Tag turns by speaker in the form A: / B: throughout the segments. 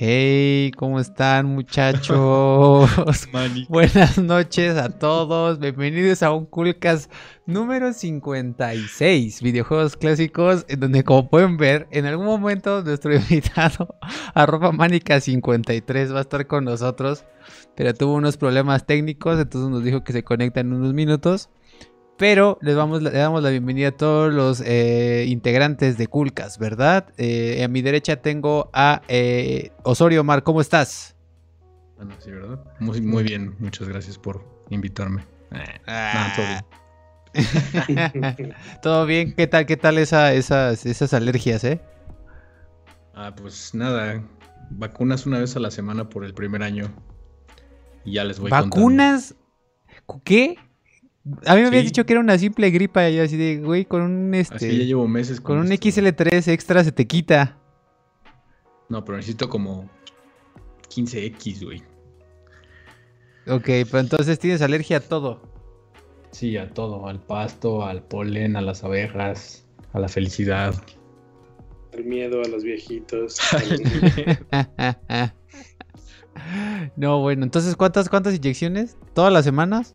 A: Hey, ¿cómo están muchachos? Buenas noches a todos. Bienvenidos a un Coolcast número 56, videojuegos clásicos, en donde como pueden ver, en algún momento nuestro invitado, arroba mánica 53, va a estar con nosotros, pero tuvo unos problemas técnicos, entonces nos dijo que se conecta en unos minutos. Pero les, vamos, le damos la bienvenida a todos los eh, integrantes de Coolcast, ¿verdad? Eh, a mi derecha tengo a eh, Osorio Omar, ¿cómo estás?
B: Bueno, sí, ¿verdad? Muy, muy bien, muchas gracias por invitarme. Ah.
A: todo bien. todo bien, ¿qué tal, qué tal esa, esas, esas alergias, eh?
B: Ah, pues nada, vacunas una vez a la semana por el primer año. Y ya les voy
A: ¿Vacunas? ¿Qué? A mí me habías dicho que era una simple gripa y así de, güey, con un este.
B: Así ya llevo meses
A: con, un XL3 extra se te quita.
B: No, pero necesito como 15X, güey.
A: Ok, pero entonces tienes alergia a todo.
B: Sí, a todo, al pasto, al polen, a las abejas, a la felicidad.
C: Al miedo, a los viejitos.
A: no, bueno, entonces ¿cuántas, cuántas inyecciones? ¿Todas las semanas?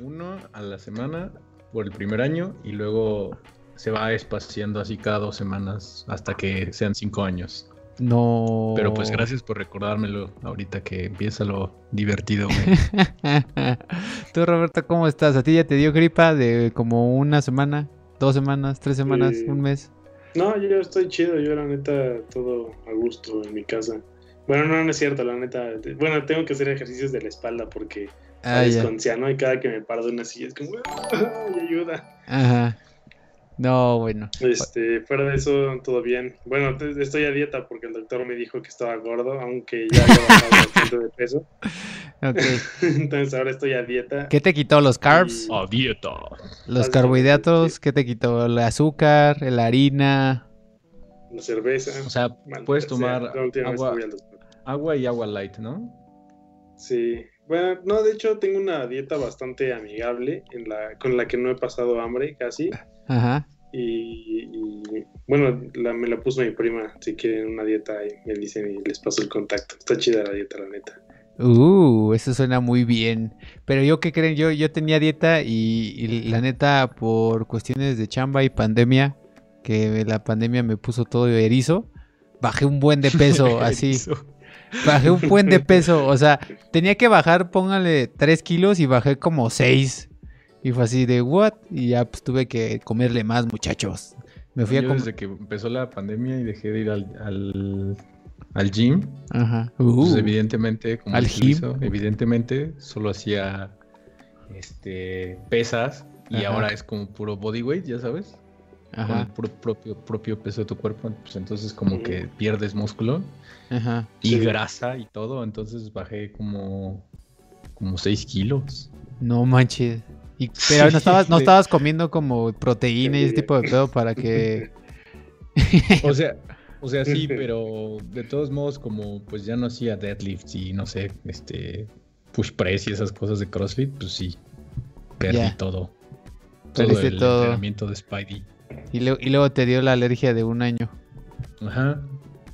B: Uno a la semana por el primer año y luego se va espaciando así cada dos semanas hasta que sean cinco años.
A: No.
B: Pero pues gracias por recordármelo ahorita que empieza lo divertido.
A: Tú, Roberto, ¿cómo estás? ¿A ti ya te dio gripa de como una semana, dos semanas, tres semanas, un mes?
C: No, yo estoy chido. Yo, la neta, todo a gusto en mi casa. Bueno, no, no es cierto, la neta. Bueno, tengo que hacer ejercicios de la espalda porque Ah, y cada que me paro de una silla es como, ¡ay, ayuda!
A: Ajá. No, bueno.
C: Este, fuera de eso, todo bien. Bueno, estoy a dieta porque el doctor me dijo que estaba gordo, aunque ya había bajado bastante de peso. Ok. Entonces ahora estoy a dieta.
A: ¿Qué te quitó los carbs?
B: A dieta.
A: Los carbohidratos, ¿qué te quitó? El azúcar, la harina.
C: La cerveza.
B: O sea, puedes tomar agua, agua y agua light, ¿no?
C: Sí. Bueno, no, de hecho tengo una dieta bastante amigable en la, con la que no he pasado hambre casi. Ajá. Y, bueno, me la puso mi prima, si quieren una dieta y me dicen y les paso el contacto. Está chida la dieta, la neta.
A: Uh, eso suena muy bien. Pero yo, ¿qué creen? Yo, yo tenía dieta y, y la neta, por cuestiones de chamba y pandemia, que la pandemia me puso todo erizo, bajé un buen de peso, así. Bajé un buen de peso. O sea, tenía que bajar, póngale 3 kilos y bajé como 6. Y fue así de, ¿what? Y ya pues tuve que comerle más, muchachos.
B: Me fui a comer. Desde que empezó la pandemia y dejé de ir al, al, gym. Ajá. Pues, uh. evidentemente, como
A: al gym.
B: evidentemente, solo hacía este pesas. Y ahora es como puro bodyweight, ya sabes. Ajá. Con el propio, propio peso de tu cuerpo. Pues entonces como que pierdes músculo. Ajá. Y grasa y todo, entonces bajé como, como 6 kilos.
A: No manches. Y, pero no estabas, no estabas comiendo como proteína y ese tipo de pedo para que.
B: o sea, o sea, sí, pero de todos modos, como pues ya no hacía deadlifts y no sé, este push press y esas cosas de CrossFit, pues sí. Perdí todo. Todo el entrenamiento de Spidey.
A: Y, y luego te dio la alergia de un año.
B: Ajá.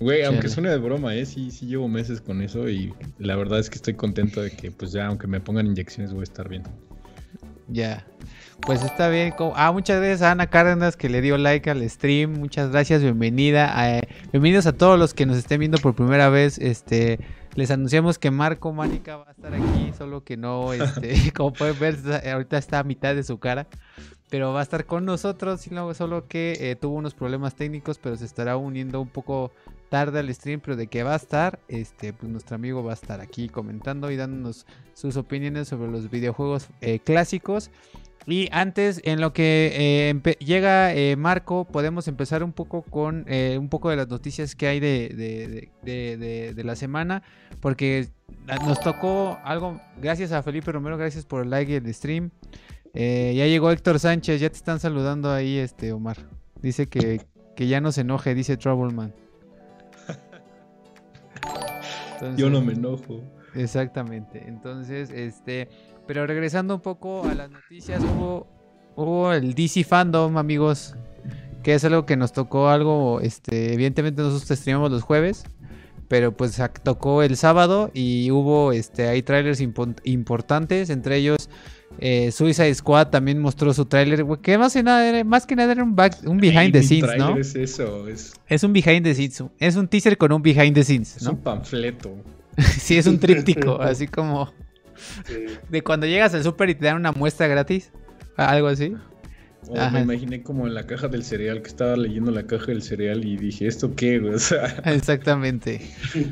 B: Güey, aunque suene de broma, ¿eh? Sí, sí llevo meses con eso y la verdad es que estoy contento de que pues ya aunque me pongan inyecciones voy a estar bien.
A: Ya. Pues está bien. Ah, muchas gracias a Ana Cárdenas que le dio like al stream. Muchas gracias, bienvenida. bienvenidos a todos los que nos estén viendo por primera vez. Este, les anunciamos que Marco Mánica va a estar aquí, solo que no, este, como pueden ver, ahorita está a mitad de su cara pero va a estar con nosotros, solo que eh, tuvo unos problemas técnicos, pero se estará uniendo un poco tarde al stream, pero de que va a estar, este, pues nuestro amigo va a estar aquí comentando y dándonos sus opiniones sobre los videojuegos eh, clásicos. Y antes, en lo que eh, llega eh, Marco, podemos empezar un poco con un poco de las noticias que hay de, de, la semana, porque nos tocó algo, gracias a Felipe Romero, gracias por el like y el stream. Ya llegó Héctor Sánchez, ya te están saludando ahí, este Omar. Dice que, que ya no se enoje, dice Troubleman.
B: Yo no me enojo.
A: Exactamente. Entonces, este, pero regresando un poco a las noticias, hubo, hubo el DC Fandom, amigos, que es algo que nos tocó algo, este, evidentemente nosotros streamamos los jueves, pero pues tocó el sábado y hubo este hay trailers importantes, entre ellos eh, Suicide Squad también mostró su tráiler, que más que nada era, más que nada era un, un behind the scenes, ¿no?
B: Es eso, es...
A: es un behind the scenes, es un teaser con un behind the scenes,
B: Es un panfleto.
A: sí, es un tríptico, así como de cuando llegas al super y te dan una muestra gratis, algo así
B: me imaginé como en la caja del cereal, que estaba leyendo la caja del cereal y dije, ¿esto qué?
A: Exactamente.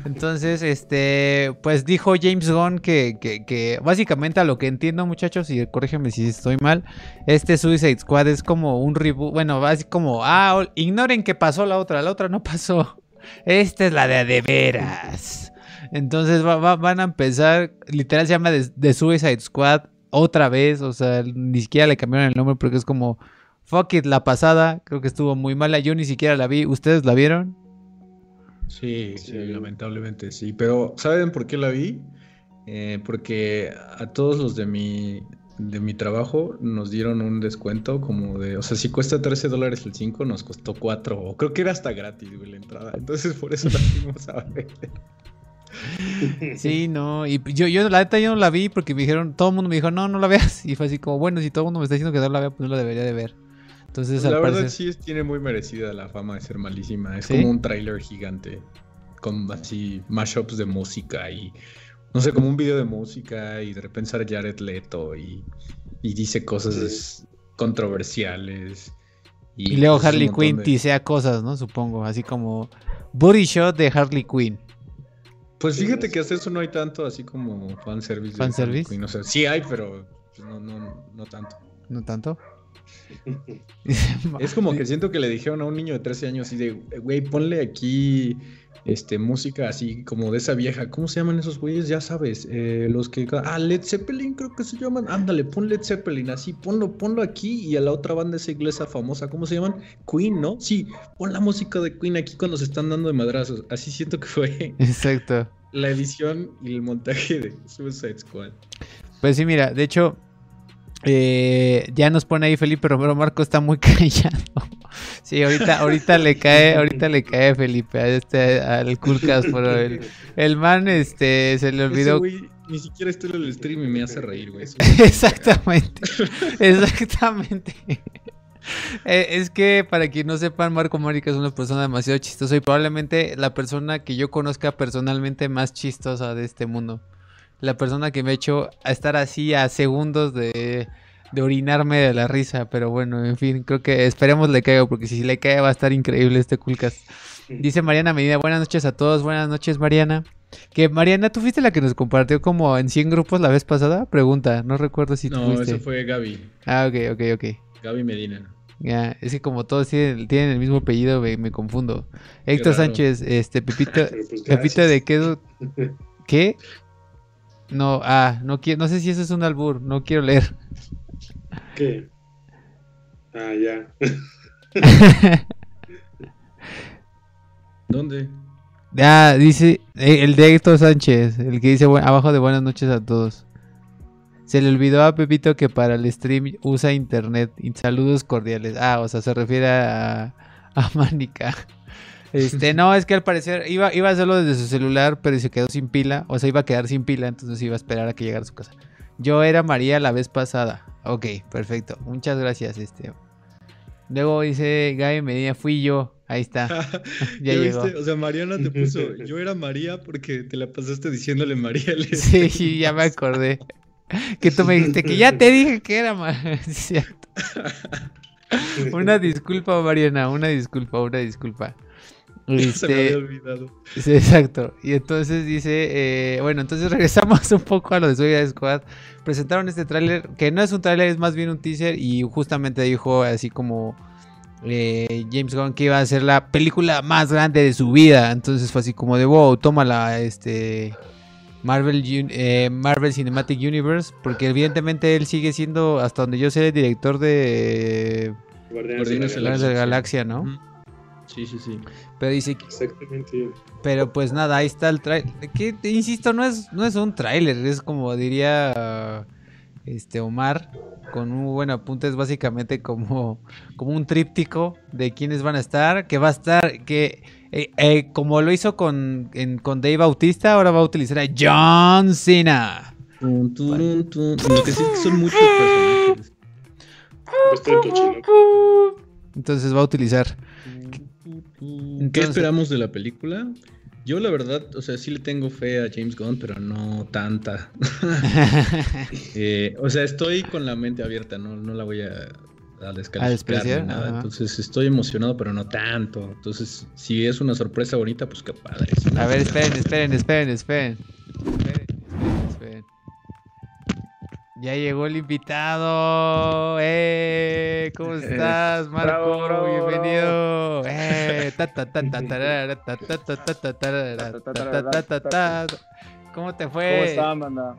A: Entonces, este, pues dijo James Gunn que, que, básicamente a lo que entiendo, muchachos, y corrígeme si estoy mal, este Suicide Squad es como un reboot, bueno, así como, ah, ignoren que pasó la otra, la otra no pasó. Esta es la de de veras. Entonces van a empezar, literal se llama The Suicide Squad otra vez, o sea, ni siquiera le cambiaron el nombre porque es como, fuck it, la pasada, creo que estuvo muy mala, yo ni siquiera la vi, ¿ustedes la vieron?
B: Sí, sí, lamentablemente sí, pero ¿saben por qué la vi? Eh, porque a todos los de mi, de mi trabajo nos dieron un descuento como de, o sea, si cuesta 13 dólares el 5, nos costó 4, o creo que era hasta gratis, güey, la entrada, entonces por eso la fuimos a ver.
A: Sí, no, y yo, yo la neta yo no la vi porque me dijeron, todo el mundo me dijo, no, no la veas. Y fue así como, bueno, si todo el mundo me está diciendo que no la vea, pues no la debería de ver. Entonces,
B: pues la verdad sí tiene muy merecida la fama de ser malísima. Es como un tráiler gigante con así mashups de música y no sé, como un video de música y de repente sale Jared Leto y, dice cosas controversiales.
A: Y, y luego Harley Quinn de... cosas, ¿no? Supongo, así como Body Shot de Harley Quinn.
B: Pues fíjate que hasta eso no hay tanto así como fanservice.
A: ¿Fanservice?
B: No sé, sí hay, pero pues, no, no, no tanto.
A: ¿No tanto?
B: es como que siento que le dijeron a un niño de 13 años así de, güey, ponle aquí este, música así como de esa vieja. ¿Cómo se llaman esos güeyes? Ya sabes, eh, los que... Ah, Led Zeppelin creo que se llaman. Ándale, pon Led Zeppelin así, ponlo, ponlo aquí y a la otra banda esa inglesa famosa, ¿cómo se llaman? Queen, ¿no? Sí, pon la música de Queen aquí cuando se están dando de madrazos. Así siento que fue.
A: Exacto.
B: La edición y el montaje de Suicide Squad.
A: Pues sí, mira, de hecho, eh, ya nos pone ahí Felipe Romero Marco está muy callado. Sí, ahorita, ahorita le cae, ahorita le cae Felipe a este, al Kulkas, pero el, el, man este se le olvidó.
B: ni siquiera estoy en el stream y me hace reír, güey.
A: exactamente. exactamente. Eh, es que para quien no sepan, Marco Mónica es una persona demasiado chistosa y probablemente la persona que yo conozca personalmente más chistosa de este mundo la persona que me ha hecho a estar así a segundos de, orinarme de la risa. Pero bueno, en fin, creo que esperemos le caiga, porque si le cae va a estar increíble este Coolcast. Dice Mariana Medina, buenas noches a todos, buenas noches Mariana. Que Mariana, ¿tú fuiste la que nos compartió como en 100 grupos la vez pasada? Pregunta, no recuerdo si tú
B: No, eso fue Gaby.
A: Ah, ok, ok, ok.
B: Gaby Medina.
A: Ya, es que como todos tienen, tienen el mismo apellido, me, confundo. Héctor Sánchez, este, Pepito, Pepito de qué, ¿qué? No, ah, no quiero, no sé si eso es un albur, no quiero leer.
C: ¿Qué? Ah, ya.
B: ¿Dónde?
A: Ah, dice eh, el de Héctor Sánchez, el que dice abajo de buenas noches a todos. Se le olvidó a Pepito que para el stream usa internet. saludos cordiales. Ah, o sea, se refiere a, a Mánica. Este, no, es que al parecer iba, iba a hacerlo desde su celular, pero se quedó sin pila. O sea, iba a quedar sin pila, entonces iba a esperar a que llegara a su casa. Yo era María la vez pasada. Ok, perfecto. Muchas gracias, este. Luego dice Gaby Medina, fui yo. Ahí está.
B: ya llegó. O sea, Mariana te puso, yo era María porque te la pasaste diciéndole María.
A: Sí, sí, ya me acordé. Que tú me dijiste que ya te dije que era María. una disculpa, Mariana, una disculpa, una disculpa.
B: Se me había este, olvidado.
A: Sí, exacto. Y entonces dice, eh, bueno, entonces regresamos un poco a lo de Suicide Squad. Presentaron este tráiler, que no es un tráiler, es más bien un teaser. Y justamente dijo así como eh, James Gunn que iba a ser la película más grande de su vida. Entonces fue así como de, wow, tómala, este... Marvel, eh, Marvel Cinematic Universe, porque evidentemente él sigue siendo, hasta donde yo sé, el director de
C: Guardianes
A: de la Galaxia, ¿no?
B: Sí, sí, sí.
A: Pero dice
C: Exactamente.
A: Pero pues nada, ahí está el trailer. Que insisto, no es, no es un tráiler, es como diría este Omar con un buen apunte es básicamente como, como un tríptico de quiénes van a estar, que va a estar, que eh, eh, como lo hizo con, con Dave Bautista, ahora va a utilizar a John Cena.
B: Lo que sí son muchos personajes.
A: Entonces va a utilizar.
B: ¿Qué esperamos de la película? Yo la verdad, o sea, sí le tengo fe a James Gunn, pero no tanta. Eh, o sea, estoy con la mente abierta, no, no la voy a, a descalificar nada. Entonces estoy emocionado, pero no tanto. Entonces, si es una sorpresa bonita, pues qué padre.
A: a ver, esperen, esperen, esperen, esperen. Esperen, esperen, Ya llegó el invitado. ¡Eh! ¿Cómo estás, Marco? Bienvenido. ¡Eh! ¿Cómo te fue?
D: ¿Cómo estás, manda?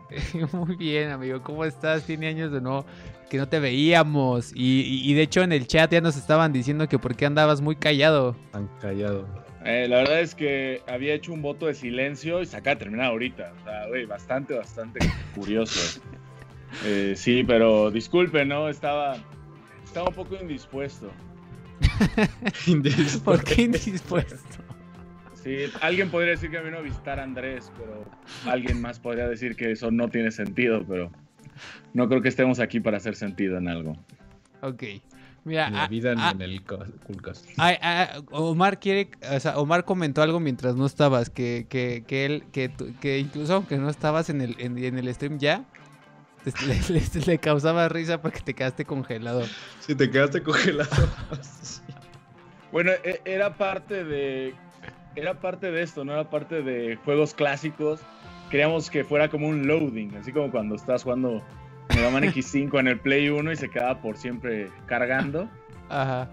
A: Muy bien, amigo. ¿Cómo estás? Tiene años de no que no te veíamos. Y, de hecho en el chat ya nos estaban diciendo que por qué andabas muy callado.
B: Tan callado.
D: Eh, la verdad es que había hecho un voto de silencio y se acaba de terminar ahorita. O sea, güey, bastante, bastante curioso. Eh, sí, pero disculpe, ¿no? Estaba, estaba un poco indispuesto.
A: indispuesto. ¿Por qué indispuesto?
D: Sí, alguien podría decir que vino a visitar a Andrés, pero alguien más podría decir que eso no tiene sentido, pero no creo que estemos aquí para hacer sentido en algo.
A: Ok.
B: Mira, la vida en el
A: Omar quiere, o sea, Omar comentó algo mientras no estabas, que, que, que él, que, que incluso aunque no estabas en el, en, el stream ya, le, le, causaba risa porque te quedaste congelado.
B: Sí, te quedaste congelado.
D: Bueno, e, era parte de era parte de esto, no era parte de juegos clásicos. Queríamos que fuera como un loading, así como cuando estás jugando Mega Man X5 en el Play 1 y se quedaba por siempre cargando.
A: Ajá.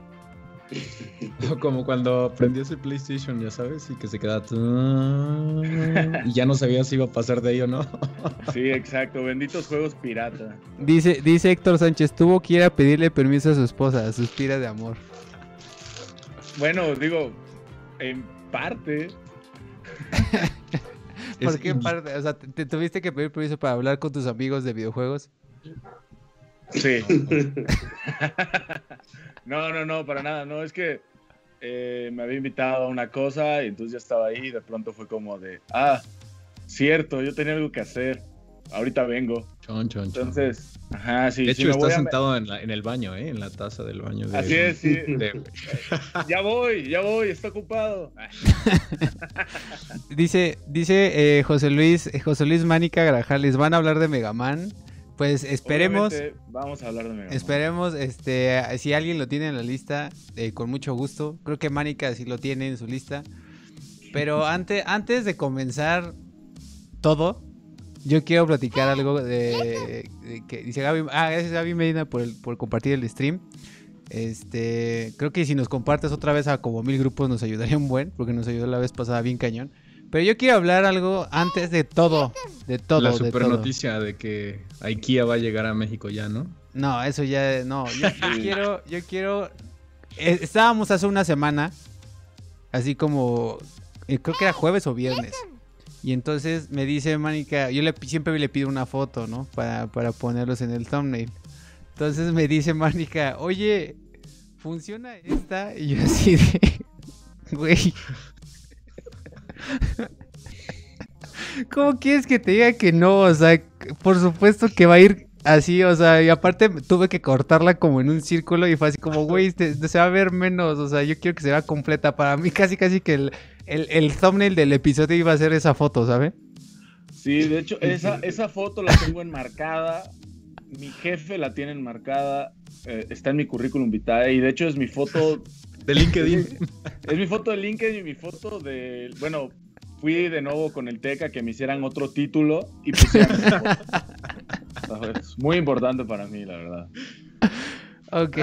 B: Como cuando prendías el PlayStation, ya sabes, y que se quedaba. Y ya no sabías si iba a pasar de ello o no.
D: Sí, exacto. Benditos juegos pirata.
A: Dice, dice Héctor Sánchez: tuvo que ir a pedirle permiso a su esposa, suspira de amor.
D: Bueno, digo, en parte.
A: ¿Por qué en parte? O sea, ¿te tuviste que pedir permiso para hablar con tus amigos de videojuegos?
D: Sí. no, no, no, para nada. No, es que eh, me había invitado a una cosa y entonces ya estaba ahí y de pronto fue como de, ah, cierto, yo tenía algo que hacer. Ahorita vengo.
B: Chon, chon,
D: chon. Entonces, ajá, sí.
B: De hecho, está sentado en, en, el baño, ¿eh? En la taza del baño. De,
D: Así es, sí. ya voy, ya voy, está ocupado.
A: dice, dice eh, José Luis, José Luis Mánica Grajales, ¿van a hablar de Megaman? Pues esperemos.
D: vamos a hablar de Mega
A: Esperemos, este, si alguien lo tiene en la lista, eh, con mucho gusto. Creo que Mánica sí lo tiene en su lista. Pero antes, antes de comenzar todo, yo quiero platicar algo de, que dice Gaby. Ah, gracias Gaby Medina por, por compartir el stream. Este, creo que si nos compartes otra vez a como mil grupos nos ayudaría un buen, porque nos ayudó la vez pasada bien cañón. Pero yo quiero hablar algo antes de todo, de todo.
B: La super noticia de que IKEA va a llegar a México ya, ¿no?
A: No, eso ya, no. Yo, quiero, yo quiero. Eh, estábamos hace una semana, así como, eh, creo que era jueves o viernes. Y entonces me dice Mónica, yo le, siempre le pido una foto, ¿no? Para, para ponerlos en el thumbnail. Entonces me dice Mónica, oye, ¿funciona esta? Y yo así de, güey. ¿Cómo quieres que te diga que no? O sea, por supuesto que va a ir así, o sea, y aparte tuve que cortarla como en un círculo y fue así como, güey, se, va a ver menos, o sea, yo quiero que se vea completa. Para mí casi casi que el, el, thumbnail del episodio iba a ser esa foto, ¿sabe?
D: Sí, de hecho, esa, esa foto la tengo enmarcada, mi jefe la tiene enmarcada, eh, está en mi currículum vitae y de hecho es mi foto
B: de LinkedIn.
D: Es, mi foto de LinkedIn y mi foto de. Bueno, fui de nuevo con el Teca que me hicieran otro título y pusieran Es muy importante para mí, la verdad.
A: Ok.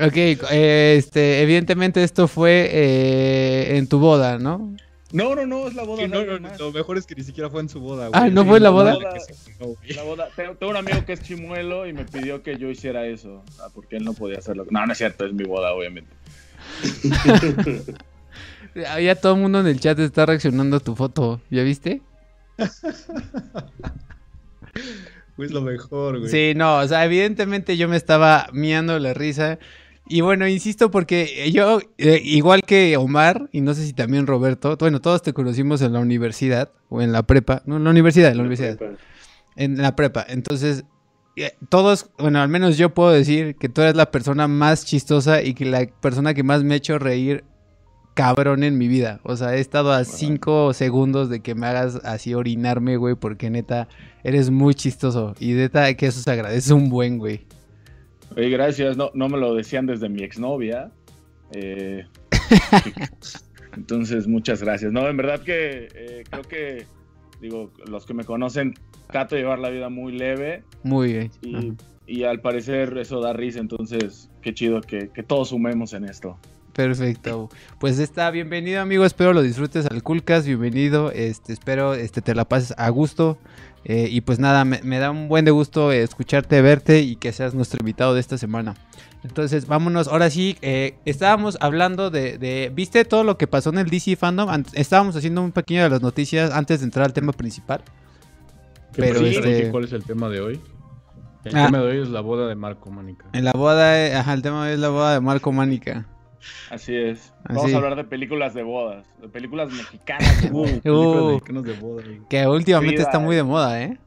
A: Ok, este, evidentemente esto fue eh, en tu boda, ¿no?
D: No, no, no, es la boda.
B: no, lo mejor es que ni siquiera fue en su boda.
A: Ah, ¿no fue la boda?
D: La boda, Tengo, un amigo que es chimuelo y me pidió que yo hiciera eso, ah, porque él no podía hacerlo. No, no es cierto, es mi boda, obviamente.
A: ya todo el mundo en el chat está reaccionando a tu foto, ¿ya viste?
B: Es lo mejor, güey.
A: Sí, no, o sea, evidentemente yo me estaba miando la risa. Y bueno, insisto porque yo, eh, igual que Omar, y no sé si también Roberto, bueno, todos te conocimos en la universidad o en la prepa, no, en la universidad, en la universidad. En la prepa. Entonces, eh, todos, bueno, al menos yo puedo decir que tú eres la persona más chistosa y que la persona que más me ha hecho reír cabrón en mi vida. O sea, he estado a cinco segundos de que me hagas así orinarme, güey, porque neta, eres muy chistoso. Y neta, que eso se agradece un buen, güey.
D: Oye, gracias. No, no me lo decían desde mi exnovia. Eh, entonces, muchas gracias. No, en verdad que eh, creo que, digo, los que me conocen, trato de llevar la vida muy leve.
A: Muy bien.
D: Y, al parecer eso da risa, entonces, qué chido que, que todos sumemos en esto.
A: Perfecto. Pues está bienvenido, amigo. Espero lo disfrutes al Coolcast. Bienvenido. Este, espero este, te la pases a gusto. Eh, y pues nada, me, da un buen de gusto escucharte, verte y que seas nuestro invitado de esta semana. Entonces, vámonos. Ahora sí, eh, estábamos hablando de, ¿Viste todo lo que pasó en el DC Fandom? estábamos haciendo un pequeño de las noticias antes de entrar al tema principal.
B: Pero este... ¿Cuál es el tema de hoy? El ah. tema de hoy es la boda de Marco Mánica.
A: En la boda, ajá, el tema de hoy es la boda de Marco Mánica.
D: Así es. Vamos a hablar de películas de bodas, de películas mexicanas. De
A: uh, Que últimamente está muy de moda, ¿eh?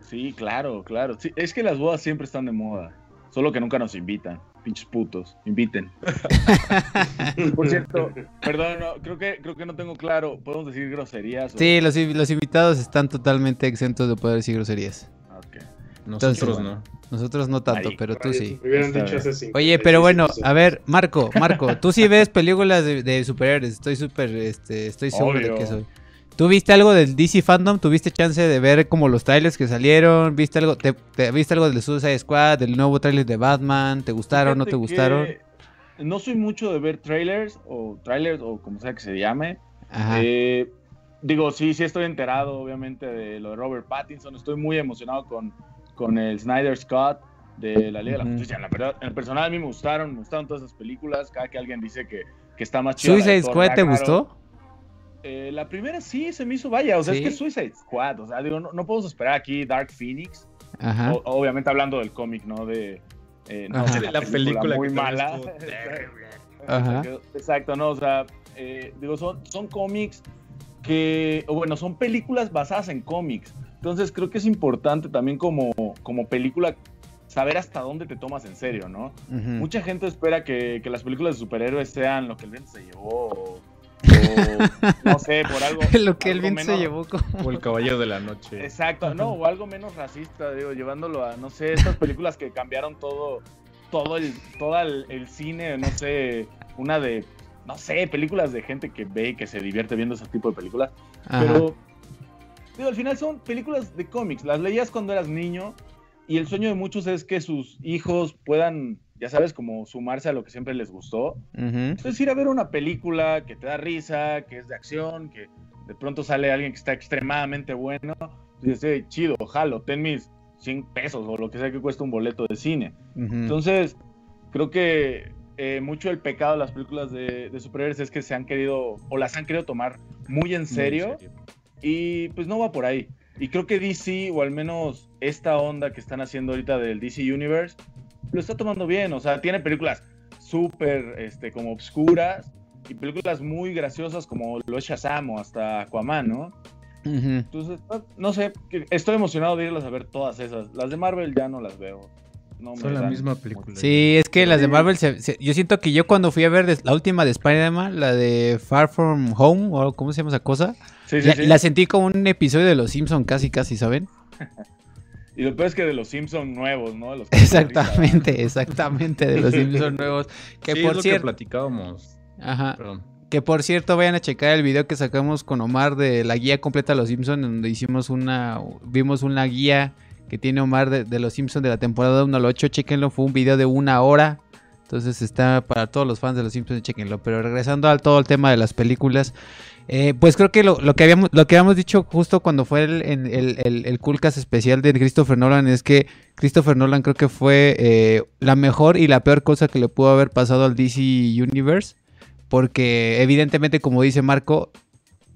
D: Sí, claro, claro. es que las bodas siempre están de moda. Solo que nunca nos invitan. Pinches putos, inviten. Por cierto, perdón, creo, que, creo que no tengo claro. ¿Podemos decir groserías?
A: Sí, los, los invitados están totalmente exentos de poder decir groserías.
B: Nosotros no.
A: Nosotros no tanto, pero tú sí. Oye, pero bueno, a ver, Marco, Marco, tú sí ves películas de, superhéroes, estoy súper, este, estoy seguro de que soy. ¿Tú viste algo del DC Fandom? ¿Tuviste chance de ver como los trailers que salieron? ¿Viste algo, te, viste algo del Suicide Squad, del nuevo trailer de Batman? ¿Te gustaron, no te gustaron?
D: No soy mucho de ver trailers o trailers o como sea que se llame. Eh, digo, sí, sí estoy enterado, obviamente, de lo de Robert Pattinson. Estoy muy emocionado con con el Snyder Scott de la Liga de la Justicia. En, la verdad, en el personal a mí me gustaron, me gustaron todas esas películas. Cada que alguien dice que, que está más chido.
A: ¿Suicide Squad te gustó?
D: Eh, la primera sí se me hizo vaya, o sea, es que Suicide Squad, o sea, digo, no, no podemos esperar aquí Dark Phoenix. Ajá. obviamente hablando del cómic, ¿no? De, eh, no, de la, película, muy mala. Ajá. Exacto, no, o sea, eh, digo, son, son cómics que, o bueno, son películas basadas en cómics. Entonces creo que es importante también como, como película saber hasta dónde te tomas en serio, ¿no? Mucha gente espera que, las películas de superhéroes sean lo que el viento se llevó o, no sé, por algo.
A: lo que el viento se llevó.
B: O el caballero de la noche.
D: Exacto, no, o algo menos racista, digo, llevándolo a, no sé, estas películas que cambiaron todo, todo el, todo el, cine, no sé, una de, no sé, películas de gente que ve y que se divierte viendo ese tipo de películas. Pero Digo, al final son películas de cómics. Las leías cuando eras niño y el sueño de muchos es que sus hijos puedan, ya sabes, como sumarse a lo que siempre les gustó. Entonces ir a ver una película que te da risa, que es de acción, que de pronto sale alguien que está extremadamente bueno. Y dices, chido, jalo, ten mis 100 pesos o lo que sea que cuesta un boleto de cine. Entonces, creo que eh, mucho el pecado de las películas de, de superhéroes es que se han querido o las han querido tomar muy en serio. Muy en serio y pues no va por ahí. Y creo que DC, o al menos esta onda que están haciendo ahorita del DC Universe, lo está tomando bien. O sea, tiene películas súper, este, como obscuras y películas muy graciosas como lo es Shazam o hasta Aquaman, ¿no? Entonces, no sé, estoy emocionado de irlas a ver todas esas. Las de Marvel ya no las veo.
B: Son la misma película.
A: Sí, es que las de Marvel, yo siento que yo cuando fui a ver la última de Spider-Man, la de Far From Home, o ¿cómo se llama esa cosa? La, sentí como un episodio de Los Simpson casi, casi, ¿saben?
D: y lo peor es que de Los Simpson nuevos, ¿no?
A: exactamente, exactamente, de Los Simpson nuevos.
B: Que por cierto... platicábamos.
A: Ajá. Que por cierto, vayan a checar el video que sacamos con Omar de la guía completa de Los Simpsons, donde hicimos una, vimos una guía que tiene Omar de, Los Simpsons de la temporada 1 al 8, chequenlo, fue un video de una hora, entonces está para todos los fans de Los Simpsons, chequenlo. Pero regresando al todo el tema de las películas, eh, pues creo que lo, que habíamos, lo que habíamos dicho justo cuando fue el, el, el, el especial de Christopher Nolan es que Christopher Nolan creo que fue eh, la mejor y la peor cosa que le pudo haber pasado al DC Universe. Porque evidentemente, como dice Marco,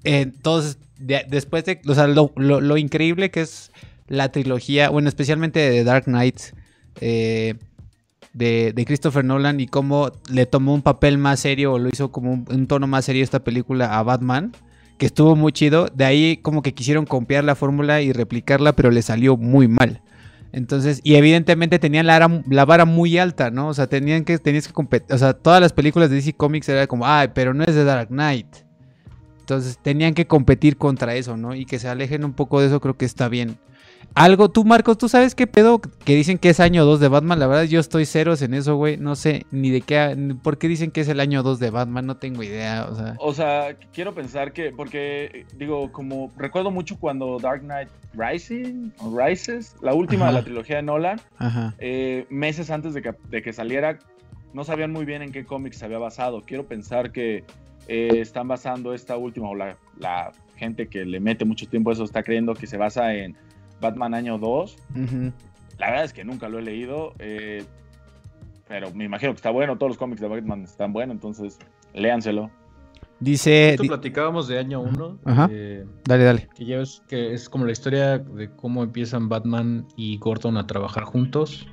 A: entonces, después de, o sea, lo, lo, increíble que es la trilogía, bueno, especialmente de Dark Knight eh, de, Christopher Nolan y cómo le tomó un papel más serio o lo hizo como un, tono más serio esta película a Batman, que estuvo muy chido. De ahí como que quisieron copiar la fórmula y replicarla, pero le salió muy mal. Entonces, y evidentemente tenían la, la, vara muy alta, ¿no? O sea, tenían que, tenías que competir. O sea, todas las películas de DC Comics era como, ay, pero no es de Dark Knight. Entonces, tenían que competir contra eso, ¿no? Y que se alejen un poco de eso, creo que está bien. Algo, tú, Marcos, ¿tú sabes qué pedo? Que dicen que es año 2 de Batman. La verdad, yo estoy ceros en eso, güey. No sé ni de qué. ¿Por qué dicen que es el año 2 de Batman? No tengo idea. O sea,
D: o sea quiero pensar que. Porque, digo, como recuerdo mucho cuando Dark Knight Rising o Rises, la última de la trilogía de Nolan, eh, meses antes de que, de que, saliera, no sabían muy bien en qué cómics se había basado. Quiero pensar que eh, están basando esta última, o la, la gente que le mete mucho tiempo a eso está creyendo que se basa en Batman Año 2. La verdad es que nunca lo he leído, eh, pero me imagino que está bueno. Todos los cómics de Batman están buenos, entonces léanselo.
A: Dice.
B: Esto platicábamos de año 1.
A: Eh, dale, dale.
B: Que ya es que es como la historia de cómo empiezan Batman y Gordon a trabajar juntos.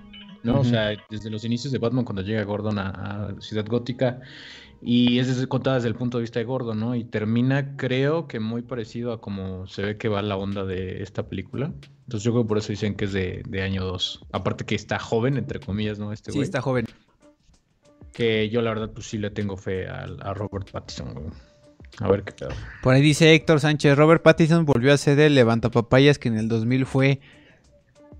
B: ¿no? O sea, desde los inicios de Batman, cuando llega Gordon a, a Ciudad Gótica, y es desde, contada desde el punto de vista de Gordo, ¿no? Y termina, creo que muy parecido a como se ve que va la onda de esta película. Entonces yo creo que por eso dicen que es de, año 2. Aparte que está joven, entre comillas, ¿no? Este
A: sí, está joven.
B: Que yo la verdad pues sí le tengo fe a, a Robert Pattinson, güey. A ver qué pedo.
A: Por ahí dice Héctor Sánchez, Robert Pattinson volvió a ser el levantapapayas que en el 2000 fue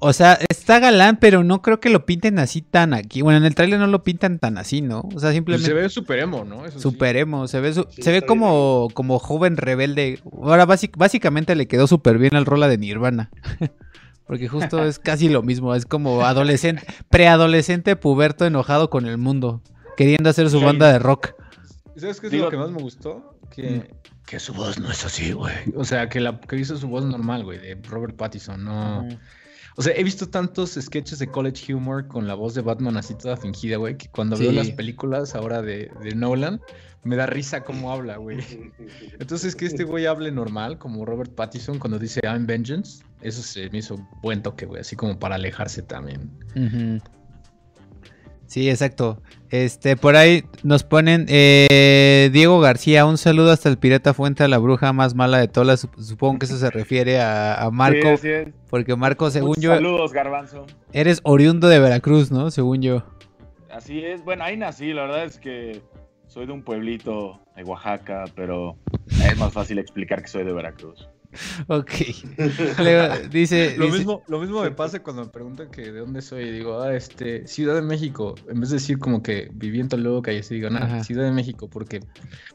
A: o sea, está galán, pero no creo que lo pinten así tan aquí. Bueno, en el trailer no lo pintan tan así, ¿no? O sea, simplemente.
B: se ve super emo, ¿no?
A: super emo, se ve, se ve como, como joven rebelde. Ahora, básicamente le quedó súper bien al rola de Nirvana. Porque justo es casi lo mismo. Es como adolescente, preadolescente puberto enojado con el mundo. Queriendo hacer su banda de rock.
B: ¿Sabes qué es lo que más me gustó? Que, mm. que su voz no es así, güey. O sea, que, la, que hizo su voz normal, güey, de Robert Pattinson, no. O sea, he visto tantos sketches de college humor con la voz de Batman así toda fingida, güey, que cuando veo las películas ahora de, Nolan, me da risa cómo habla, güey. Entonces, que este güey hable normal, como Robert Pattinson cuando dice I'm Vengeance, eso se me hizo buen toque, güey, así como para alejarse también.
A: Sí, exacto. Este, por ahí nos ponen eh, Diego García, un saludo hasta el Pirata Fuente a la bruja más mala de todas. Supongo que eso se refiere a, Marco. Porque Marco, según yo.
D: Saludos, Garbanzo.
A: Eres oriundo de Veracruz, ¿no? Según yo.
D: Así es. Bueno, ahí nací. La verdad es que soy de un pueblito de Oaxaca, pero es más fácil explicar que soy de Veracruz.
A: Ok. dice,
B: lo, Mismo, lo mismo me pasa cuando me preguntan que de dónde soy. Digo, ah, este, Ciudad de México. En vez de decir como que viviendo luego que y digo, nada, Ciudad de México, porque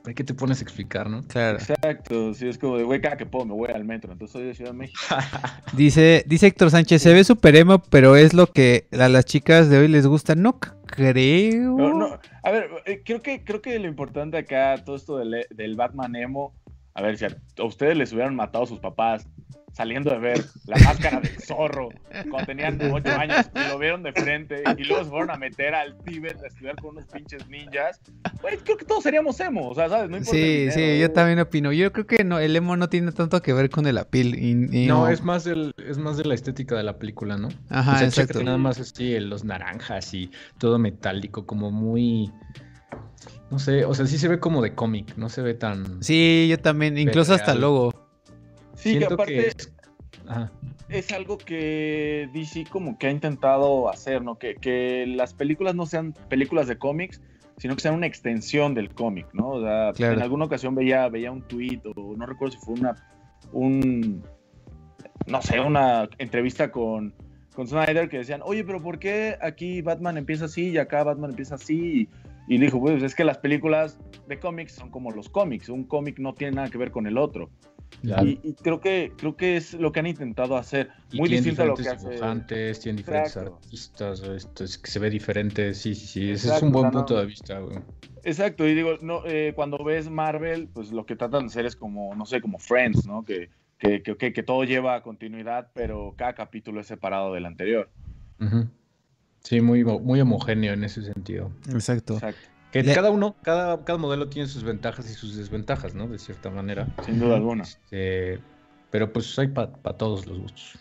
B: ¿para qué te pones a explicar, no?
A: Claro.
D: Exacto. Si es como de, güey, cada que puedo me voy al metro. Entonces soy de Ciudad de México.
A: dice, dice Héctor Sánchez, se ve super emo, pero es lo que a las chicas de hoy les gusta. No creo.
D: No, A ver, eh, creo que, creo que lo importante acá, todo esto del, del Batman emo a ver, si a, ustedes les hubieran matado a sus papás saliendo de ver la máscara del zorro cuando tenían 8 años y lo vieron de frente y luego se fueron a meter al Tíbet a estudiar con unos pinches ninjas, pues creo que todos seríamos emo, o sea, ¿sabes? No
A: sí, sí, yo también opino. Yo creo que no, el emo no tiene tanto que ver con el apil.
B: no, es más el, es más de la estética de la película, ¿no?
A: Ajá, exacto.
B: Nada más así, los naranjas y todo metálico, como muy no sé, o sea, sí se ve como de cómic, no se ve tan.
A: Sí, yo también, incluso hasta el logo.
D: Sí, que aparte es... algo que DC como que ha intentado hacer, ¿no? Que, las películas no sean películas de cómics, sino que sean una extensión del cómic, ¿no? O sea, en alguna ocasión veía, veía un tweet o no recuerdo si fue una, un, no sé, una entrevista con, con Snyder que decían, oye, pero ¿por qué aquí Batman empieza así y acá Batman empieza así? Y le dijo, pues es que las películas de cómics son como los cómics, un cómic no tiene nada que ver con el otro. Y, creo que creo que es lo que han intentado hacer. Muy distinto a lo que hace.
B: Tienen diferentes artistas, esto es que se ve diferente. Sí, sí, sí. Ese es un buen punto de vista, güey.
D: Exacto, y digo, no, eh, cuando ves Marvel, pues lo que tratan de hacer es como, no sé, como Friends, ¿no? Que, que, que, que todo lleva continuidad, pero cada capítulo es separado del anterior.
B: Sí, muy, muy homogéneo en ese sentido.
A: Exacto.
B: Que cada uno, cada, cada modelo tiene sus ventajas y sus desventajas, ¿no? De cierta manera.
D: Sin duda alguna.
B: Este, pero pues hay para todos los gustos.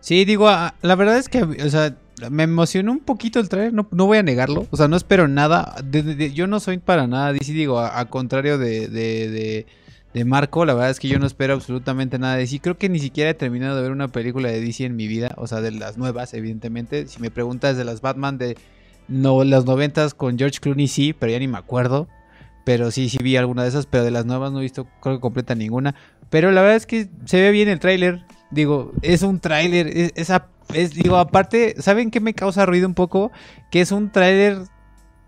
A: Sí, digo, ah, la verdad es que, o sea, me emocionó un poquito el trailer, no, no voy a negarlo. O sea, no espero nada. yo no soy para nada DC, digo, a, contrario de, de, de, Marco, la verdad es que yo no espero absolutamente nada de DC. Creo que ni siquiera he terminado de ver una película de DC en mi vida, o sea, de las nuevas, evidentemente. Si me preguntas de las Batman de no, las noventas con George Clooney, sí, pero ya ni me acuerdo. Pero sí, sí vi alguna de esas, pero de las nuevas no he visto, creo que completa ninguna. Pero la verdad es que se ve bien el tráiler. Digo, es un tráiler, es, esa es, digo, aparte, ¿saben qué me causa ruido un poco? Que es un tráiler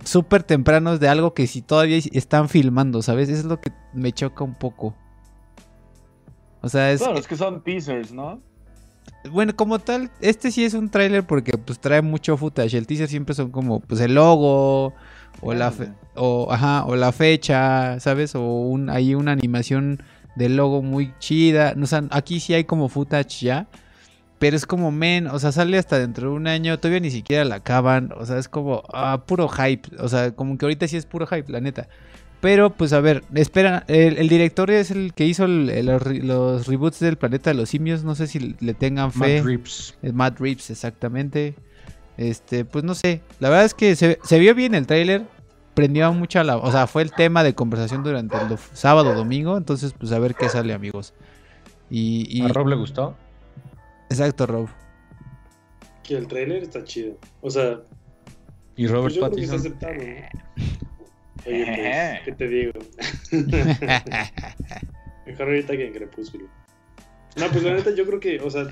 A: súper temprano de algo que si todavía están filmando, ¿sabes? Eso es lo que me choca un poco.
D: O sea, es... Claro, es que son teasers, ¿no?
A: Bueno, como tal, este sí es un tráiler porque pues trae mucho footage. El teaser siempre son como pues el logo o la o ajá, o la fecha, ¿sabes? O un hay una animación del logo muy chida. O sea, aquí sí hay como footage ya. Pero es como, men, o sea, sale hasta dentro de un año, todavía ni siquiera la acaban, o sea, es como, ah, puro hype, o sea, como que ahorita sí es puro hype, la neta. Pero, pues a ver, espera, el, director es el que hizo los, reboots del planeta de los simios, no sé si le tengan fe. Matt Reeves. Es Matt Reeves, exactamente. Este, pues no sé, la verdad es que se, vio bien el tráiler, prendió mucha la, o sea, fue el tema de conversación durante el sábado, domingo, entonces, pues a ver qué sale, amigos. Y, y...
B: ¿A Rob le gustó?
A: Exacto, Rob.
C: Que el trailer está chido. O sea.
B: Y Robert pues Pattinson. Está
C: Oye, pues, ¿qué te digo? Mejor ahorita que en Crepúsculo. No, pues la neta, yo creo que, o sea.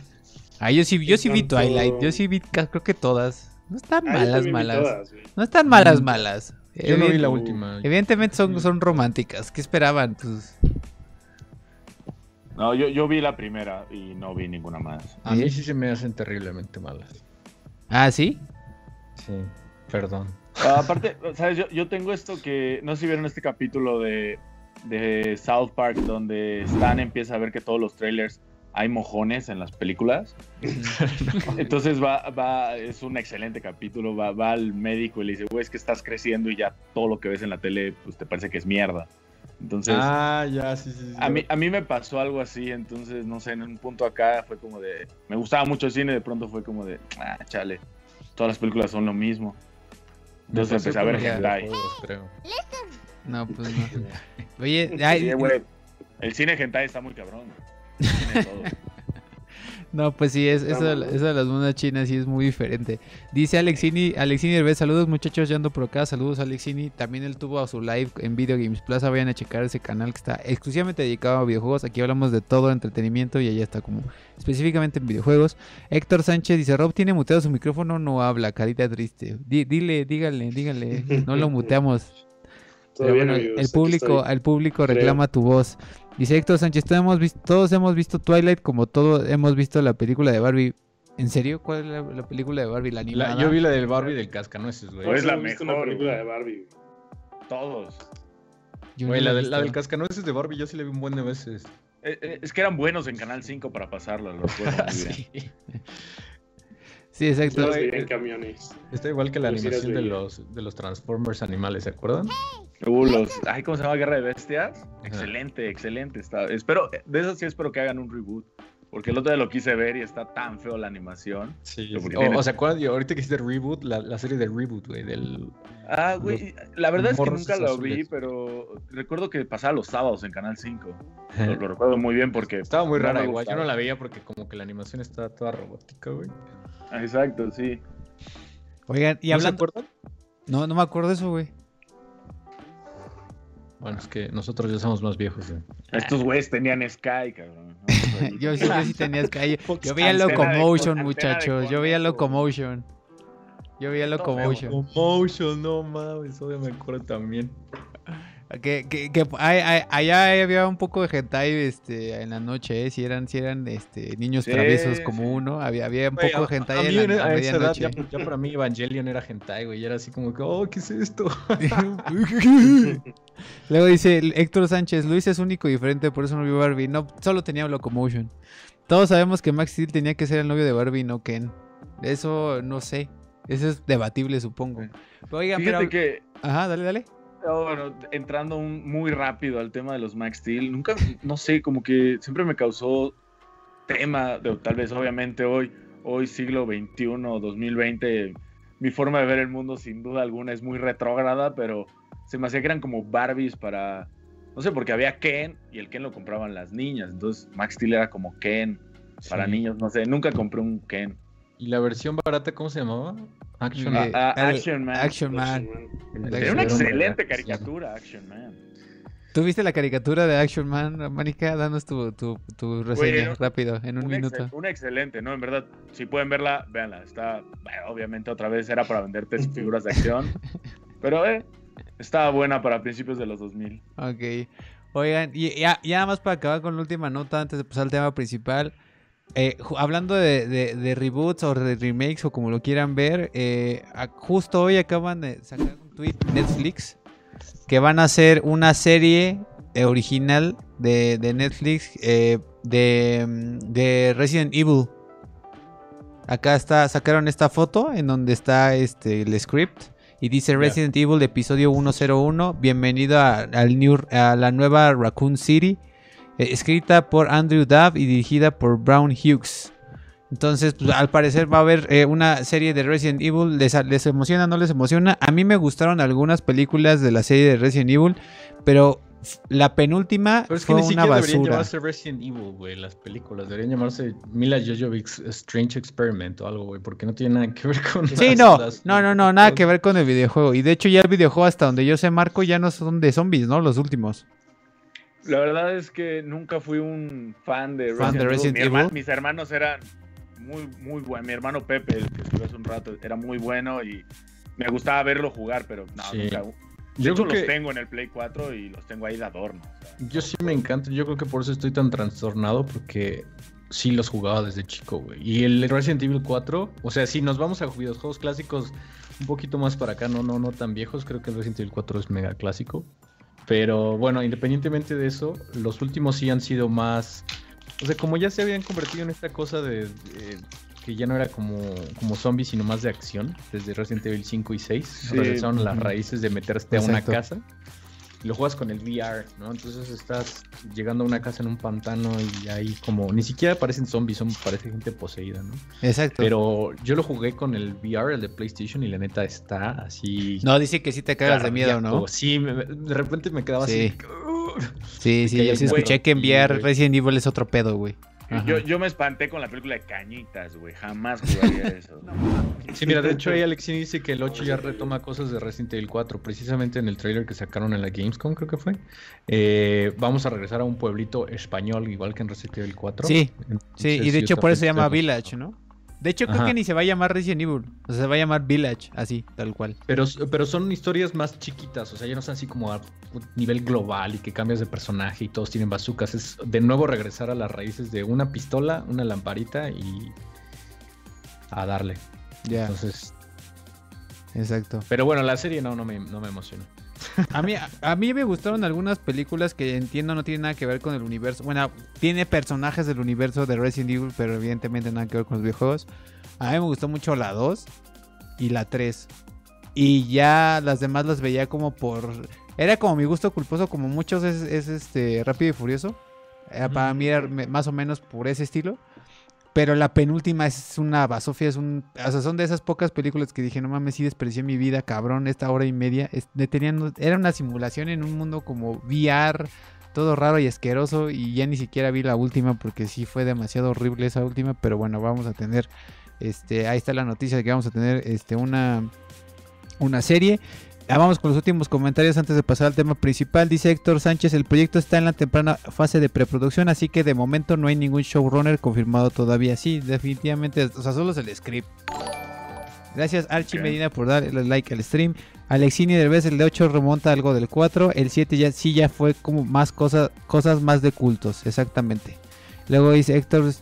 A: Ah, yo sí, yo sí vi Twilight. Yo sí vi, creo que todas. No están ah, malas, malas. no están malas, malas.
B: Yo no vi la última.
A: Evidentemente son, son románticas. ¿Qué esperaban? Pues.
D: No, yo, yo vi la primera y no vi ninguna más.
B: A mí sí se me hacen terriblemente malas.
A: ¿Ah, sí?
B: Sí, perdón.
D: Ah, aparte, ¿sabes? Yo, yo, tengo esto que, no sé si vieron este capítulo de, de South Park donde Stan empieza a ver que todos los trailers hay mojones en las películas. Entonces va, va, es un excelente capítulo, va, va al médico y le dice, güey, es que estás creciendo y ya todo lo que ves en la tele, pues te parece que es mierda. Entonces,
B: ah, ya, sí, sí,
D: A, mí, a mí me pasó algo así, entonces, no sé, en un punto acá fue como de, me gustaba mucho el cine, de pronto fue como de, ah, chale, todas las películas son lo mismo. Entonces empecé a ver hentai.
A: No, pues no. Oye,
D: el cine hentai está muy cabrón.
A: No, pues sí, es, eso, de las monas chinas sí es muy diferente. Dice Alexini, Alexini Herbes, saludos muchachos, ya ando por acá, saludos Alexini. También él tuvo a su live en Video Games Plaza, vayan a checar ese canal que está exclusivamente dedicado a videojuegos. Aquí hablamos de todo entretenimiento y allá está como específicamente en videojuegos. Héctor Sánchez dice, Rob tiene muteado su micrófono, no habla, carita triste. dile, dígale, dígale, no lo muteamos. el público, el público reclama tu voz. Dice Héctor Sánchez, todos hemos, visto, todos hemos visto Twilight como todos hemos visto la película de Barbie. ¿En serio? ¿Cuál es la, película de Barbie? La animada.
B: yo vi la del Barbie del Cascanueces, güey.
C: es la mejor película de Barbie.
D: Todos.
B: Güey, la, la, del Cascanueces de Barbie yo sí la vi un buen de veces.
D: Eh, eh, es que eran buenos en Canal 5 para pasarla, los sí.
A: sí, exacto.
C: en camiones.
B: Está igual que la animación de los, de los Transformers animales, ¿se acuerdan?
D: Los, ay, ¿cómo se llama? Guerra de Bestias. Excelente, excelente. Está, espero, de eso sí espero que hagan un reboot. Porque el otro día lo quise ver y está tan feo la animación.
B: Sí, o, sea, ahorita que hiciste reboot, la, serie de reboot, güey, del...
D: Ah, güey, la verdad es que nunca lo vi, pero recuerdo que pasaba los sábados en Canal 5. Lo, recuerdo muy bien porque...
B: Estaba muy rara igual, yo no la veía porque como que la animación estaba toda robótica, güey.
D: exacto, sí.
A: Oigan, y hablando... No, no me acuerdo de eso, güey.
B: Bueno, es que nosotros ya somos más viejos.
D: Estos güeyes tenían Sky, cabrón.
A: yo, sí, yo sí tenía Sky. Yo veía Locomotion, muchachos. Yo veía Locomotion. Yo veía Locomotion.
B: Locomotion, no mames, eso me acuerdo también.
A: Que, que, que allá había un poco de hentai este, en la noche, ¿eh? si eran, si eran este, niños traviesos como uno, había, había un poco de hentai en la, medianoche.
B: Ya, ya, para mí Evangelion era hentai, güey, y era así como que, oh, ¿qué es esto?
A: Luego dice Héctor Sánchez, Luis es único y diferente, por eso no vio Barbie. No, solo tenía Locomotion. Todos sabemos que Max Steel tenía que ser el novio de Barbie, no Ken. Eso no sé. Eso es debatible, supongo.
D: oigan, Fíjate que...
A: Ajá, dale, dale.
D: Bueno, entrando muy rápido al tema de los Max Steel, nunca, no sé, como que siempre me causó tema, de, tal vez obviamente hoy, hoy siglo XXI, 2020, mi forma de ver el mundo sin duda alguna es muy retrógrada, pero se me hacía que eran como Barbies para, no sé, porque había Ken y el Ken lo compraban las niñas, entonces Max Steel era como Ken para niños, no sé, nunca compré un Ken.
B: ¿Y la versión barata cómo se llamaba?
D: Action, eh, ah, Action Man.
A: Action Man.
D: Era una excelente caricatura, Action Man.
A: ¿Tú viste la caricatura de Action Man, Manica? Danos tu, tu, tu reseña rápido, en un, minuto.
D: una excelente, ¿no? En verdad, si pueden verla, véanla. Está, obviamente, otra vez era para venderte figuras de acción. pero, eh, estaba buena para principios de los 2000.
A: Ok. Oigan, y ya, ya más para acabar con la última nota, antes de pasar al tema principal. Eh, hablando de, de, reboots o de remakes o como lo quieran ver, eh, justo hoy acaban de sacar un tweet Netflix que van a hacer una serie eh, original de, Netflix eh, de, Resident Evil. Acá está, sacaron esta foto en donde está este, el script y dice Resident Evil episodio 101, bienvenido a, al new, a la nueva Raccoon City, eh, escrita por Andrew Duff y dirigida por Brown Hughes. Entonces, pues, al parecer va a haber eh, una serie de Resident Evil. ¿Les, ¿Les emociona? ¿No les emociona? A mí me gustaron algunas películas de la serie de Resident Evil, pero la penúltima
B: pero es que
A: fue
B: ni
A: una basura. Deberían
B: llamarse Resident Evil, güey, las películas. Deberían llamarse Mila Jovovic's Strange Experiment o algo, güey, porque no tiene nada que ver con
A: Sí, no, no, no, no, nada que ver con el videojuego. Y de hecho ya el videojuego hasta donde yo sé, Marco, ya no son de zombies, ¿no? Los últimos.
D: La verdad es que nunca fui un fan de Resident, Evil. mis hermanos eran muy, muy bueno. Mi hermano Pepe, el que estuvo hace un rato, era muy bueno y me gustaba verlo jugar, pero no, nunca. yo creo los tengo en el Play 4 y los tengo ahí de adorno.
B: Yo sí me encanta, yo creo que por eso estoy tan trastornado, porque sí los jugaba desde chico, güey. Y el Resident Evil 4, o sea, si nos vamos a videojuegos clásicos un poquito más para acá, no, no, no tan viejos, creo que el Resident Evil 4 es mega clásico. Pero bueno, independientemente de eso, los últimos sí han sido más o sea, como ya se habían convertido en esta cosa de, que ya no era como, como zombies, sino más de acción, desde Resident Evil 5 y 6, regresaron a las raíces de meterte a una casa. Y lo juegas con el VR, ¿no? Entonces estás llegando a una casa en un pantano y ahí como ni siquiera parecen zombies, son parece gente poseída, ¿no?
A: Exacto.
B: Pero yo lo jugué con el VR, el de PlayStation, y la neta está así.
A: No, dice que sí te cagas de miedo, ¿no?
B: Sí, de repente me quedaba así.
A: Sí, sí, yo sí escuché que enviar Resident Evil es otro pedo, güey.
D: Yo, yo, me espanté con la película de Cañitas, güey. Jamás jugaría eso.
B: Sí, mira, de hecho ahí Alexi dice que el 8 ya retoma cosas de Resident Evil 4. Precisamente en el trailer que sacaron en la Gamescom, creo que fue. Eh, vamos a regresar a un pueblito español, igual que en Resident Evil 4.
A: Sí, sí, y de hecho por eso se llama Village, ¿no? De hecho, creo que ni se va a llamar Resident Evil. O sea, se va a llamar Village, así, tal cual.
B: Pero, pero son historias más chiquitas. O sea, ya no son así como a nivel global y que cambias de personaje y todos tienen bazucas. Es de nuevo regresar a las raíces de una pistola, una lamparita y. a darle.
A: Ya. Entonces. Exacto.
B: Pero bueno, la serie no, no me, no me emociona.
A: A mí, a mí me gustaron algunas películas que entiendo no tienen nada que ver con el universo. Bueno, tiene personajes del universo de Resident Evil, pero evidentemente nada que ver con los videojuegos. A mí me gustó mucho la 2 y la 3. Y ya las demás las veía como por... Era como mi gusto culposo, como muchos es, este Rápido y Furioso. Eh, para mí era más o menos por ese estilo. Pero la penúltima es una basofia, es un... O sea, son de esas pocas películas que dije, no mames, sí desperdicié mi vida, cabrón, esta hora y media. tenían, era una simulación en un mundo como VR, todo raro y asqueroso. Y ya ni siquiera vi la última porque sí fue demasiado horrible esa última. Pero bueno, vamos a tener... Este, ahí está la noticia de que vamos a tener este, una, una serie. Ah, vamos con los últimos comentarios antes de pasar al tema principal. Dice Héctor Sánchez, el proyecto está en la temprana fase de preproducción, así que de momento no hay ningún showrunner confirmado todavía. Sí, definitivamente, o sea, solo es el script. Gracias Archie Medina por darle like al stream. Alexini del vez el de 8 remonta algo del 4. El 7 ya sí ya fue como más cosas, cosas más de cultos, exactamente. Luego dice Héctor,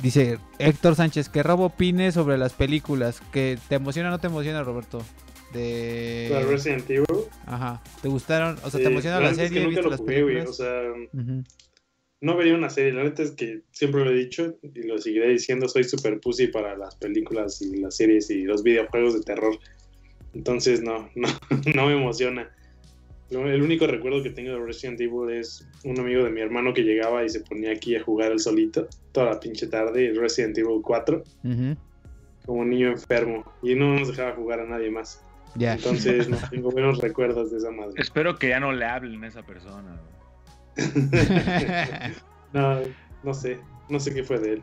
A: dice Héctor Sánchez, que Robo opine sobre las películas. ¿Que te emociona o no te emociona, Roberto? De
C: Resident Evil.
A: Ajá. ¿Te gustaron? O sea, ¿te emocionó la serie?
C: Es que nunca lo jugué, güey. O sea, no vería una serie. La neta es que siempre lo he dicho y lo seguiré diciendo. Soy super pussy para las películas y las series y los videojuegos de terror. Entonces, no, no, no me emociona. el único recuerdo que tengo de Resident Evil es un amigo de mi hermano que llegaba y se ponía aquí a jugar el solito toda la pinche tarde, Resident Evil 4, como un niño enfermo, y no nos dejaba jugar a nadie más. Entonces no tengo buenos recuerdos de esa madre.
D: Espero que ya no le hablen a esa persona.
C: no, no sé, no sé qué fue de él.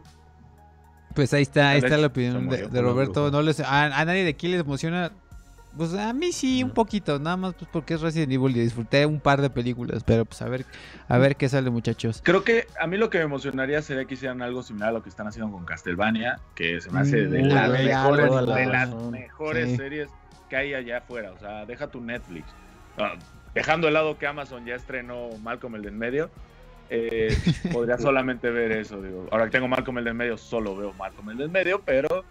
A: Pues ahí está, ahí está la opinión de, Roberto. No les, a, nadie de aquí les emociona. Pues a mí sí, un poquito, nada más pues porque es Resident Evil y disfruté un par de películas, pero pues a ver, a ver qué sale muchachos.
D: Creo que a mí lo que me emocionaría sería que hicieran algo similar a lo que están haciendo con Castlevania, que se me hace de, mm, las, mejores, series que hay allá afuera. O sea, deja tu Netflix. Ah, dejando de lado que Amazon ya estrenó Malcolm el de en medio, eh, podría solamente ver eso. Digo. Ahora que tengo Malcolm el de en medio, solo veo Malcolm el de en medio, pero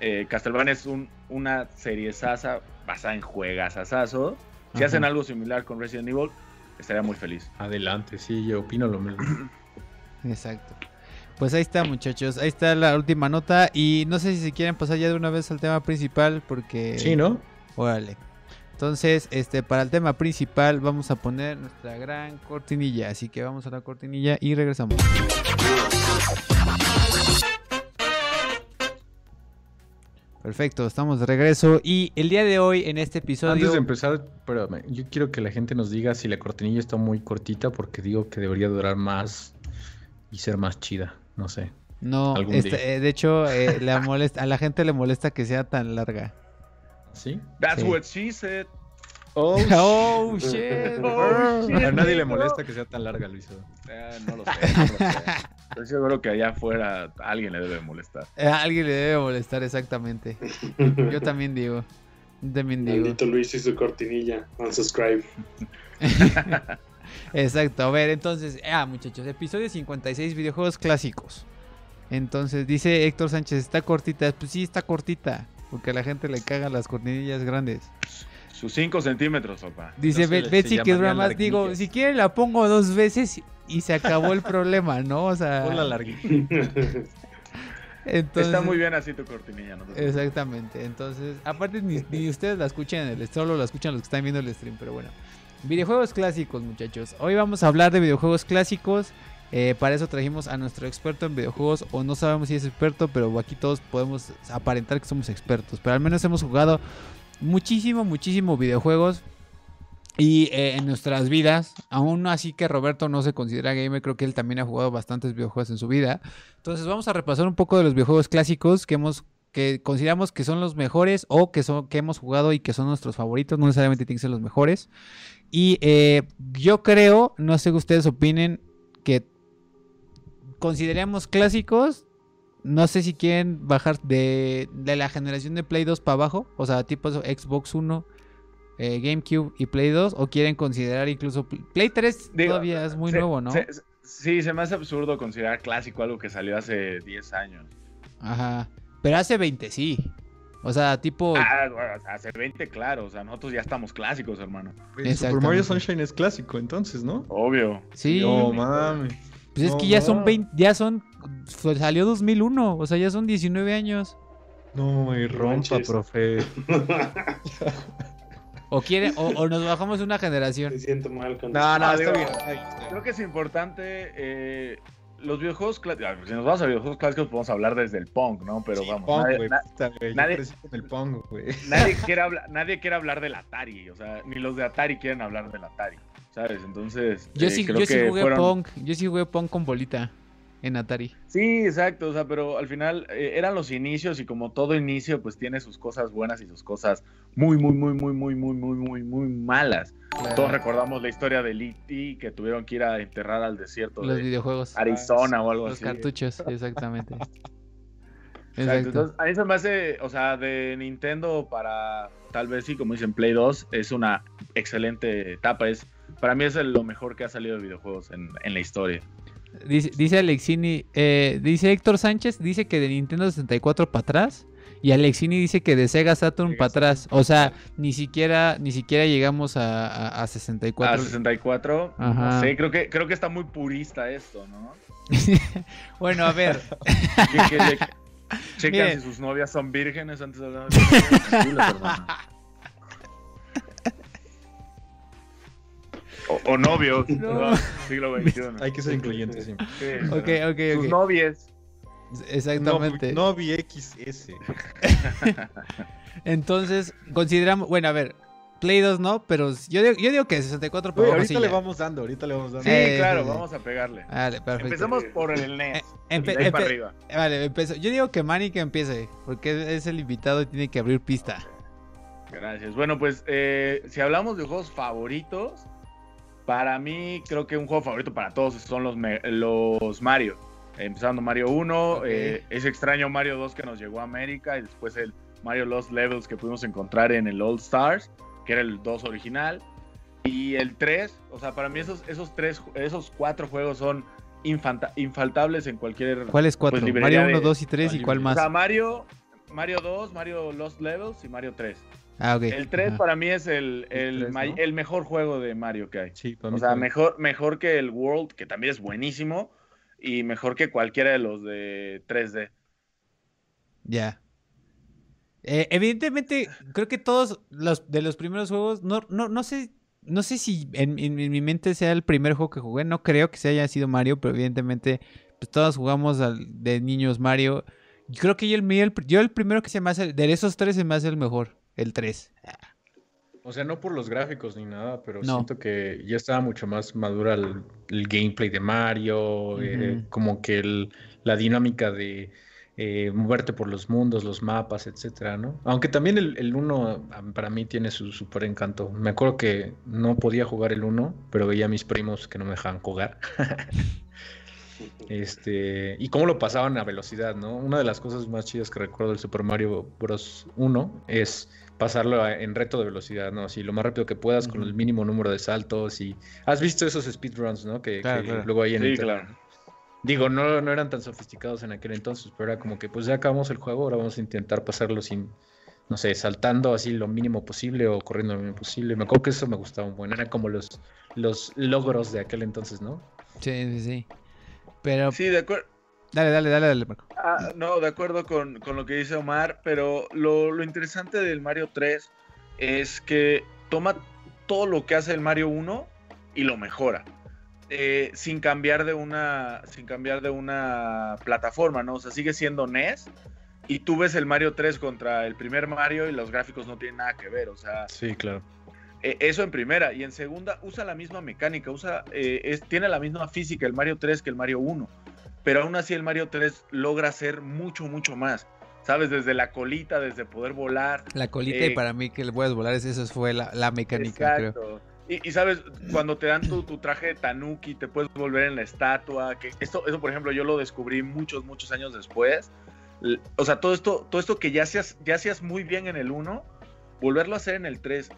D: eh, Castlevania es un, una serie sasa basada en juegas asazo. Si hacen algo similar con Resident Evil, estaría muy feliz.
B: Adelante, sí, yo opino lo mismo.
A: Exacto. Pues ahí está, muchachos. Ahí está la última nota. Y no sé si se quieren pasar ya de una vez al tema principal, porque.
B: Sí, ¿no?
A: Órale. Entonces, este, para el tema principal vamos a poner nuestra gran cortinilla. Así que vamos a la cortinilla y regresamos. Perfecto, estamos de regreso y el día de hoy en este episodio...
B: Antes de empezar, espérame, yo quiero que la gente nos diga si la cortinilla está muy cortita porque digo que debería durar más y ser más chida, no sé.
A: No, este, eh, de hecho eh, molesta, a la gente le molesta que sea tan larga.
B: ¿Sí?
D: That's what she said.
A: Oh, oh, shit.
B: Oh, shit. A nadie le molesta que sea tan larga, Luis.
D: Eh, no lo sé. No lo sé. Estoy seguro que allá afuera a alguien le debe molestar.
A: Eh, a alguien le debe molestar, exactamente. Yo también digo. También digo.
C: Maldito Luis y su cortinilla. Unsubscribe.
A: Exacto. A ver, entonces, ah, muchachos, episodio 56, videojuegos clásicos. Entonces, dice Héctor Sánchez, ¿está cortita? Pues sí, está cortita. Porque a la gente le cagan las cortinillas grandes.
D: Sus 5 centímetros, papá.
A: Dice Betsy que dura más. Digo, si quiere la pongo dos veces y se acabó el problema, ¿no? O sea.
B: Ponla larguita.
D: Está muy bien así tu cortinilla, ¿no?
A: Exactamente. Entonces, aparte ni, ustedes la escuchan en el solo la escuchan los que están viendo el stream, pero bueno. Videojuegos clásicos, muchachos. Hoy vamos a hablar de videojuegos clásicos. Eh, para eso trajimos a nuestro experto en videojuegos, o no sabemos si es experto, pero aquí todos podemos aparentar que somos expertos. Pero al menos hemos jugado muchísimo, muchísimo videojuegos. Y eh, en nuestras vidas, aún así que Roberto no se considera gamer, creo que él también ha jugado bastantes videojuegos en su vida. Entonces vamos a repasar un poco de los videojuegos clásicos que hemos que consideramos que son los mejores o que son que hemos jugado y que son nuestros favoritos, no necesariamente tienen que ser los mejores. Y eh, yo creo, no sé que ustedes opinen, que consideramos clásicos. No sé si quieren bajar de, la generación de Play 2 para abajo, o sea, tipo Xbox 1, eh, GameCube y Play 2, o quieren considerar incluso Play 3 todavía es muy nuevo, ¿no?
D: sí, se me hace absurdo considerar clásico algo que salió hace 10 años.
A: Ajá, pero hace 20 sí. O sea, tipo.
D: Ah, hace 20, claro. O sea, nosotros ya estamos clásicos, hermano.
B: Super Mario Sunshine es clásico, entonces, ¿no?
D: Obvio.
A: Sí.
B: No, mami.
A: Pues es que ya son 20, ya son, salió 2001, o sea, ya son 19 años.
B: No, y rompa, profe.
A: o quiere, o, nos bajamos una generación.
C: Me siento mal con
D: No, no, digo, creo que es importante eh, los videojuegos clásicos. Si nos vamos a videojuegos clásicos, podemos hablar desde el Pong, ¿no? Pero vamos. nadie, nadie,
B: el Pong,
D: nadie, quiere hablar, nadie quiere hablar del Atari, o sea, ni los de Atari quieren hablar del Atari. ¿sabes? Entonces,
A: yo sí, yo sí jugué Pong, yo sí jugué Pong con bolita en Atari.
D: Sí, exacto, o sea, pero al final eh, eran los inicios y como todo inicio, pues tiene sus cosas buenas y sus cosas muy, muy, muy, muy, muy, muy, muy, muy, muy malas. Todos recordamos la historia de E.T. que tuvieron que ir a enterrar al desierto
A: los videojuegos.
D: Arizona o algo
A: así. Los cartuchos, exactamente.
D: Exacto. Entonces, a mí se me hace, o sea, de Nintendo para, tal vez sí, como dicen, Play 2, es una excelente etapa. Es para mí es lo mejor que ha salido de videojuegos en, la historia.
A: Dice, dice Alexini, eh, dice Héctor Sánchez, dice que de Nintendo 64 para atrás. Y Alexini dice que de Sega Saturn para atrás. O sea, ni siquiera, ni siquiera llegamos a, a, 64.
D: A 64. Ajá. Sí, creo que, creo que está muy purista esto, ¿no?
A: bueno, a ver.
D: Checan si sus novias son vírgenes antes de hablar O, novios. Siglo XXI.
B: Hay que ser incluyentes siempre.
A: ok, ok, ok.
D: Sus novies.
A: Exactamente.
B: Novi XS.
A: Entonces, consideramos, bueno, a ver, Play 2 no, pero yo digo, yo digo que 64
B: por Ahorita le vamos dando, ahorita le vamos dando.
D: Sí, claro, vamos a pegarle.
A: Vale, perfecto.
D: Empezamos por el NES. Eh, para arriba.
A: Vale, empezó. Yo digo que Manny que empiece, porque es el invitado y tiene que abrir pista.
D: Gracias. Bueno, pues eh, si hablamos de juegos favoritos, para mí creo que un juego favorito para todos son los, los Mario. Empezando Mario 1, eh, es extraño Mario 2 que nos llegó a América y después el Mario Lost Levels que pudimos encontrar en el All Stars que era el 2 original. Y el 3, o sea, para mí esos, esos, tres, esos cuatro juegos son infaltables en cualquier.
A: ¿Cuáles cuatro? Pues, Mario 1, 2 y 3 y cuál más?
D: O sea, Mario, Mario 2, Mario Lost Levels y Mario 3.
A: Ah, ok.
D: El 3 para mí es el, el, el, mejor juego de Mario que hay. Sí, o sea, mejor, mejor que el World, que también es buenísimo, y mejor que cualquiera de los de 3D.
A: Ya. Eh, evidentemente, creo que todos los de los primeros juegos, no, no, no sé, no sé si en, mi mente sea el primer juego que jugué, no creo que se haya sido Mario, pero evidentemente, pues todos jugamos de niños Mario. Creo que yo el, yo el primero que se me hace, de esos tres se me hace el mejor, el 3.
B: O sea, no por los gráficos ni nada, pero siento que ya estaba mucho más madura el, gameplay de Mario, eh, como que la dinámica de eh, moverte por los mundos, los mapas, etcétera, ¿no? Aunque también el 1 para mí tiene su súper encanto. Me acuerdo que no podía jugar el 1, pero veía a mis primos que no me dejaban jugar. este, y cómo lo pasaban a velocidad, ¿no? Una de las cosas más chidas que recuerdo del Super Mario Bros. 1 es pasarlo en reto de velocidad, ¿no? Así lo más rápido que puedas con el mínimo número de saltos y has visto esos speedruns, ¿no? Que, luego hay en
D: sí, Claro.
B: Digo, no, no eran tan sofisticados en aquel entonces, pero era como que pues ya acabamos el juego, ahora vamos a intentar pasarlo sin, no sé, saltando así lo mínimo posible o corriendo lo mínimo posible. Me acuerdo que eso me gustaba un buen, eran como los, los logros de aquel entonces, ¿no?
A: Sí, sí, sí. Pero...
D: Sí, de acuerdo.
A: Dale, dale, dale, dale, Marco.
D: Ah, no, de acuerdo con, lo que dice Omar, pero lo, lo interesante del Mario 3 es que toma todo lo que hace el Mario 1 y lo mejora. Eh, sin cambiar de una sin cambiar de una plataforma, ¿no? O sea, sigue siendo NES y tú ves el Mario 3 contra el primer Mario y los gráficos no tienen nada que ver, o sea,
B: sí, claro.
D: E, eso en primera y en segunda usa la misma mecánica, usa eh, tiene la misma física el Mario 3 que el Mario 1, pero aún así el Mario 3 logra ser mucho mucho más. ¿Sabes? Desde la colita, desde poder volar.
A: La colita y eh, para mí que le puedes volar, eso fue la, la mecánica, creo.
D: Y, sabes, cuando te dan tu, traje de tanuki, te puedes volver en la estatua. Que esto, eso, por ejemplo, yo lo descubrí muchos, muchos años después. O sea, todo esto, todo esto que ya hacías, ya hacías muy bien en el 1, volverlo a hacer en el 3.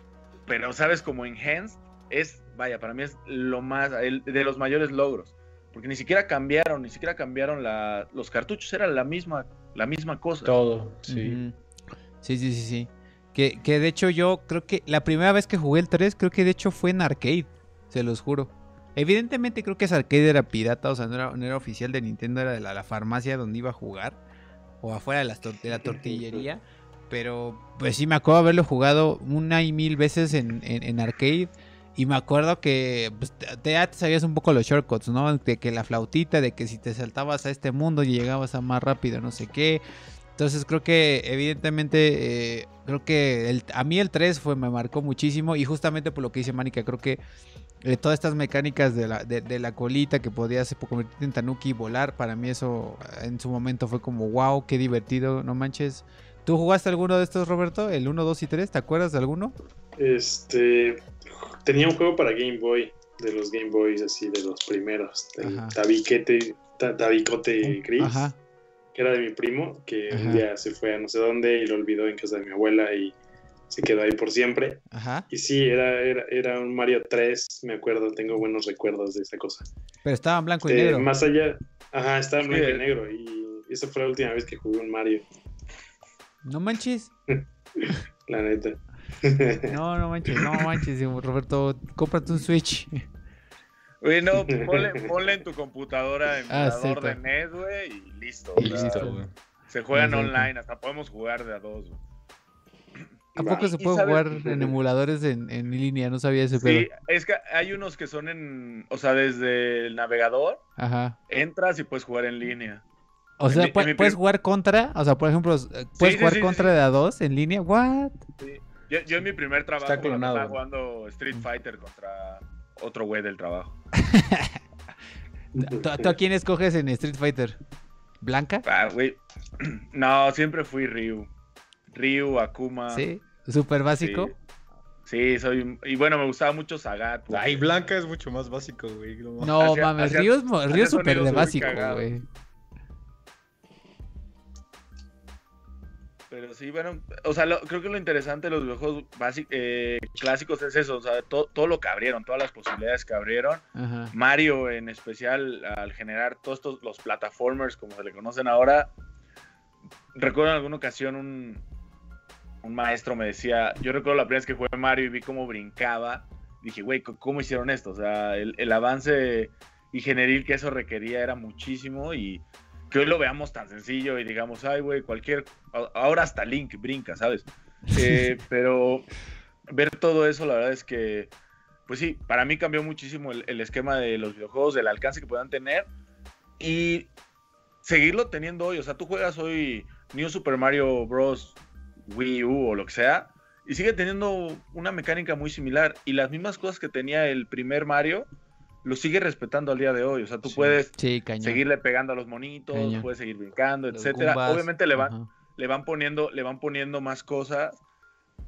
D: Pero, sabes, como Enhanced, es, vaya, para mí es lo más, de los mayores logros. Porque ni siquiera cambiaron, ni siquiera cambiaron la, los cartuchos, era la misma, la misma cosa.
B: Todo, sí.
A: Sí, sí, sí, sí. Que, de hecho yo creo que la primera vez que jugué el 3, creo que de hecho fue en arcade, se los juro. Evidentemente creo que ese arcade era pirata, o sea, no era, oficial de Nintendo, era de la, farmacia donde iba a jugar, o afuera de la, la tortillería. Pero pues sí me acuerdo haberlo jugado una y mil veces en, arcade. Y me acuerdo que pues, te, ya sabías un poco los shortcuts, ¿no? De que la flautita, de que si te saltabas a este mundo y llegabas a más rápido, no sé qué. Entonces creo que evidentemente, eh, creo que el, a mí el 3 fue, me marcó muchísimo y justamente por lo que dice Manica, creo que eh, todas estas mecánicas de la, de, la colita que podías convertirte en Tanuki y volar, para mí eso en su momento fue como wow, qué divertido, no manches. ¿Tú jugaste alguno de estos, Roberto? ¿El 1, 2 y 3? ¿Te acuerdas de alguno?
C: Este, tenía un juego para Game Boy, de los Game Boys así, de los primeros, el Tabiquete, Tabicote Gris. Ajá que era de mi primo, que un día se fue a no sé dónde y lo olvidó en casa de mi abuela y se quedó ahí por siempre. Ajá. Y sí, era, era, un Mario 3, me acuerdo, tengo buenos recuerdos de esa cosa.
A: Pero estaba en blanco y este, negro.
C: Más allá, ajá, estaba en blanco y negro y esa fue la última vez que jugué un Mario.
A: No manches.
C: la neta.
A: no, no manches, no manches, Roberto, cómprate un Switch.
D: Oye, no, ponle, en tu computadora emulador ah, de NES, güey, y listo.
B: listo, güey.
D: Se juegan online, hasta podemos jugar de a dos, güey.
A: ¿A poco se puede jugar en emuladores en, en, línea? No sabía ese
D: Sí, es que hay unos que son en, o sea, desde el navegador, Ajá. entras y puedes jugar en línea.
A: O sea, ¿puedes jugar contra? O sea, por ejemplo, ¿puedes jugar contra de a dos en línea? ¿What?
D: Yo, yo, en mi primer trabajo estaba jugando Street Fighter contra otro güey del trabajo.
A: ¿Tú, a quién escoges en Street Fighter? ¿Blanca?
D: Ah, güey. No, siempre fui Ryu. Ryu, Akuma.
A: Sí, súper básico.
D: Sí. soy. Y bueno, me gustaba mucho Sagat.
B: Ay, Blanca es mucho más básico, güey.
A: No, mames, Ryu es súper de básico, güey.
D: Pero sí, bueno, o sea, creo que lo interesante de los videojuegos eh, clásicos es eso, o sea, todo lo que abrieron, todas las posibilidades que abrieron. Mario en especial, al generar todos estos, los plataformers, como se le conocen ahora. Recuerdo en alguna ocasión un, un maestro me decía, yo recuerdo la primera vez que jugué Mario y vi cómo brincaba. Dije, güey, ¿cómo hicieron esto? O sea, el, el avance ingenieril que eso requería era muchísimo y que hoy lo veamos tan sencillo y digamos, ay, güey, cualquier, ahora hasta Link brinca, ¿sabes? Eh, pero ver todo eso, la verdad es que, pues sí, para mí cambió muchísimo el, esquema de los videojuegos, del alcance que puedan tener y seguirlo teniendo hoy. O sea, tú juegas hoy New Super Mario Bros. Wii U o lo que sea, y sigue teniendo una mecánica muy similar. Y las mismas cosas que tenía el primer Mario, lo sigue respetando al día de hoy. O sea, tú puedes seguirle pegando a los monitos, puedes seguir brincando, etcétera. Obviamente le van, le van poniendo, le van poniendo más cosas.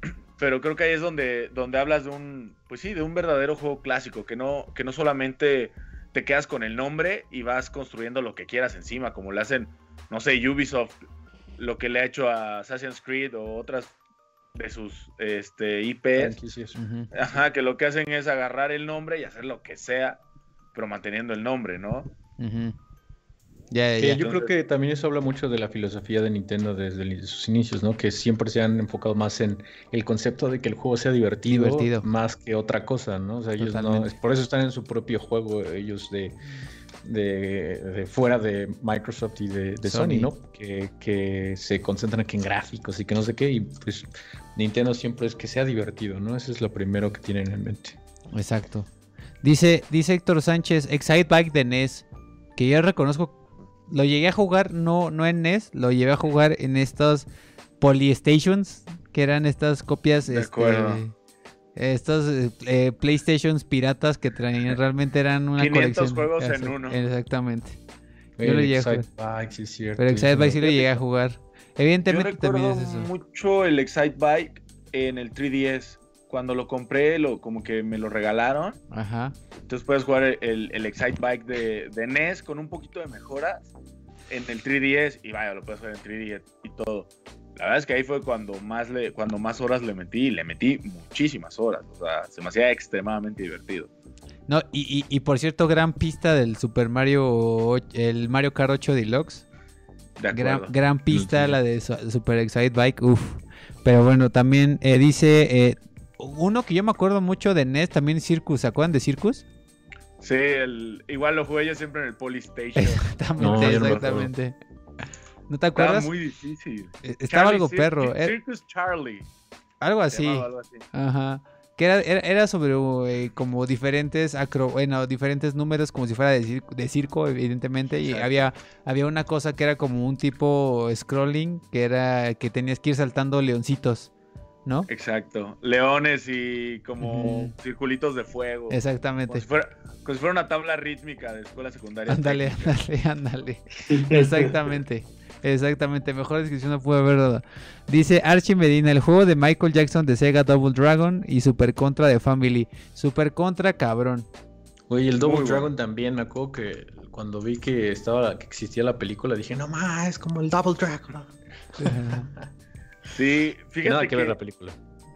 D: Pero creo que ahí es donde, donde hablas de un, pues sí, de un verdadero juego clásico, que no, que no solamente te quedas con el nombre y vas construyendo lo que quieras encima, como le hacen, no sé, Ubisoft, lo que le ha hecho a Assassin's Creed o otras de sus este, IPs. Ajá, que lo que hacen es agarrar el nombre y hacer lo que sea pero manteniendo el nombre, ¿no?
B: Ya. yo creo que también eso habla mucho de la filosofía de Nintendo desde sus inicios, ¿no? Que siempre se han enfocado más en el concepto de que el juego sea divertido, más que otra cosa, ¿no? O sea, ellos no, por eso están en su propio juego, ellos de, de, fuera de Microsoft y de, Sony, ¿no? Que, que, se concentran aquí en gráficos y que no sé qué, y pues Nintendo siempre es que sea divertido, ¿no? Eso es lo primero que tienen en mente.
A: Exacto. Dice, dice Héctor Sánchez, Excite Bike de NES, que yo reconozco, lo llegué a jugar, no, no en NES, lo llegué a jugar en estos Polystations, que eran estas copias, de este, estos eh, PlayStations piratas que traían, realmente eran una 500
D: juegos en uno.
A: Exactamente. Yo lo llegué a jugar. Bike, sí es cierto. Pero Excite Bike sí lo llegué a jugar. Evidentemente también es eso.
D: mucho el Excite Bike en el 3DS cuando lo compré, lo, como que me lo regalaron. Ajá. Entonces puedes jugar el, el Excite Bike de, de, NES con un poquito de mejoras en el 3DS y vaya, lo puedes jugar en 3DS y todo. La verdad es que ahí fue cuando más, le, cuando más horas le metí y le metí muchísimas horas. O sea, se me hacía extremadamente divertido.
A: No, y, y, por cierto, gran pista del Super Mario, el Mario Kart 8 Deluxe. De gran, gran pista la de Super Excite Bike, uff. Pero bueno, también eh, dice, eh, uno que yo me acuerdo mucho de NES, también Circus. ¿Se acuerdan de Circus?
D: Sí, el, igual lo jugué yo siempre en el Polystation.
A: Exactamente, exactamente. No, te acuerdas?
D: Estaba muy difícil.
A: E, estaba algo perro.
D: Eh. Circus Charlie.
A: Algo así. Ajá. Que era, era, sobre eh, como diferentes acro, bueno, diferentes números, como si fuera de, circo, de circo evidentemente. Y había, había una cosa que era como un tipo scrolling, que era que tenías que ir saltando leoncitos. ¿No?
D: Exacto. Leones y como circulitos de fuego.
A: Exactamente.
D: Como si, fuera, una tabla rítmica de escuela secundaria.
A: Ándale, ándale, ándale. Exactamente. Exactamente, mejor descripción no pude haber dado. Dice Archie Medina, el juego de Michael Jackson de Sega Double Dragon y Super Contra de Family. Super Contra, cabrón.
B: Oye, el Double Dragon también, me acuerdo que cuando vi que estaba que existía la película, dije, no más, es como el Double Dragon.
D: Sí, fíjate
B: Nada que, ver la película.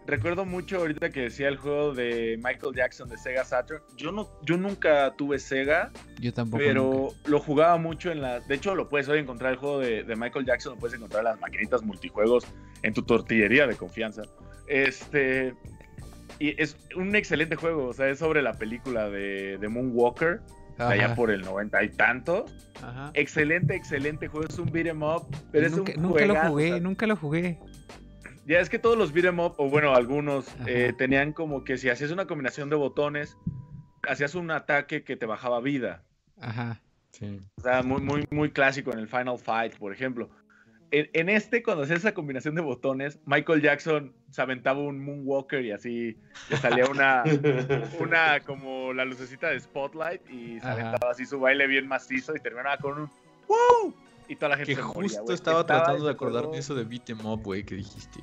D: Recuerdo mucho ahorita que decía el juego de Michael Jackson de Sega Saturn. Yo no, yo nunca tuve Sega.
A: Yo tampoco.
D: Pero lo jugaba mucho en las. De hecho, lo puedes hoy encontrar el juego de, Michael Jackson, lo puedes encontrar en las maquinitas multijuegos en tu tortillería de confianza. Este. Y es un excelente juego. O sea, es sobre la película de, de Moonwalker allá por el noventa y tanto. Excelente, excelente juego. Es un beat'em up, pero es
A: nunca,
D: un
A: Nunca lo jugué, nunca lo jugué.
D: Ya es que todos los beat'em up, o bueno, algunos, eh, tenían como que si hacías una combinación de botones, hacías un ataque que te bajaba vida.
A: Ajá.
D: Sí. O sea, muy, muy, muy clásico en el Final Fight, por ejemplo. En, este, cuando hacías esa combinación de botones, Michael Jackson se aventaba un Moonwalker y así le salía una, una como la lucecita de Spotlight y se aventaba así su baile bien macizo y terminaba con un ¡Wow! Y toda la gente
B: que justo estaba, tratando de acordarme eso de Beat Em Up, güey, que dijiste,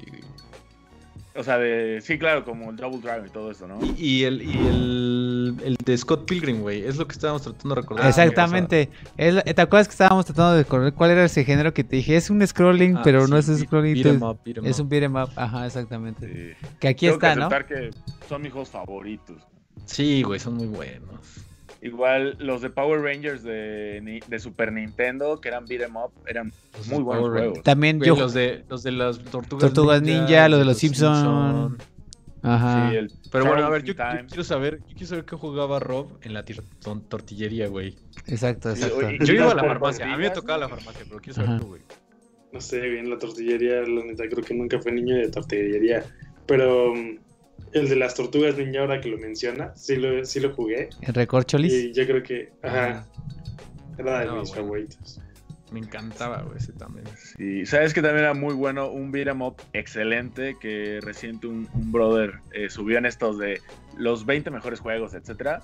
D: O sea, de. Sí, claro, como el Double Drive y todo eso, ¿no?
B: Y, el, y el, el, de Scott Pilgrim, güey. Es lo que estábamos tratando de recordar.
A: Exactamente. ¿Te acuerdas que estábamos tratando de recordar cuál era ese género que te dije? Es un scrolling, ah, pero no es un scrolling. Beat em up, beat em es un beat'em up. Ajá, exactamente. Que aquí está,
D: que
A: ¿no?
D: que son mis juegos favoritos.
B: Sí, güey, son muy buenos.
D: Igual los de Power Rangers de, de Super Nintendo, que eran beat'em up, eran muy buenos juegos.
A: También yo...
B: Los de, los de las Tortugas,
A: Tortugas Ninja, los de los, Simpsons. Ajá.
B: Pero bueno, a ver, yo, quiero saber, yo quiero saber qué jugaba Rob en la tortillería, güey.
A: Exacto, exacto.
B: yo iba a la farmacia, a mí me tocaba la farmacia, pero quiero saber tú, güey.
C: No sé, bien, la tortillería, la neta, creo que nunca fue niño de tortillería. Pero el de las tortugas ninja, ahora que lo menciona, sí lo, sí lo jugué.
A: ¿El Recorcholis?
C: Y yo creo que, ajá, era de mis favoritos.
B: Me encantaba, güey, ese también.
D: Sí, sabes que también era muy bueno, un beat'em up excelente que reciente un, brother eh, subió en estos de los 20 mejores juegos, etcétera.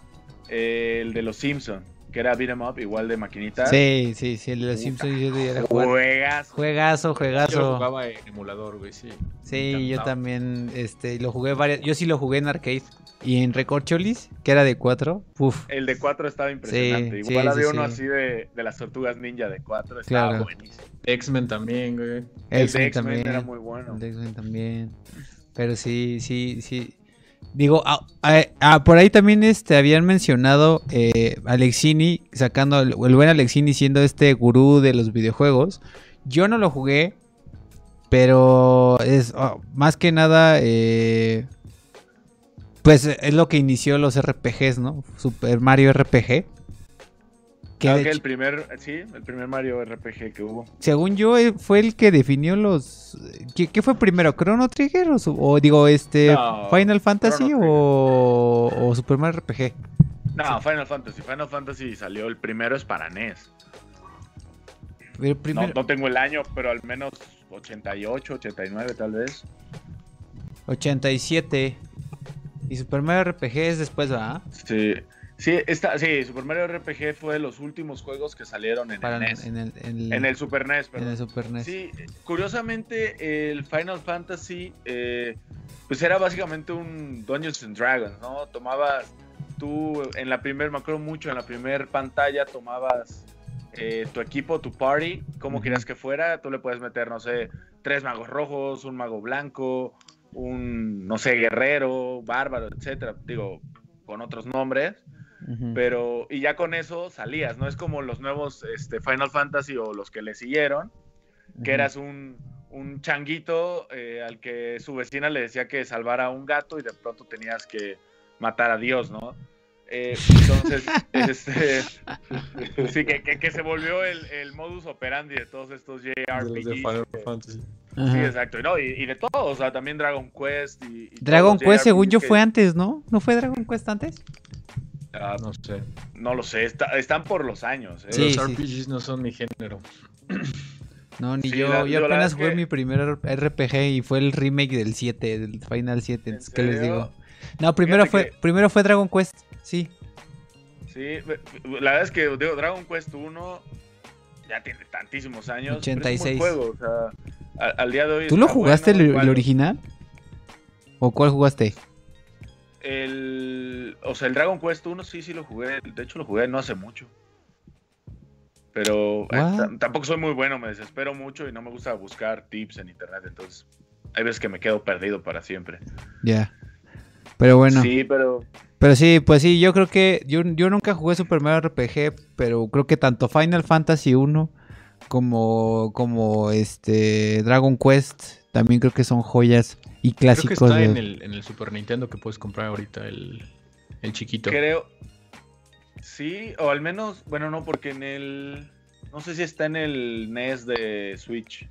D: Eh, el de los Simpsons que era beat'em up, igual de maquinita.
A: Sí, sí, sí, el de los Simpsons yo era
D: Juegazo.
A: Juegazo, juegazo.
B: Yo lo jugaba en emulador, güey, sí.
A: Sí, yo también, este, lo jugué varias, yo sí lo jugué en arcade. Y en Recorcholis, que era de 4, puf.
D: El de 4 estaba impresionante. Igual había uno así de, de, las tortugas ninja de 4, estaba claro. buenísimo.
B: X-Men también, güey.
D: X-Men era muy bueno.
A: X-Men también. Pero sí, sí, sí. Digo, ah, ah, ah, por ahí también este, habían mencionado eh, Alexini, sacando el, buen Alexini siendo este gurú de los videojuegos. Yo no lo jugué, pero es más que nada, eh, pues es lo que inició los RPGs, ¿no? Super Mario RPG.
D: Que el primer, sí, el primer Mario RPG que hubo.
A: Según yo, eh, fue el que definió los. ¿Qué, fue primero? ¿Chrono Trigger? O, digo, este. ¿Final Fantasy o, Super Mario RPG?
D: No, Final Fantasy. Final Fantasy salió el primero es para NES. no, tengo el año, pero al menos 88, 89 tal vez.
A: 87. Y Super Mario RPG es después, ¿verdad?
D: Sí. Sí, está, sí, Super Mario RPG fue de los últimos juegos que salieron en el NES.
A: En el,
D: Super NES,
A: En el Super NES.
D: Sí, curiosamente el Final Fantasy eh, pues era básicamente un Dungeons and Dragons, ¿no? Tomabas, tú en la primer, me acuerdo mucho, en la primera pantalla tomabas eh, tu equipo, tu party, como quieras que fuera, tú le puedes meter, no sé, tres magos rojos, un mago blanco, un, no sé, guerrero, bárbaro, etcétera, digo, con otros nombres pero, y ya con eso salías, ¿no? Es como los nuevos este, Final Fantasy o los que le siguieron, que eras un, un changuito eh, al que su vecina le decía que salvara a un gato y de pronto tenías que matar a Dios, ¿no? Eh, entonces, este, sí, que, que, se volvió el, el, modus operandi de todos estos JRPGs. De Final Fantasy. Sí, exacto. No, y, y, de todo, o sea, también Dragon Quest. Y,
A: Dragon Quest, según yo, fue antes, ¿no? ¿No fue Dragon Quest antes?
D: Ah, no sé. No lo sé, están por los años.
B: ¿eh? los RPGs no son mi género.
A: No, ni yo. yo apenas jugué mi primer RPG y fue el remake del 7, del Final 7. ¿Qué les digo? No, primero fue, primero fue Dragon Quest, sí.
D: Sí, la verdad es que digo, Dragon Quest 1 ya tiene tantísimos años.
A: 86.
D: juego, o sea, al, día de hoy.
A: ¿Tú lo jugaste el, original? ¿O cuál jugaste?
D: El, o sea, el Dragon Quest 1 sí, sí lo jugué. De hecho, lo jugué no hace mucho. Pero eh, tampoco soy muy bueno, me desespero mucho y no me gusta buscar tips en internet. Entonces, hay veces que me quedo perdido para siempre.
A: Ya. Pero bueno.
D: Sí, pero.
A: Pero sí, pues sí, yo creo que. Yo, yo nunca jugué Super Mario RPG, pero creo que tanto Final Fantasy 1 como, como este Dragon Quest también creo que son joyas y clásicos.
B: Creo que está en, el, en, el, Super Nintendo que puedes comprar ahorita, el, el chiquito.
D: Creo. Sí, o al menos, bueno, no, porque en el. No sé si está en el NES de Switch.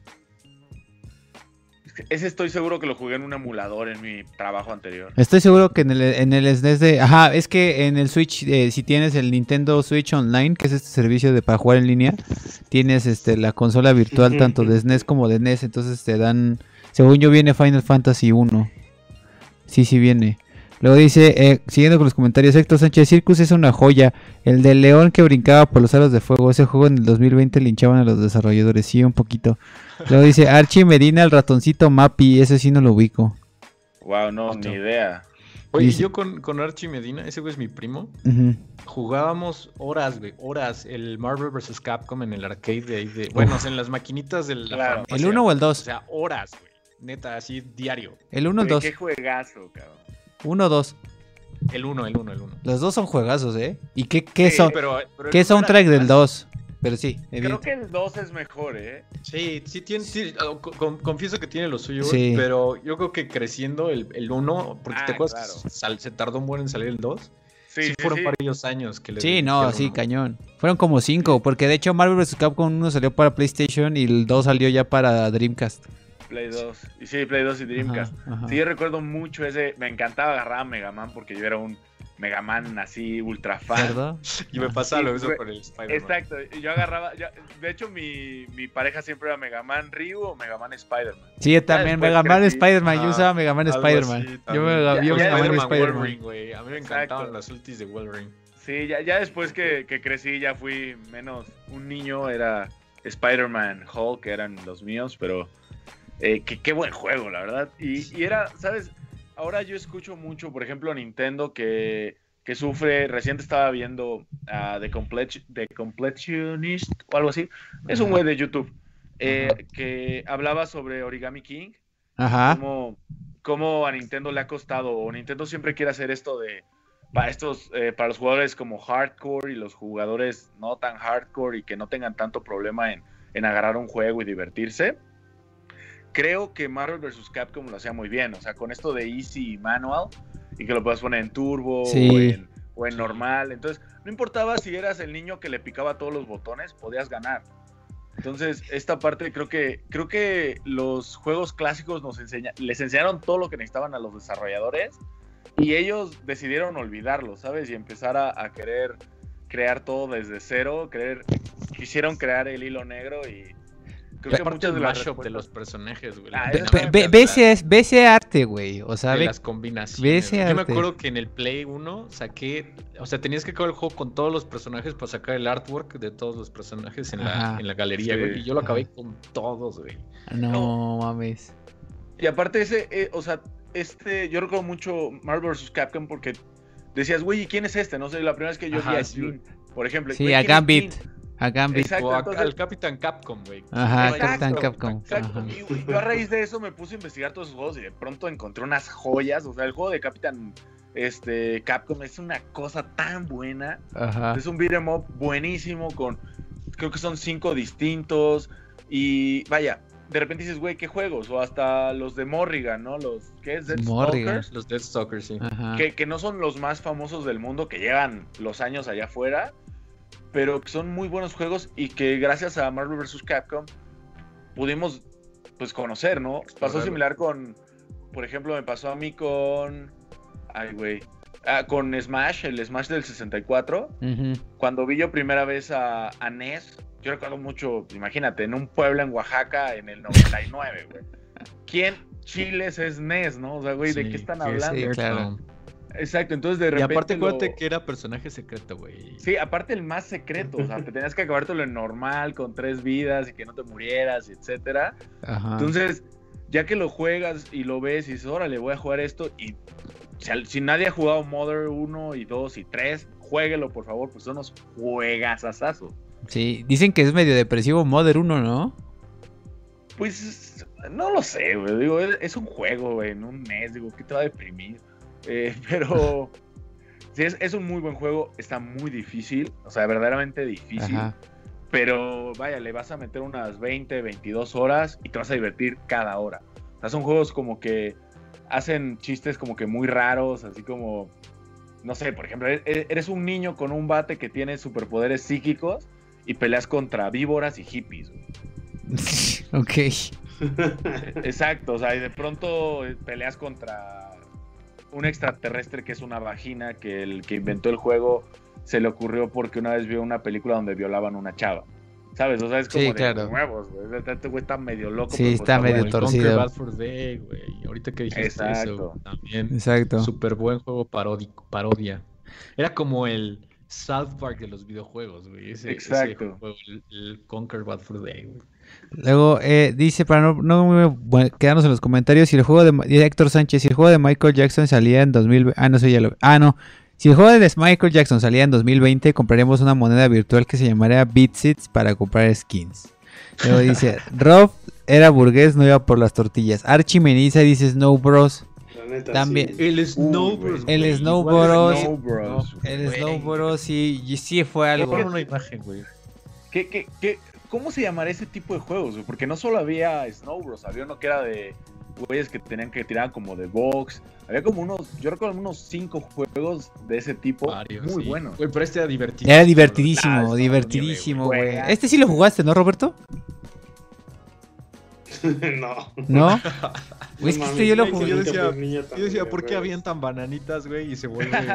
D: Ese estoy seguro que lo jugué en un emulador en mi trabajo anterior.
A: Estoy seguro que en el, en el SNES de... Ajá, es que en el Switch, eh, si tienes el Nintendo Switch Online, que es este servicio de para jugar en línea, tienes este la consola virtual tanto de SNES como de NES, entonces te dan... Según yo viene Final Fantasy 1. Sí, sí viene. Luego dice, eh, siguiendo con los comentarios, Héctor Sánchez Circus es una joya. El del león que brincaba por los aros de fuego. Ese juego en el 2020 linchaban a los desarrolladores. Sí, un poquito. Luego dice, Archie Medina, el ratoncito Mappy. Ese sí no lo ubico.
D: Wow, no, ni idea.
B: Oye, yo con, con, Archie Medina, ese güey es mi primo, jugábamos horas, güey, horas el Marvel vs. Capcom en el arcade de ahí. De, bueno, en las maquinitas del...
A: Claro. ¿El 1 o el 2?
B: O sea, horas, güey. Neta, así diario.
A: El 1 o el 2.
D: Qué juegazo, cabrón.
A: Uno o dos.
B: El uno, el uno, el uno.
A: Los dos son juegazos, ¿eh? ¿Y qué, qué son? Pero, ¿Qué soundtrack del 2? Pero sí,
D: Creo que el 2 es mejor, ¿eh?
B: Sí, sí tiene, ah, confieso que tiene lo suyo, sí. pero yo creo que creciendo el 1, porque te ah, acuerdas se tardó un buen en salir el 2. Sí, sí, fueron varios años que le
A: Sí, no, sí, cañón. Fueron como 5, porque de hecho Marvel vs. Capcom 1 salió para PlayStation y el 2 salió ya para Dreamcast.
D: Play 2. Y sí, Play 2 y Dreamcast. Sí, yo recuerdo mucho ese. Me encantaba agarrar a Mega Man porque yo era un Mega Man así ultra fan. ¿Verdad?
B: Y me pasaba lo mismo con el Spider-Man.
D: Exacto. Yo agarraba. de hecho, mi, mi, pareja siempre era Mega Man Ryu o Mega Man Spider-Man.
A: Sí, también. Mega Man Spider-Man. Yo usaba Mega Man Spider-Man. Yo me
B: yo Mega Man Spider-Man. A mí me encantaban las ultis de Wolverine.
D: Sí, ya, ya después que, que crecí, ya fui menos un niño. Era Spider-Man, Hulk, eran los míos, pero eh, qué buen juego, la verdad. Y, era, ¿sabes? Ahora yo escucho mucho, por ejemplo, Nintendo que, que sufre. Reciente estaba viendo a The, Completionist o algo así. Es un güey de YouTube eh, que hablaba sobre Origami King. Ajá. Cómo, a Nintendo le ha costado, o Nintendo siempre quiere hacer esto de para estos, eh, para los jugadores como hardcore y los jugadores no tan hardcore y que no tengan tanto problema en, en agarrar un juego y divertirse creo que Marvel vs. Capcom lo hacía muy bien. O sea, con esto de Easy y Manual, y que lo puedas poner en turbo o, en, normal. Entonces, no importaba si eras el niño que le picaba todos los botones, podías ganar. Entonces, esta parte creo que, creo que los juegos clásicos nos enseña, les enseñaron todo lo que necesitaban a los desarrolladores y ellos decidieron olvidarlo, ¿sabes? Y empezar a, a querer crear todo desde cero, querer, quisieron crear el hilo negro y,
B: Creo que muchas de mashup de los personajes, güey. Ah,
A: ve, ese, arte, güey. O sea,
B: ve, las combinaciones. Yo me acuerdo que en el Play 1 saqué. O sea, tenías que acabar el juego con todos los personajes para sacar el artwork de todos los personajes en, la, en la, galería, güey. Y yo lo acabé con todos, güey.
A: No, mames.
D: Y aparte, ese, eh, o sea, este. Yo recuerdo mucho Marvel vs. Capcom porque decías, güey, ¿y quién es este? No sé, la primera vez que yo vi a Steam, por ejemplo.
A: Sí, a Gambit. A Gambit.
B: o al Capitán Capcom, güey.
A: Ajá, Capitán Capcom.
D: Y, yo a raíz de eso me puse a investigar todos esos juegos y de pronto encontré unas joyas. O sea, el juego de Capitán este, Capcom es una cosa tan buena. Ajá. Es un beat'em up buenísimo con, creo que son cinco distintos. Y vaya, de repente dices, güey, ¿qué juegos? O hasta los de Morrigan, ¿no? Los, ¿qué es?
B: Morrigan. Los Dead Stalkers, sí.
D: Que, que, no son los más famosos del mundo, que llevan los años allá afuera pero que son muy buenos juegos y que gracias a Marvel vs. Capcom pudimos pues conocer, ¿no? Pasó similar con, por ejemplo, me pasó a mí con, ay güey, ah, con Smash, el Smash del 64, cuando vi yo primera vez a, a Ness, yo recuerdo mucho, imagínate, en un pueblo en Oaxaca en el 99, güey. ¿Quién chiles es Ness, no? O sea, güey, ¿de qué están hablando? Exacto, entonces de repente.
B: Y aparte, acuérdate que era personaje secreto, güey.
D: Sí, aparte el más secreto, o sea, que tenías que acabártelo en normal, con tres vidas y que no te murieras, etcétera. Ajá. Entonces, ya que lo juegas y lo ves y dices, órale, voy a jugar esto, y si, nadie ha jugado Mother 1 y 2 y 3, jueguelo, por favor, pues son unos juegas asazo.
A: Sí, dicen que es medio depresivo Mother 1, ¿no?
D: Pues no lo sé, güey. Digo, es un juego, güey, en un mes, digo, ¿qué te va a deprimir? Eh, pero sí, es, un muy buen juego. Está muy difícil. O sea, verdaderamente difícil. Pero vaya, le vas a meter unas 20, 22 horas y te vas a divertir cada hora. O sea, son juegos como que hacen chistes como que muy raros, así como, no sé, por ejemplo, e-, e-, eres un niño con un bate que tiene superpoderes psíquicos y peleas contra víboras y hippies.
A: ok.
D: Exacto, o sea, y de pronto peleas contra un extraterrestre que es una vagina que el que inventó el juego se le ocurrió porque una vez vio una película donde violaban a una chava. ¿Sabes? O sea, es como de huevos, güey. Este güey está medio loco.
A: Sí, está, medio torcido.
B: Bad for Day, güey. Ahorita que dijiste Exacto. eso, también. Exacto. Súper buen juego parodia. Era como el South Park de los videojuegos, güey. Exacto. el, Conquer Bad for Day, güey.
A: Luego eh, dice, para no, no quedarnos en los comentarios, si el juego de Héctor Sánchez, si el juego de Michael Jackson salía en 2020, ah, no sé, ya lo, ah, no, si el juego de Michael Jackson salía en 2020, compraríamos una moneda virtual que se llamaría Bitsits para comprar skins. Luego dice, Rob era burgués, no iba por las tortillas. Archie Meniza dice Snow Bros. También.
B: El Snow Bros.
A: El Snow Bros. El Snow Bros. sí, sí fue algo.
B: una imagen, güey.
D: ¿Qué, qué, qué, ¿Cómo se llamará ese tipo de juegos? Porque no solo había Snow Bros, había uno que era de güeyes que tenían que tirar como de box. Había como unos, yo recuerdo unos cinco juegos de ese tipo. muy buenos.
B: Güey, pero este era divertidísimo.
A: Era divertidísimo, divertidísimo, güey. Este sí lo jugaste, ¿no, Roberto?
C: no.
A: ¿No? es que este yo lo jugué.
B: Yo decía, yo decía ¿por qué avientan bananitas, güey? Y se vuelven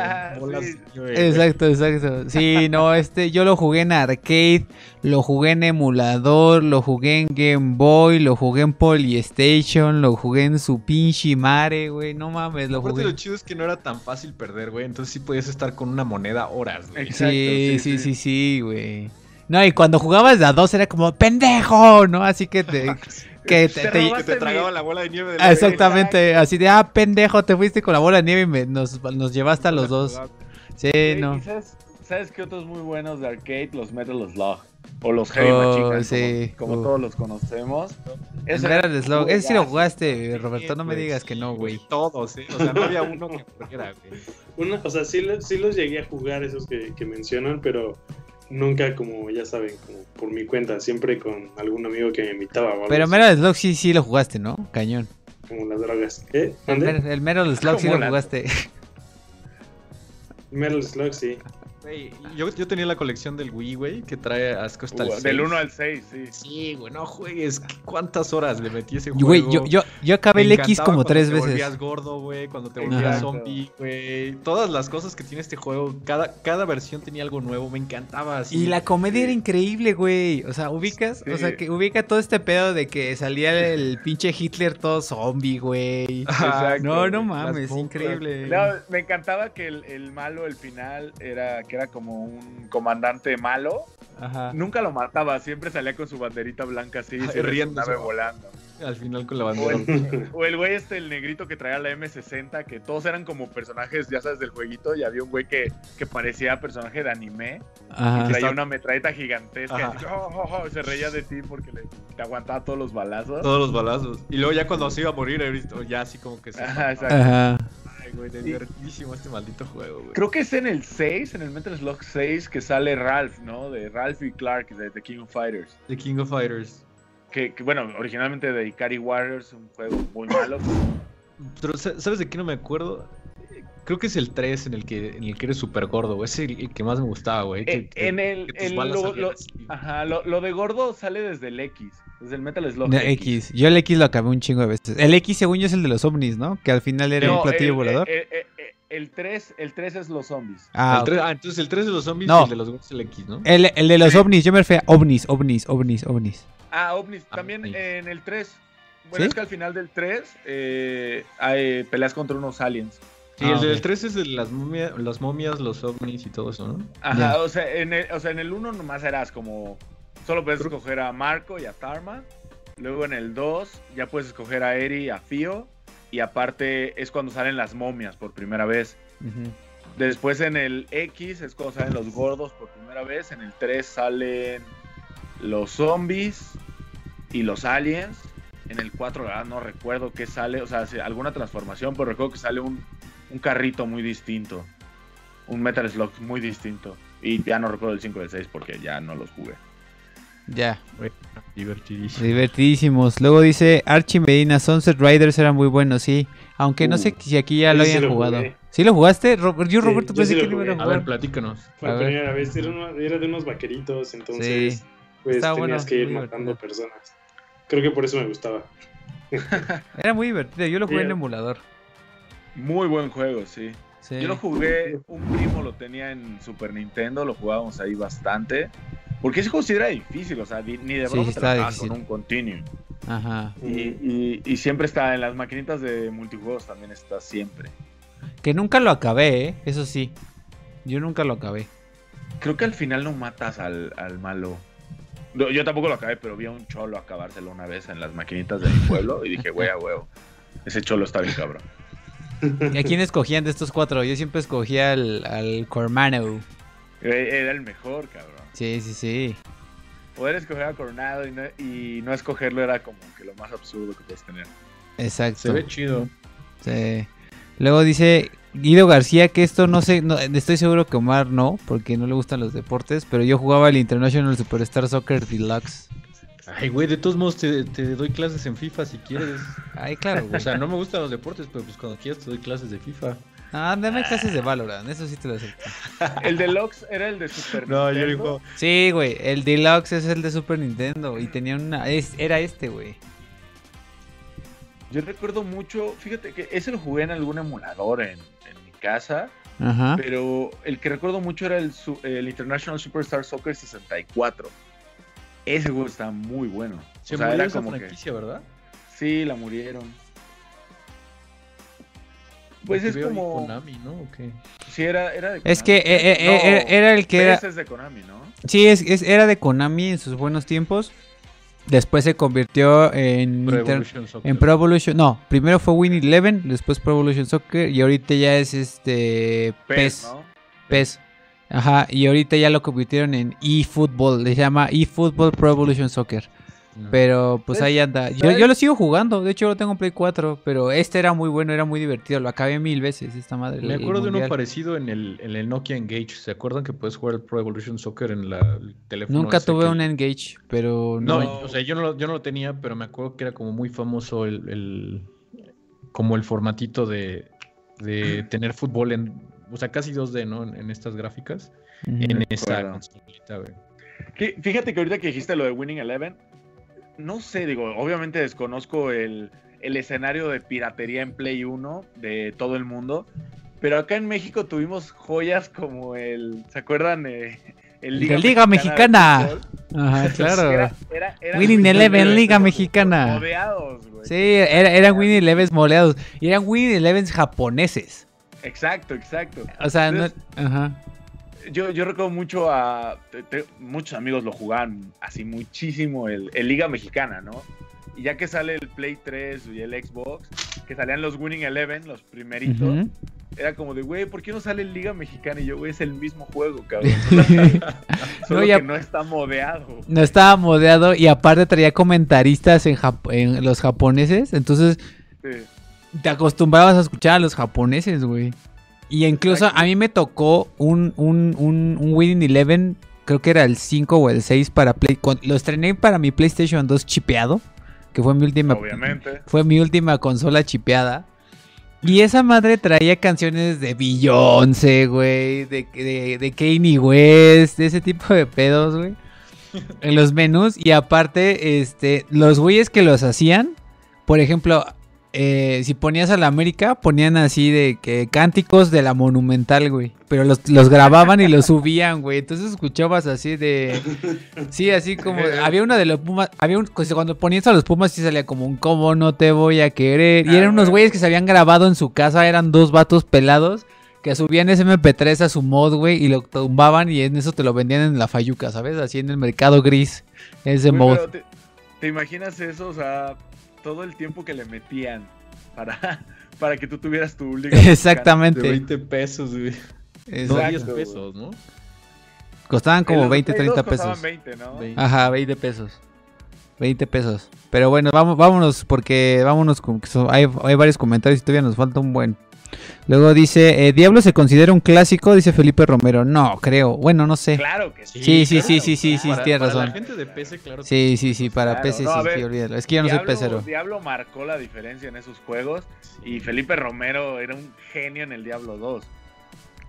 B: bolas.
A: Exacto, exacto. Sí, no, este yo lo jugué en arcade, lo jugué en emulador, lo jugué en Game Boy, lo jugué en Polystation, lo jugué en su pinche mare, güey. No mames, lo jugué.
B: lo chido es que no era tan fácil perder, güey. Entonces sí podías estar con una moneda horas, güey.
A: Exacto, sí, sí, sí, sí, güey. No, y cuando jugabas de a dos era como pendejo, ¿no? Así que te,
B: que te, tragaba la bola de nieve.
A: Exactamente, así de, ah, pendejo, te fuiste con la bola de nieve y nos, nos llevaste a los dos. Sí, no.
D: Sabes, qué otros muy buenos de arcade? Los Metal Slug. O los Heavy oh, Machine como, todos los conocemos.
A: Ese Metal Slug, ese sí lo jugaste, Roberto, no me digas que no, güey.
B: Todos, ¿eh? O sea, no había uno que fuera,
C: güey. o sea, sí, sí los llegué a jugar esos que, que mencionan, pero nunca como, ya saben, como por mi cuenta, siempre con algún amigo que me invitaba.
A: Pero Metal Slug sí, sí lo jugaste, ¿no? Cañón.
C: Como las drogas. ¿Eh?
A: El, el Metal Slug sí lo jugaste.
C: Metal Slug, sí
B: yo, yo, tenía la colección del Wii, güey, que trae hasta el 6.
D: Del 1 al 6, sí.
B: Sí, güey, no juegues. ¿Cuántas horas le metí ese
A: juego? Güey, yo, yo, yo acabé el X como tres veces. Cuando
B: te volvías gordo, güey, cuando te volvías zombie, güey. Todas las cosas que tiene este juego, cada, cada versión tenía algo nuevo, me encantaba. Así.
A: Y la comedia era increíble, güey. O sea, ubicas, o sea, que ubica todo este pedo de que salía el pinche Hitler todo zombie, güey. No, no mames, increíble.
D: me encantaba que el, el malo, el final, era que era como un comandante malo. Nunca lo mataba, siempre salía con su banderita blanca así, riendo, volando.
B: Al final con la bandera.
D: O el, güey este, el negrito que traía la M60, que todos eran como personajes, ya sabes, del jueguito, y había un güey que, que parecía personaje de anime, y traía una metralleta gigantesca, y oh, oh, oh", se reía de ti porque le, te aguantaba todos los balazos.
B: Todos los balazos. Y luego ya cuando se iba a morir, ya así como que se...
A: Ajá, exacto
B: güey. Divertidísimo este maldito juego, güey.
D: Creo que es en el 6, en el Metal Slug 6, que sale Ralph, ¿no? De Ralph y Clark de The King of Fighters.
B: The King of Fighters.
D: Que, bueno, originalmente de Ikari Warriors, un juego muy malo.
B: Pero, ¿sabes de qué no me acuerdo? Creo que es el 3 en el que, en el que eres súper gordo, güey. Es el, que más me gustaba, güey.
D: Eh, en el. lo, ajá, lo, de gordo sale desde el X. Desde el Metal Slug.
A: X. Yo el X lo acabé un chingo de veces. El X, según yo, es el de los ovnis, ¿no? Que al final era un platillo volador.
D: el 3, el 3 es los zombies.
B: Ah, ah, entonces el 3 es los zombies y el de los es el X, ¿no?
A: El, el de los ovnis, yo me refiero a ovnis, ovnis, ovnis, ovnis.
D: Ah, ovnis. Ah, También en el 3. Bueno, es que al final del 3 eh, hay peleas contra unos aliens.
B: Sí, el ah, del 3 es de las, las momias, los ovnis y todo eso, ¿no?
D: Ajá, o, sea, en el, o sea, en el 1 nomás eras como. Solo puedes escoger a Marco y a Tarma. Luego en el 2 ya puedes escoger a Eri y a Fio. Y aparte es cuando salen las momias por primera vez. Después en el X es cuando salen los gordos por primera vez. En el 3 salen los zombies y los aliens. En el 4 no recuerdo qué sale, o sea, alguna transformación, pero recuerdo que sale un, un carrito muy distinto. Un Metal Slug muy distinto. Y ya no recuerdo el 5 y el 6 porque ya no los jugué.
A: Ya.
B: divertidísimos.
A: Divertidísimos. Luego dice Archie Medina, Sunset Riders eran muy buenos, sí. Aunque no sé uh, si aquí ya lo hayan jugado. ¿Sí lo jugaste? yo, Roberto, pensé que
B: lo iba a A ver, platícanos.
C: Fue la primera vez. Era, de unos vaqueritos, entonces pues tenías que ir matando personas. Creo que por eso me gustaba.
A: Era muy divertido, yo lo jugué en emulador.
D: Muy buen juego, sí. Yo lo jugué, un primo lo tenía en Super Nintendo, lo jugábamos ahí bastante. Porque ese juego sí era difícil, o sea, ni de broma sí, con un continuo. Ajá. Y, y, siempre está en las maquinitas de multijuegos también está siempre.
A: Que nunca lo acabé, ¿eh? eso sí. Yo nunca lo acabé.
D: Creo que al final no matas al, al malo. yo tampoco lo acabé, pero vi a un cholo acabárselo una vez en las maquinitas de mi pueblo y dije, güey, a huevo. Ese cholo está bien cabrón.
A: ¿Y a quién escogían de estos cuatro? Yo siempre escogía al, al Cormano.
D: Era el mejor, cabrón.
A: Sí, sí, sí.
D: Poder escoger a Coronado y no, y no escogerlo era como que lo más absurdo que puedes tener.
A: Exacto.
B: Se ve chido.
A: Sí. Luego dice Guido García que esto no sé, no, estoy seguro que Omar no, porque no le gustan los deportes, pero yo jugaba el International Superstar Soccer Deluxe.
B: Ay, güey, de todos modos te, doy clases en FIFA si quieres.
A: Ay, claro,
B: O sea, no me gustan los deportes, pero pues cuando quieras te doy clases de FIFA.
A: Ah, dame clases de Valorant, eso sí te lo acepto.
D: ¿El Deluxe era el de Super no, Nintendo? yo digo...
A: Sí, güey, el Deluxe es el de Super Nintendo y tenía una... Es, era este, güey.
D: Yo recuerdo mucho, fíjate que ese lo jugué en algún emulador en, mi casa, Ajá. pero el que recuerdo mucho era el, el International Superstar Soccer 64. Ese juego está muy bueno.
B: Se o sea, era como franquicia, ¿verdad?
D: Sí, la murieron. Pues es como.
B: Konami, ¿no? ¿O qué?
D: Sí, era, era de
A: Konami. Es que eh, eh, eh, era el que era.
D: es de Konami, ¿no?
A: Sí, es, era de Konami en sus buenos tiempos. Después se convirtió en
B: Pro Evolution Soccer.
A: en Pro Evolution. No, primero fue Win Eleven, después Pro Evolution Soccer y ahorita ya es este PES. ¿no? PES. Ajá, y ahorita ya lo convirtieron en eFootball, le llama eFootball Pro Evolution Soccer. Pero pues ahí anda. Yo, yo, lo sigo jugando, de hecho lo tengo en Play 4, pero este era muy bueno, era muy divertido, lo acabé mil veces esta madre.
B: Me acuerdo de uno parecido en el, en el, Nokia Engage, ¿se acuerdan que puedes jugar el Pro Evolution Soccer en la, el teléfono?
A: Nunca tuve un Engage, pero
B: no. No, o sea, yo no, lo, yo no lo tenía, pero me acuerdo que era como muy famoso el, el como el formatito de, de tener fútbol en, o sea, casi 2D, ¿no? En, estas gráficas, en esa consolita, güey.
D: Fíjate que ahorita que dijiste lo de Winning Eleven, no sé, digo, obviamente desconozco el, escenario de piratería en Play 1 de todo el mundo, pero acá en México tuvimos joyas como el, ¿se acuerdan? Eh,
A: el Liga, Mexicana. Ajá, claro. Winning Eleven, Liga Mexicana.
D: Modeados, güey.
A: Sí, eran Winning Elevens moleados. Y eran Winning Elevens japoneses.
D: Exacto, exacto.
A: O sea, no, ajá
D: yo, yo recuerdo mucho a. muchos amigos lo jugaban así muchísimo el, Liga Mexicana, ¿no? Y ya que sale el Play 3 y el Xbox, que salían los Winning Eleven, los primeritos, era como de, güey, ¿por qué no sale el Liga Mexicana? Y yo, güey, es el mismo juego, cabrón. Solo no, que no está modeado.
A: No estaba modeado y aparte traía comentaristas en, en los japoneses, entonces te acostumbrabas a escuchar a los japoneses, güey. Y incluso a mí me tocó un, un, un, un Winning Eleven, creo que era el 5 o el 6 para Play. Lo estrené para mi PlayStation 2 chipeado, que fue mi última.
D: Obviamente.
A: Fue mi última consola chipeada. Y esa madre traía canciones de Beyoncé, güey, de, de, de Kanye West, de ese tipo de pedos, güey. En los menús. Y aparte, este, los güeyes que los hacían, por ejemplo, eh, si ponías a la América, ponían así de que cánticos de la Monumental, güey. Pero los, grababan y los subían, güey. Entonces escuchabas así de. Sí, así como. Había una de los Pumas. Había un, pues, cuando ponías a los Pumas, sí salía como un cómo no te voy a querer. Y eran unos güeyes que se habían grabado en su casa. Eran dos vatos pelados que subían ese MP3 a su mod, güey. Y lo tumbaban y en eso te lo vendían en la Fayuca, ¿sabes? Así en el mercado gris. Ese mod.
D: ¿Te imaginas eso? O sea todo el tiempo que le metían para, para que tú tuvieras tu liga.
A: Exactamente.
B: De 20 pesos, güey.
A: Exacto, 10 pesos, ¿no? Costaban como 20, 30 pesos.
D: 20, ¿no?
A: Ajá, 20 pesos. 20 pesos. Pero bueno, vamos, vámonos porque vámonos con hay, hay varios comentarios y todavía nos falta un buen. Luego dice, eh, ¿Diablo se considera un clásico? Dice Felipe Romero. No, creo. Bueno, no sé.
D: Claro que sí.
A: Sí, sí, sí, sí, sí, sí, tienes razón. Para
B: la gente de PC, claro.
A: Sí, sí, sí, para PC sí, olvídalo. Es que yo no soy pecero.
D: Diablo marcó la diferencia en esos juegos y Felipe Romero era un genio en el Diablo 2.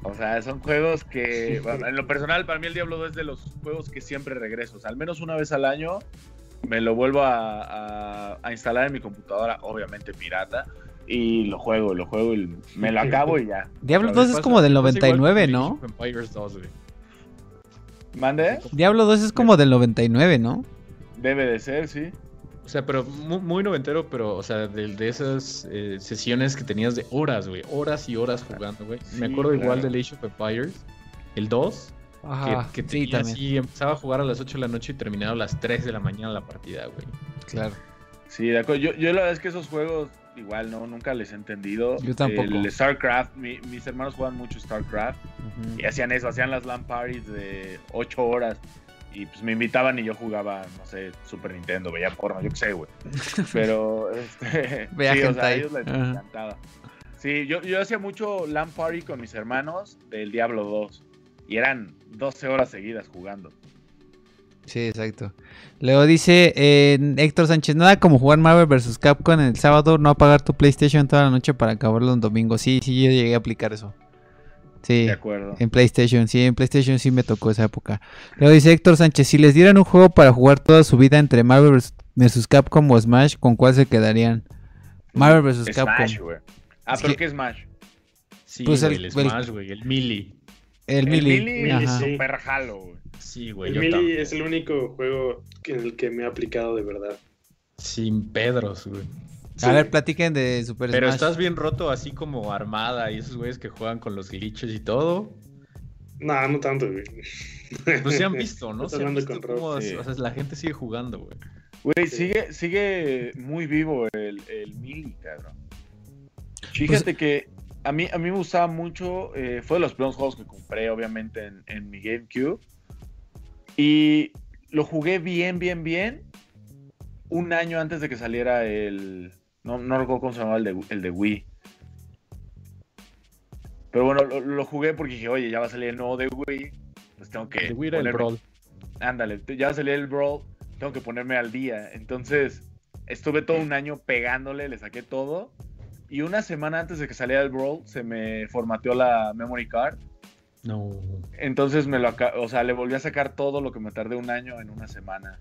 D: O sea, son juegos que, en lo personal, para mí el Diablo 2 es de los juegos que siempre regreso. O sea, al menos una vez al año me lo vuelvo a, instalar en mi computadora, obviamente pirata, y lo juego, lo juego y me lo acabo y ya.
A: Diablo 2 es como del 99, ¿no?
D: ¿Mande?
A: Diablo 2 es como del 99, ¿no?
D: Debe de ser, sí.
B: O sea, pero muy, noventero, pero, o sea, de, esas eh, sesiones que tenías de horas, güey. Horas y horas jugando, güey. Me acuerdo igual de Age of Empires, el 2. Ajá, que, que así, empezaba a jugar a las 8 de la noche y terminaba a las 3 de la mañana la partida, güey.
A: Claro.
D: Sí, de acuerdo. Yo, yo la verdad es que esos juegos, igual, no, nunca les he entendido.
A: Yo tampoco.
D: El StarCraft, mis hermanos juegan mucho StarCraft y hacían eso, hacían las LAN parties de 8 horas y pues me invitaban y yo jugaba, no sé, Super Nintendo, veía porno, yo qué sé, güey. Pero, este,
A: veía sí, o sea,
D: a ellos les encantaba. Sí, yo, yo hacía mucho LAN party con mis hermanos del Diablo 2 y eran 12 horas seguidas jugando.
A: Sí, exacto. Luego dice eh, Héctor Sánchez, nada como jugar Marvel vs. Capcom el sábado, no apagar tu PlayStation toda la noche para acabarlo un domingo. Sí, sí, yo llegué a aplicar eso. Sí,
D: de acuerdo.
A: En PlayStation, sí, en PlayStation sí me tocó esa época. Luego dice Héctor Sánchez, si les dieran un juego para jugar toda su vida entre Marvel vs. Capcom o Smash, ¿con cuál se quedarían? Marvel vs. Capcom.
D: Smash, güey. Ah, pero ¿qué Smash?
B: Sí, pues el, Smash, güey, el Melee.
A: El,
D: el Melee, es super jalo, güey.
B: Sí, güey.
C: El Melee es el único juego en el que me he aplicado de verdad.
B: Sin Pedros, güey.
A: A ver, platiquen de Super
B: Pero estás bien roto así como armada y esos güeyes que juegan con los glitches y todo.
C: No, no tanto, güey.
B: Pues se han visto, ¿no? Se han visto cómo, O sea, la gente sigue jugando, güey.
D: Güey, sigue, sigue muy vivo el, el Mili, cabrón. Fíjate pues, que a mí, a mí me gustaba mucho, eh, fue de los primeros juegos que compré, obviamente, en, en mi GameCube. Y lo jugué bien, bien, bien. Un año antes de que saliera el, no, no recuerdo cómo se llamaba el de, el de Wii. Pero bueno, lo, jugué porque dije, oye, ya va a salir el nuevo de Wii. Pues tengo que.
B: De Wii era el Brawl.
D: Ándale, ya va a salir el Brawl. Tengo que ponerme al día. Entonces, estuve todo un año pegándole, le saqué todo. Y una semana antes de que saliera el Brawl, se me formateó la memory card.
B: No.
D: Entonces me lo o sea, le volví a sacar todo lo que me tardé un año en una semana.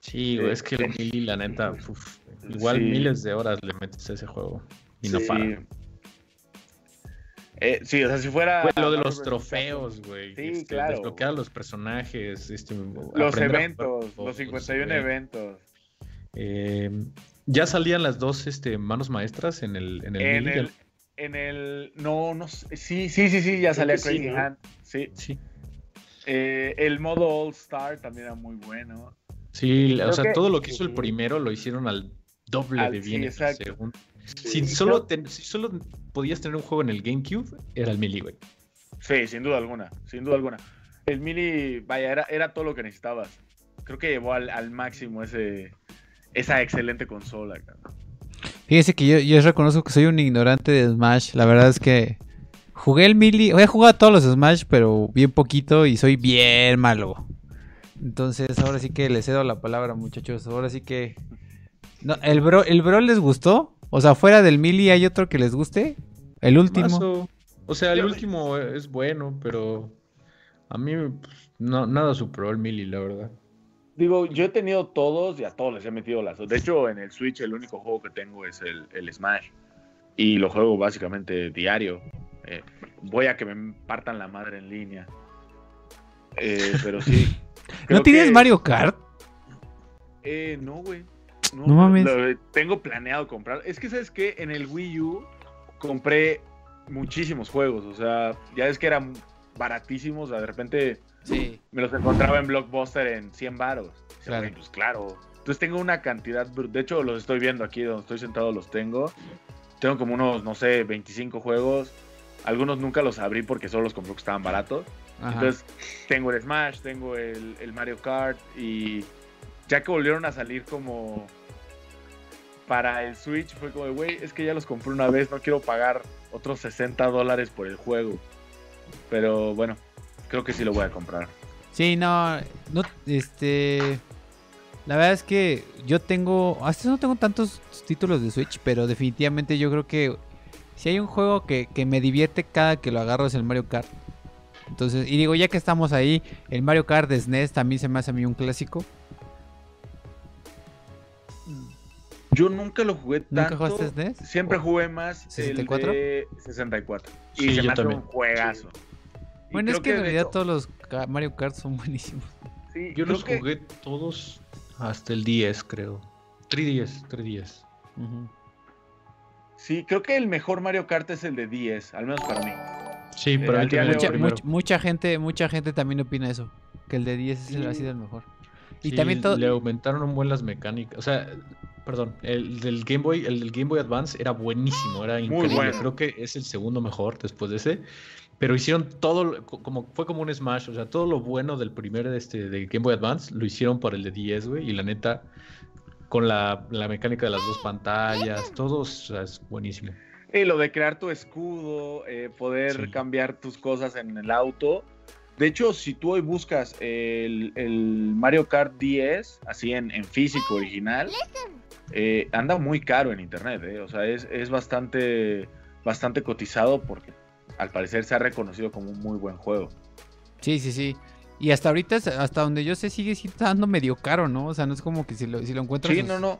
B: Sí, es que el Mili, la neta, igual miles de horas le metes a ese juego y no para.
D: Eh, sí, o sea, si fuera.
B: lo de los trofeos, güey. Sí, este, claro. Desbloquear los personajes. Este,
D: los eventos, los 51 eventos.
B: Eh, ya salían las dos este, manos maestras en el. En el,
D: en el, en el no, no Sí, sí, sí, sí, ya salía Crazy Hand. Sí.
B: sí.
D: Eh, el modo All Star también era muy bueno.
B: Sí, o sea, todo lo que hizo el primero lo hicieron al doble de bien sí, el segundo. si, solo si solo podías tener un juego en el GameCube, era el Melee, güey.
D: Sí, sin duda alguna, sin duda alguna. El Melee, vaya, era, era todo lo que necesitabas. Creo que llevó al, máximo ese, esa excelente consola,
A: Fíjese que yo, yo reconozco que soy un ignorante de Smash. La verdad es que jugué el Melee, he jugado todos los Smash, pero bien poquito y soy bien malo. Entonces, ahora sí que le cedo la palabra, muchachos. Ahora sí que. No, ¿el, bro, ¿El bro les gustó? O sea, fuera del Mili, ¿hay otro que les guste? El último.
B: O sea, el último es bueno, pero a mí pues, no, nada superó el Mili, la verdad.
D: Digo, yo he tenido todos y a todos les he metido las. De hecho, en el Switch el único juego que tengo es el, Smash. Y lo juego básicamente diario. Eh, voy a que me partan la madre en línea. Eh, pero sí.
A: ¿No tienes Mario Kart?
D: Eh, no, güey.
A: No, mames.
D: tengo planeado comprar. Es que, ¿sabes qué? En el Wii U compré muchísimos juegos. O sea, ya es que eran baratísimos. de repente
A: sí.
D: me los encontraba en Blockbuster en 100 baros.
A: Claro.
D: Pues claro. Entonces tengo una cantidad. De hecho, los estoy viendo aquí donde estoy sentado, los tengo. Tengo como unos, no sé, 25 juegos. Algunos nunca los abrí porque solo los compré que estaban baratos. Entonces, tengo el Smash, tengo el, Mario Kart y ya que volvieron a salir como para el Switch, fue como, güey, es que ya los compré una vez, no quiero pagar otros 60 dólares por el juego. Pero bueno, creo que sí lo voy a comprar.
A: Sí, no, no, este... La verdad es que yo tengo, hasta no tengo tantos títulos de Switch, pero definitivamente yo creo que si hay un juego que, que me divierte cada que lo agarro es el Mario Kart. Entonces, y digo, ya que estamos ahí, el Mario Kart de SNES también se me hace a mí un clásico.
D: Yo nunca lo jugué tanto.
A: ¿Nunca jugaste SNES?
D: Siempre jugué más
A: 64?
D: el de 64. Y
B: Sí,
D: se
B: yo
D: me hace
B: también.
D: un juegazo.
A: Bueno, es
D: creo
A: que en realidad todos los Mario Kart son buenísimos.
D: sí,
B: Yo los
D: que-
B: jugué todos hasta el 10, creo. 3DS, 3DS.
A: Ujú.
D: Sí, creo que el mejor Mario Kart es el de 10, al menos para mí.
B: Sí,
D: Eh,
B: pero
D: de
B: el
A: Mucha,
B: primero.
A: much- mucha gente, mucha gente también opina eso. Que el de 10 es el,
C: Sí.
A: ha sido el mejor. Y
B: Sí,
A: también todo.
B: le aumentaron un buen las mecánicas. O sea, perdón, el del Game Boy, el del Game Boy Advance era buenísimo, era increíble.
D: bueno.
B: Creo que es el segundo mejor después de ese. Pero hicieron todo, como fue como un Smash, o sea, todo lo bueno del primer este, de Game Boy Advance lo hicieron para el de 10, güey. Y la neta, con la, la mecánica de las dos pantallas, todo o sea, es buenísimo.
D: Y lo de crear tu escudo, eh, poder
B: Sí.
D: cambiar tus cosas en el auto. De hecho, si tú hoy buscas el, el Mario Kart 10, así en, en físico original, eh, anda muy caro en internet. eh. O sea, es, es bastante, bastante cotizado porque al parecer se ha reconocido como un muy buen juego.
A: Sí, sí, sí. Y hasta ahorita, hasta donde yo sé, sigue estando medio caro, ¿no? O sea, no es como que si lo, si lo encuentras.
D: Sí, no, no.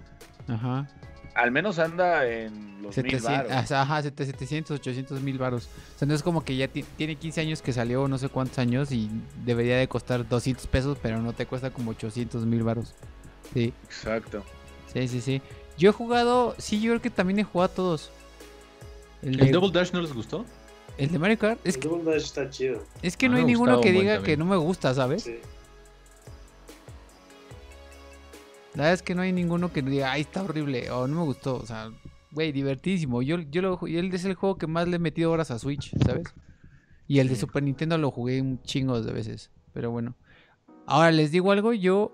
A: Ajá.
D: Al menos anda en los mil
A: 700,
D: baros.
A: hasta- ajá, 700, 800 mil varos. O sea, no es como que ya ti- tiene 15 años que salió, no sé cuántos años, y debería de costar 200 pesos, pero no te cuesta como 800 mil varos. Sí,
D: Exacto.
A: sí, sí, sí. Yo he jugado, sí, yo creo que también he jugado a todos. El de,
B: ¿El Double Dash no les gustó?
A: El de Mario Kart, es
C: El
A: que,
C: Double Dash está chido.
A: es que no hay ninguno que diga que no me gusta, ¿sabes?
C: Sí.
A: La verdad es que no hay ninguno que diga, ay, está horrible, o no me gustó. O sea, güey, divertidísimo. Yo, yo lo y él es el juego que más le he metido horas a Switch, ¿sabes? Y el de. Super Nintendo lo jugué un chingo de veces. Pero bueno. Ahora les digo algo, yo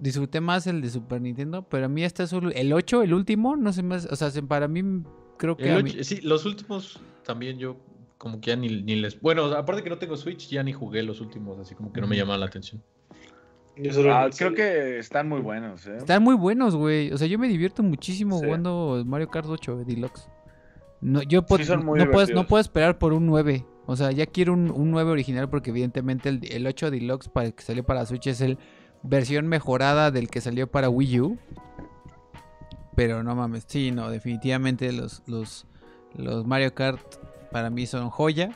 A: disfruté más el de Super Nintendo, pero a mí este es el el 8, el último, no sé más, o sea, se- para mí creo que
B: El
A: mí-
B: sí, los últimos también yo como que ya ni, ni les... Bueno, aparte que no tengo Switch, ya ni jugué los últimos, así como que no me llamaban la atención.
D: Ah, creo que están muy buenos. ¿eh?
A: están muy buenos, güey. O sea, yo me divierto muchísimo
D: Sí.
A: jugando Mario Kart 8 Deluxe. No, yo
D: Sí, son muy
A: no, puedo, no
D: divertidos.
A: puedo esperar por un 9. O sea, ya quiero un, un 9 original porque evidentemente el, el 8 Deluxe para el que salió para Switch es el versión mejorada del que salió para Wii U. Pero no mames, sí, no, definitivamente los, los, los Mario Kart para mí son joya.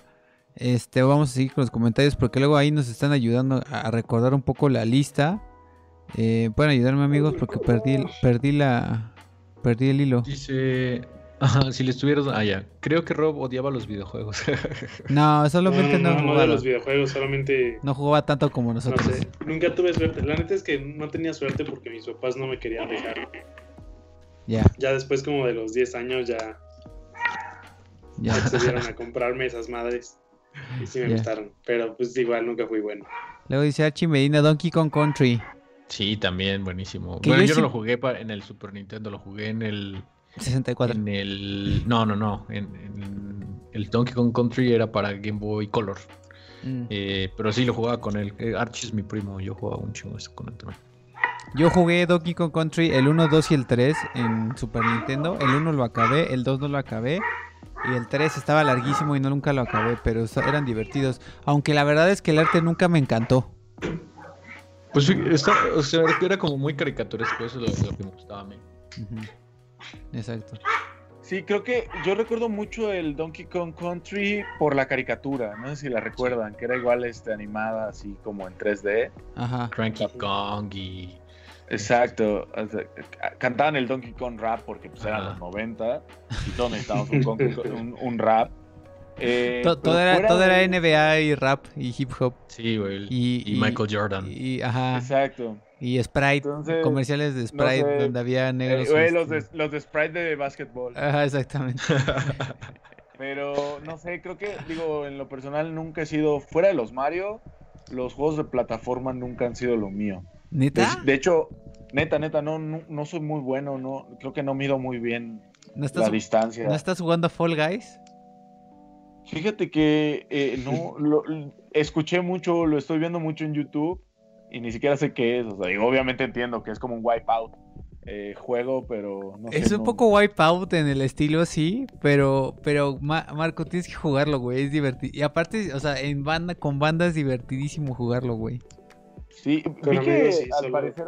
A: Este, vamos a seguir con los comentarios porque luego ahí nos están ayudando a recordar un poco la lista. Eh, pueden ayudarme amigos porque perdí, el- perdí la perdí el hilo.
B: Dice... Ajá, si le estuvieras... Ah, ya. Creo que Rob odiaba los videojuegos.
A: No, solamente no,
C: no,
A: jugaba.
C: los videojuegos, solamente.
A: No jugaba tanto como
C: No
A: nosotros.
C: sé, nunca tuve suerte. La neta es que no tenía suerte porque mis papás no me querían dejar.
A: Ya,
C: Ya después, como de los 10 años, ya
A: ya.
C: accedieron a comprarme esas madres. Y sí me gustaron. Pero pues igual nunca fui bueno.
A: Luego dice Archie Medina Donkey Kong Country.
B: sí, también, buenísimo. Bueno,
A: yo
B: yo,
A: sí-
B: no lo jugué en el Super Nintendo, lo jugué en el...
A: 64.
B: En el... No, no, no. En, en el Donkey Kong Country era para Game Boy Color.
A: Mm.
B: Eh, pero sí lo jugaba con él. Eh, Archie es mi primo, yo jugaba un chingo eso con él también.
A: Yo jugué Donkey Kong Country el 1, 2 y el 3 en Super Nintendo. El 1 lo acabé, el 2 no lo acabé. Y el 3 estaba larguísimo y no nunca lo acabé, pero eran divertidos. Aunque la verdad es que el arte nunca me encantó.
B: Pues sí, está, o sea, era como muy caricaturesco, eso es lo, lo que me gustaba a mí.
A: Exacto.
D: Sí, creo que yo recuerdo mucho el Donkey Kong Country por la caricatura, no sé si la recuerdan, que era igual este, animada así como en 3D.
A: Ajá.
B: Cranky Kong y...
D: Exacto, cantaban el Donkey Kong rap porque pues eran los 90 y todos necesitábamos un, Donkey Kong- un- un rap. Eh,
A: To- todo era, todo
D: de-
A: era NBA y rap y hip hop.
B: Sí, güey.
A: Y,
B: Y, Michael Jordan.
A: Y, ajá.
D: Exacto.
A: Y Sprite.
D: Entonces,
A: comerciales de Sprite
D: sé,
A: donde había
D: Eh,
A: negros.
D: güey,
A: este,
D: los, de, los de Sprite de básquetbol.
A: Ajá, exactamente.
D: Pero no sé, creo que, digo, en lo personal nunca he sido, fuera de los Mario, los juegos de plataforma nunca han sido lo mío. De,
A: ¿Neta?
D: de hecho, neta, neta, no, no, no soy muy bueno, no, creo que no mido muy bien
A: ¿No
D: la distancia.
A: ¿No estás jugando a Fall Guys?
D: Fíjate que eh, no, lo- escuché mucho, lo estoy viendo mucho en YouTube y ni siquiera sé qué es. O sea, digo, obviamente entiendo que es como un wipeout eh, juego, pero no sé,
A: Es un
D: no-
A: poco wipeout en el estilo, sí, pero, pero Ma- Marco, tienes que jugarlo, güey, es divertido. Y aparte, o sea, en banda, con banda es divertidísimo jugarlo, güey.
D: Sí, vi que
C: sí,
D: al
C: solo-
D: parecer.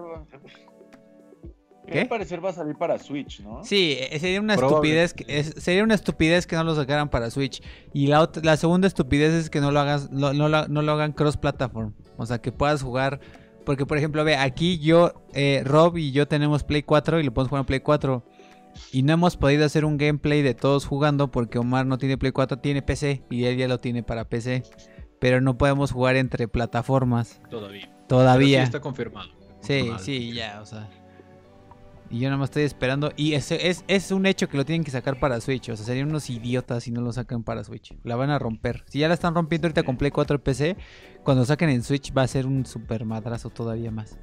D: ¿Qué? Al parecer va a salir para Switch, ¿no?
A: Sí, eh, sería una estupidez, que, sería una estupidez que no lo sacaran para Switch. Y la, la segunda estupidez es que no lo hagas, no, no, lo hagan cross platform. O sea, que puedas jugar. Porque, por ejemplo, ve, aquí yo, eh, Rob y yo tenemos Play 4 y lo podemos jugar en Play 4. Y no hemos podido hacer un gameplay de todos jugando porque Omar no tiene Play 4, tiene PC y él ya lo tiene para PC. Pero no podemos jugar entre plataformas.
B: Todavía.
A: Todavía.
B: sí está confirmado.
A: Sí, sí, ya, o sea. Y yo nada más estoy esperando. Y es, es, es, un hecho que lo tienen que sacar para Switch. O sea, serían unos idiotas si no lo sacan para Switch. La van a romper. Si ya la están rompiendo ahorita con Play 4 PC, cuando saquen en Switch va a ser un super madrazo todavía más.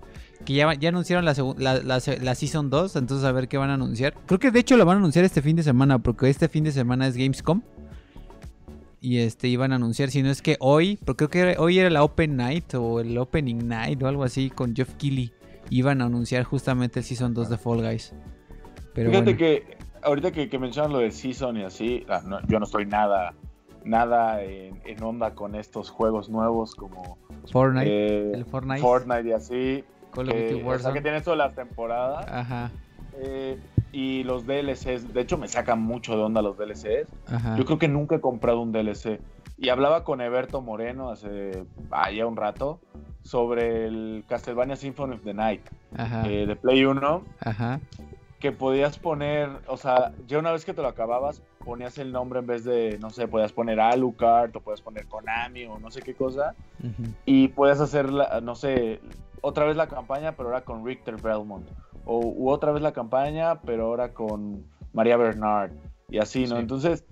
A: Que ya, ya anunciaron la, la, la, Season 2, entonces a ver qué van a anunciar. Creo que de hecho lo van a anunciar este fin de semana, porque este fin de semana es Gamescom. Y este iban a anunciar, si no es que hoy, porque creo que hoy era la Open Night o el Opening Night o algo así con Jeff Keighley. Iban a anunciar justamente el Season 2 de Fall Guys.
D: Pero Fíjate que ahorita que, que mencionas lo del Season y así, ah, yo no estoy nada nada en, onda con estos juegos nuevos como
A: Fortnite, eh, el
D: Fortnite. Fortnite y así. Call of Duty Warzone. O sea, que tiene todas las temporadas. Ajá. Eh, y los DLCs, de hecho me sacan mucho de onda los DLCs. Ajá. Yo creo que nunca he comprado un DLC. Y hablaba con Eberto Moreno hace ya un rato sobre el Castlevania Symphony of the Night eh, de Play 1. Ajá. Que podías poner, o sea, ya una vez que te lo acababas, ponías el nombre en vez de, no sé, podías poner Alucard o podías poner Konami o no sé qué cosa. Y puedes hacer, no sé, otra vez la campaña, pero ahora con Richter Belmont. O u otra vez la campaña, pero ahora con María Bernard. Y así, ¿no? Entonces,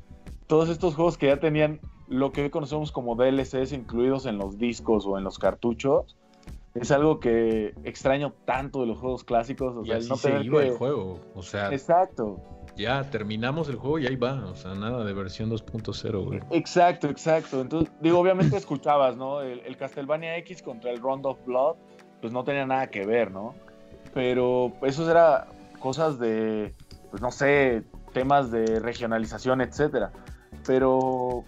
D: todos estos juegos que ya tenían lo que hoy conocemos como DLCs incluidos en los discos o en los cartuchos, es algo que extraño tanto de los juegos clásicos. O sea,
B: el no se iba el juego. O sea,
D: exacto.
B: Ya terminamos el juego y ahí va. O sea, nada de versión 2.0, güey.
D: Exacto, exacto. Entonces, digo, obviamente escuchabas, ¿no? El, el Castlevania X contra el Round of Blood pues no tenía nada que ver, ¿no? Pero eso era cosas de, pues no sé, temas de regionalización, etcétera. Pero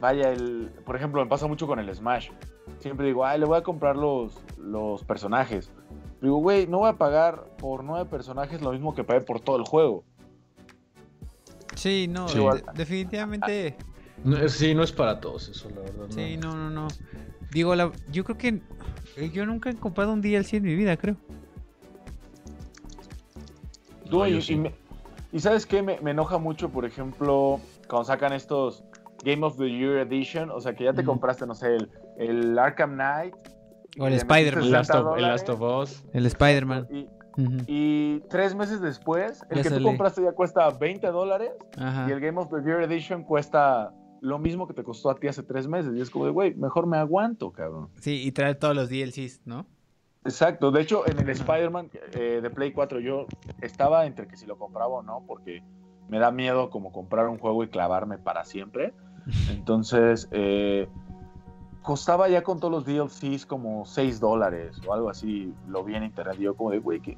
D: vaya, el, por ejemplo, me pasa mucho con el Smash. Siempre digo, ay, le voy a comprar los, los personajes. Digo, güey, no voy a pagar por nueve personajes lo mismo que pagué por todo el juego.
A: Sí, no, definitivamente.
B: sí, no es para todos eso, la verdad.
A: Sí, no, no, no. Digo, la, yo creo que eh, yo nunca he comprado un DLC en mi vida, creo.
D: Y, sabes qué, me, enoja mucho, por ejemplo, cuando sacan estos Game of the Year Edition, o sea, que ya te compraste, no sé, el, Arkham Knight.
A: O el Spider-Man.
B: El, Last of Us.
A: El Spider-Man.
D: Y, tres meses después, el que tú compraste ya cuesta 20 dólares y el Game of the Year Edition cuesta lo mismo que te costó a ti hace tres meses. Y es como de, güey, mejor me aguanto, cabrón.
A: Sí, y traer todos los DLCs, ¿no?
D: Exacto. De hecho, en el Spider-Man eh, de Play 4 yo estaba entre que si lo compraba o no, porque me da miedo como comprar un juego y clavarme para siempre. Entonces, eh, costaba ya con todos los DLCs como 6 dólares o algo así. Lo vi en internet yo como de, güey, que...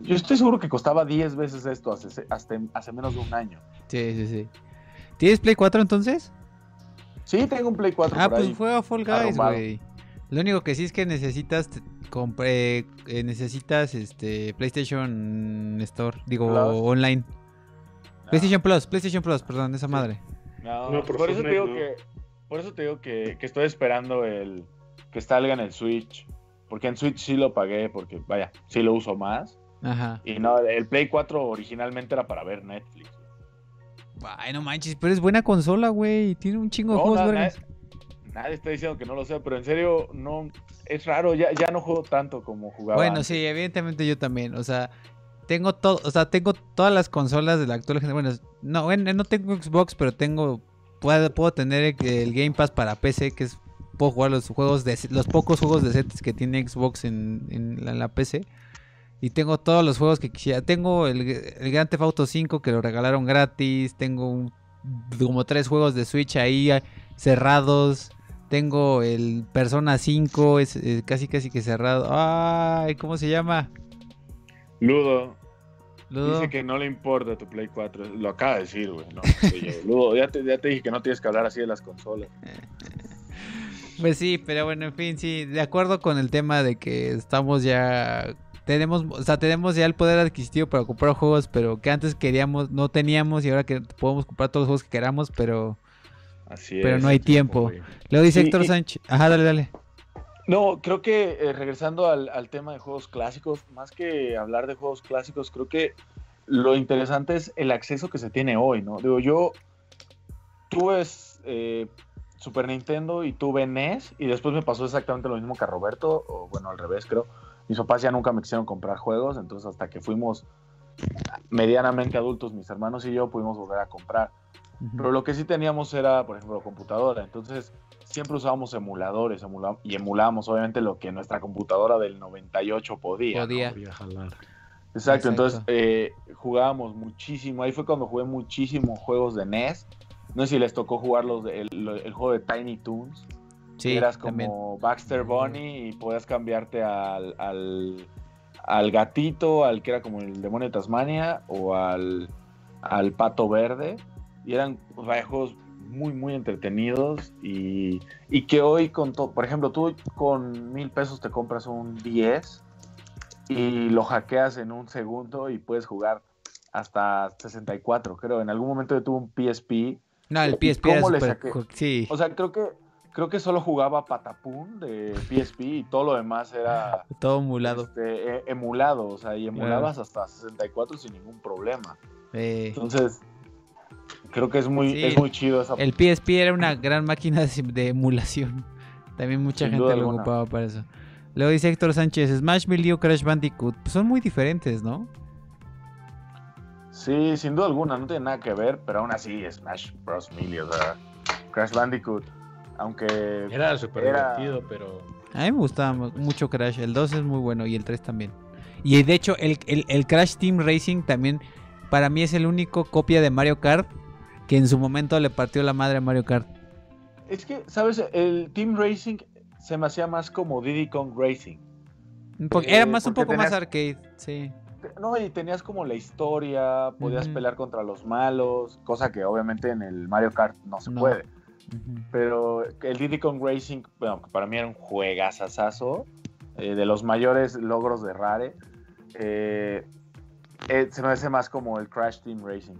D: Yo estoy seguro que costaba 10 veces esto hace, hasta, hace menos de un año.
A: Sí, sí, sí. ¿Tienes Play 4 entonces?
D: Sí, tengo un Play 4.
A: Ah, pues juega Fall Guys, güey. Lo único que sí es que necesitas compre, eh, necesitas este PlayStation Store, digo online. PlayStation Plus, PlayStation Plus, perdón, esa madre.
D: No, por, eso te digo que por eso te digo que, que, estoy esperando el que salga en el Switch, porque en Switch sí lo pagué porque vaya, sí lo uso más. Ajá. Y no, el Play 4 originalmente era para ver Netflix.
A: Ay, no manches, pero es buena consola, güey. Tiene un chingo de juegos,
D: nadie, está diciendo que no lo sea, pero en serio, no. Es raro, ya, ya no juego tanto como jugaba.
A: Bueno, sí, evidentemente yo también. O sea, tengo todo, o sea, tengo todas las consolas de la actual generación. Bueno, no, no tengo Xbox, pero tengo. Puedo, puedo tener el, Game Pass para PC, que es. Puedo jugar los juegos de los pocos juegos decentes que tiene Xbox en, en la PC. Y tengo todos los juegos que quisiera. Tengo el, el Grand Theft Auto 5 que lo regalaron gratis. Tengo como tres juegos de Switch ahí eh, cerrados. Tengo el Persona 5, es, eh, casi casi que cerrado. Ay, ¿cómo se llama?
D: Ludo. Ludo. Dice que no le importa tu Play 4. Lo acaba de decir, güey. No, Ludo, ya te, ya te dije que no tienes que hablar así de las consolas.
A: Pues sí, pero bueno, en fin, sí. De acuerdo con el tema de que estamos ya tenemos, o sea, tenemos ya el poder adquisitivo para comprar juegos, pero que antes queríamos, no teníamos y ahora que podemos comprar todos los juegos que queramos, pero Así pero no hay tiempo. Luego dice Héctor Sánchez. Ajá, dale, dale.
D: No, creo que eh, regresando al, al, tema de juegos clásicos, más que hablar de juegos clásicos, creo que lo interesante es el acceso que se tiene hoy, ¿no? Digo, yo tuve eh, Super Nintendo y tuve NES y después me pasó exactamente lo mismo que a Roberto, o bueno, al revés creo. Mis papás ya nunca me quisieron comprar juegos, entonces hasta que fuimos medianamente adultos, mis hermanos y yo pudimos volver a comprar. Pero lo que sí teníamos era, por ejemplo, computadora, entonces siempre usábamos emuladores y emulábamos obviamente lo que nuestra computadora del 98 podía.
A: Podía.
D: jalar. Exacto, entonces eh, jugábamos muchísimo, ahí fue cuando jugué muchísimos juegos de NES no sé si les tocó jugar los el, juego de Tiny Toons. Sí, eras como Baxter Bunny y podías cambiarte al, al, gatito, al que era como el demonio de Tasmania, o al, al pato verde. Y eran juegos muy, muy entretenidos. Y, y que hoy, con todo, por ejemplo, tú con mil pesos te compras un 10 y lo hackeas en un segundo y puedes jugar hasta 64. Creo, en algún momento yo tuve un PSP
A: no, el PSP era super... Sí.
D: O sea, creo que creo que solo jugaba Patapún de PSP y todo lo demás era
A: todo emulado.
D: Este, e, emulado, o sea, y emulabas hasta 64 sin ningún problema. Entonces, creo que es muy, es muy chido esa
A: El PSP era una gran máquina de, emulación. También mucha gente lo ocupaba para eso. Luego dice Héctor Sánchez, Smash Melee o Crash Bandicoot, pues son muy diferentes, ¿no?
D: Sí, sin duda alguna, no tiene nada que ver, pero aún así Smash Bros. Melee, o sea, Crash Bandicoot, aunque...
B: Era súper divertido, pero...
A: A mí me gustaba mucho Crash, el 2 es muy bueno y el 3 también. Y de hecho, el, el, Crash Team Racing también, para mí es el único copia de Mario Kart que en su momento le partió la madre a Mario Kart.
D: Es que, ¿sabes? El Team Racing se me hacía más como Diddy Kong Racing.
A: era más un poco más arcade, sí
D: no, y tenías como la historia, podías pelear contra los malos, cosa que obviamente en el Mario Kart no se puede. Pero el Diddy Kong Racing, bueno, para mí era un juegazazazo, eh, de los mayores logros de Rare. Eh, eh, se me hace más como el Crash Team Racing.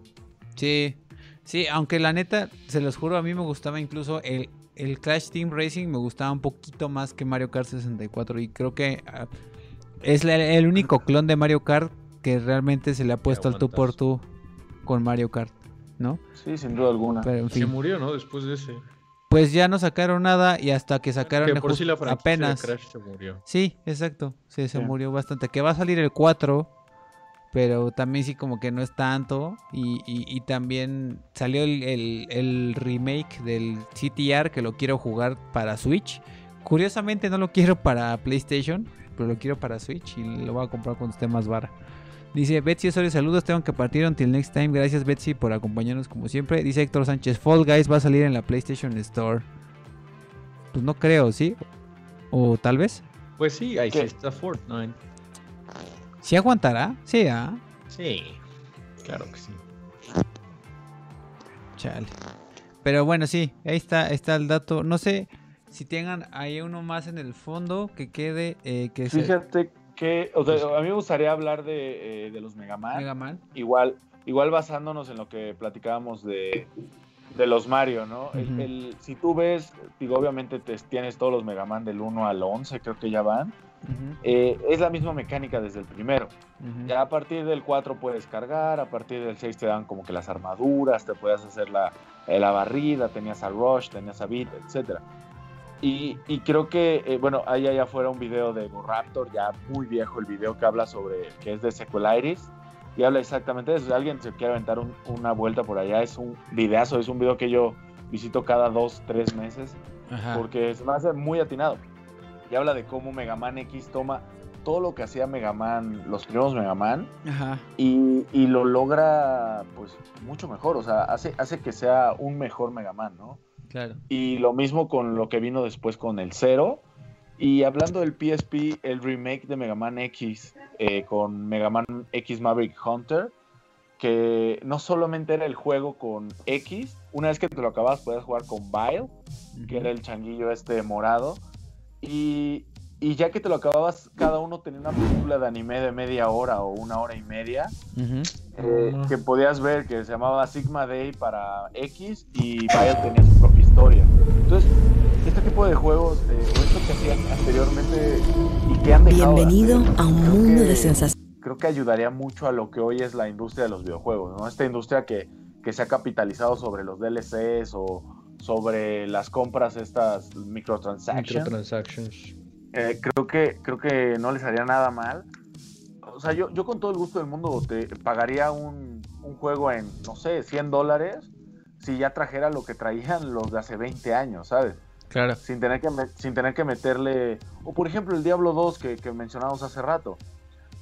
A: Sí, sí, aunque la neta, se los juro, a mí me gustaba incluso el, el Crash Team Racing, me gustaba un poquito más que Mario Kart 64 y creo que... Ah, es el único clon de Mario Kart que realmente se le ha puesto al tú por tú con Mario Kart, ¿no?
D: Sí, sin duda alguna.
B: Se murió, ¿no? Después de ese.
A: Pues ya no sacaron nada y hasta que sacaron
B: por sí la
A: apenas.
B: Crash se murió.
A: Sí, exacto. Sí, se murió bastante. Que va a salir el 4, pero también sí como que no es tanto. Y, también salió el, el, remake del CTR que lo quiero jugar para Switch. Curiosamente no lo quiero para PlayStation, pero lo quiero para Switch y lo voy a comprar cuando esté más vara. Dice Betsy Osorio, saludos, tengo que partir until next time. Gracias Betsy por acompañarnos como siempre. Dice Héctor Sánchez, Fall Guys va a salir en la PlayStation Store. Pues no creo, ¿sí? O tal vez.
B: Pues sí, ahí está Fortnite.
A: ¿Sí aguantará? Sí, ¿ah?
B: Sí, claro que sí.
A: Chale. Pero bueno, sí, ahí está, está el dato. No sé si tengan ahí uno más en el fondo que quede. Eh, que
D: Fíjate que, o sea, a mí me gustaría hablar de, eh, los Mega Man. Igual, igual basándonos en lo que platicábamos de, los Mario, ¿no? el, si tú ves, digo, obviamente te, tienes todos los Mega Man del 1 al 11, creo que ya van. Eh, es la misma mecánica desde el primero. Ya a partir del 4 puedes cargar, a partir del 6 te dan como que las armaduras, te puedes hacer la, la barrida, tenías a Rush, tenías a Beat, etcétera. Y, creo que, eh, bueno, hay allá afuera un video de Raptor, ya muy viejo el video que habla sobre, que es de Sequelitis, y habla exactamente de eso. Si alguien se quiere aventar una vuelta por allá, es un videazo, es un video que yo visito cada dos, tres meses, porque se me hace muy atinado. Y habla de cómo Mega Man X toma todo lo que hacía Mega Man, los primeros Mega Man, Y, y, lo logra, pues, mucho mejor. O sea, hace, hace que sea un mejor Mega Man, ¿no? Y lo mismo con lo que vino después con el Zero. Y hablando del PSP, el remake de Mega Man X eh, con Mega Man X Maverick Hunter, que no solamente era el juego con X, una vez que te lo acabas podías jugar con Bile, que era el changuillo este morado. Y y ya que te lo acababas, cada uno tenía una película de anime de media hora o una hora y media, eh, que podías ver que se llamaba Sigma Day para X y vaya tenía su propia historia. Entonces, este tipo de juegos, eh, o esto que hacían anteriormente y que han
E: dejado Bienvenido a un mundo de sensaciones.
D: Creo que ayudaría mucho a lo que hoy es la industria de los videojuegos, ¿no? Esta industria que, que se ha capitalizado sobre los DLCs o sobre las compras estas microtransactions. microtransactions eh, creo, que, creo que no les haría nada mal. O sea, yo, yo con todo el gusto del mundo te pagaría un, un juego en, no sé, 100 dólares si ya trajera lo que traían los de hace 20 años, ¿sabes?
A: Claro.
D: Sin tener que, sin tener que meterle... O por ejemplo el Diablo 2 que, que mencionamos hace rato.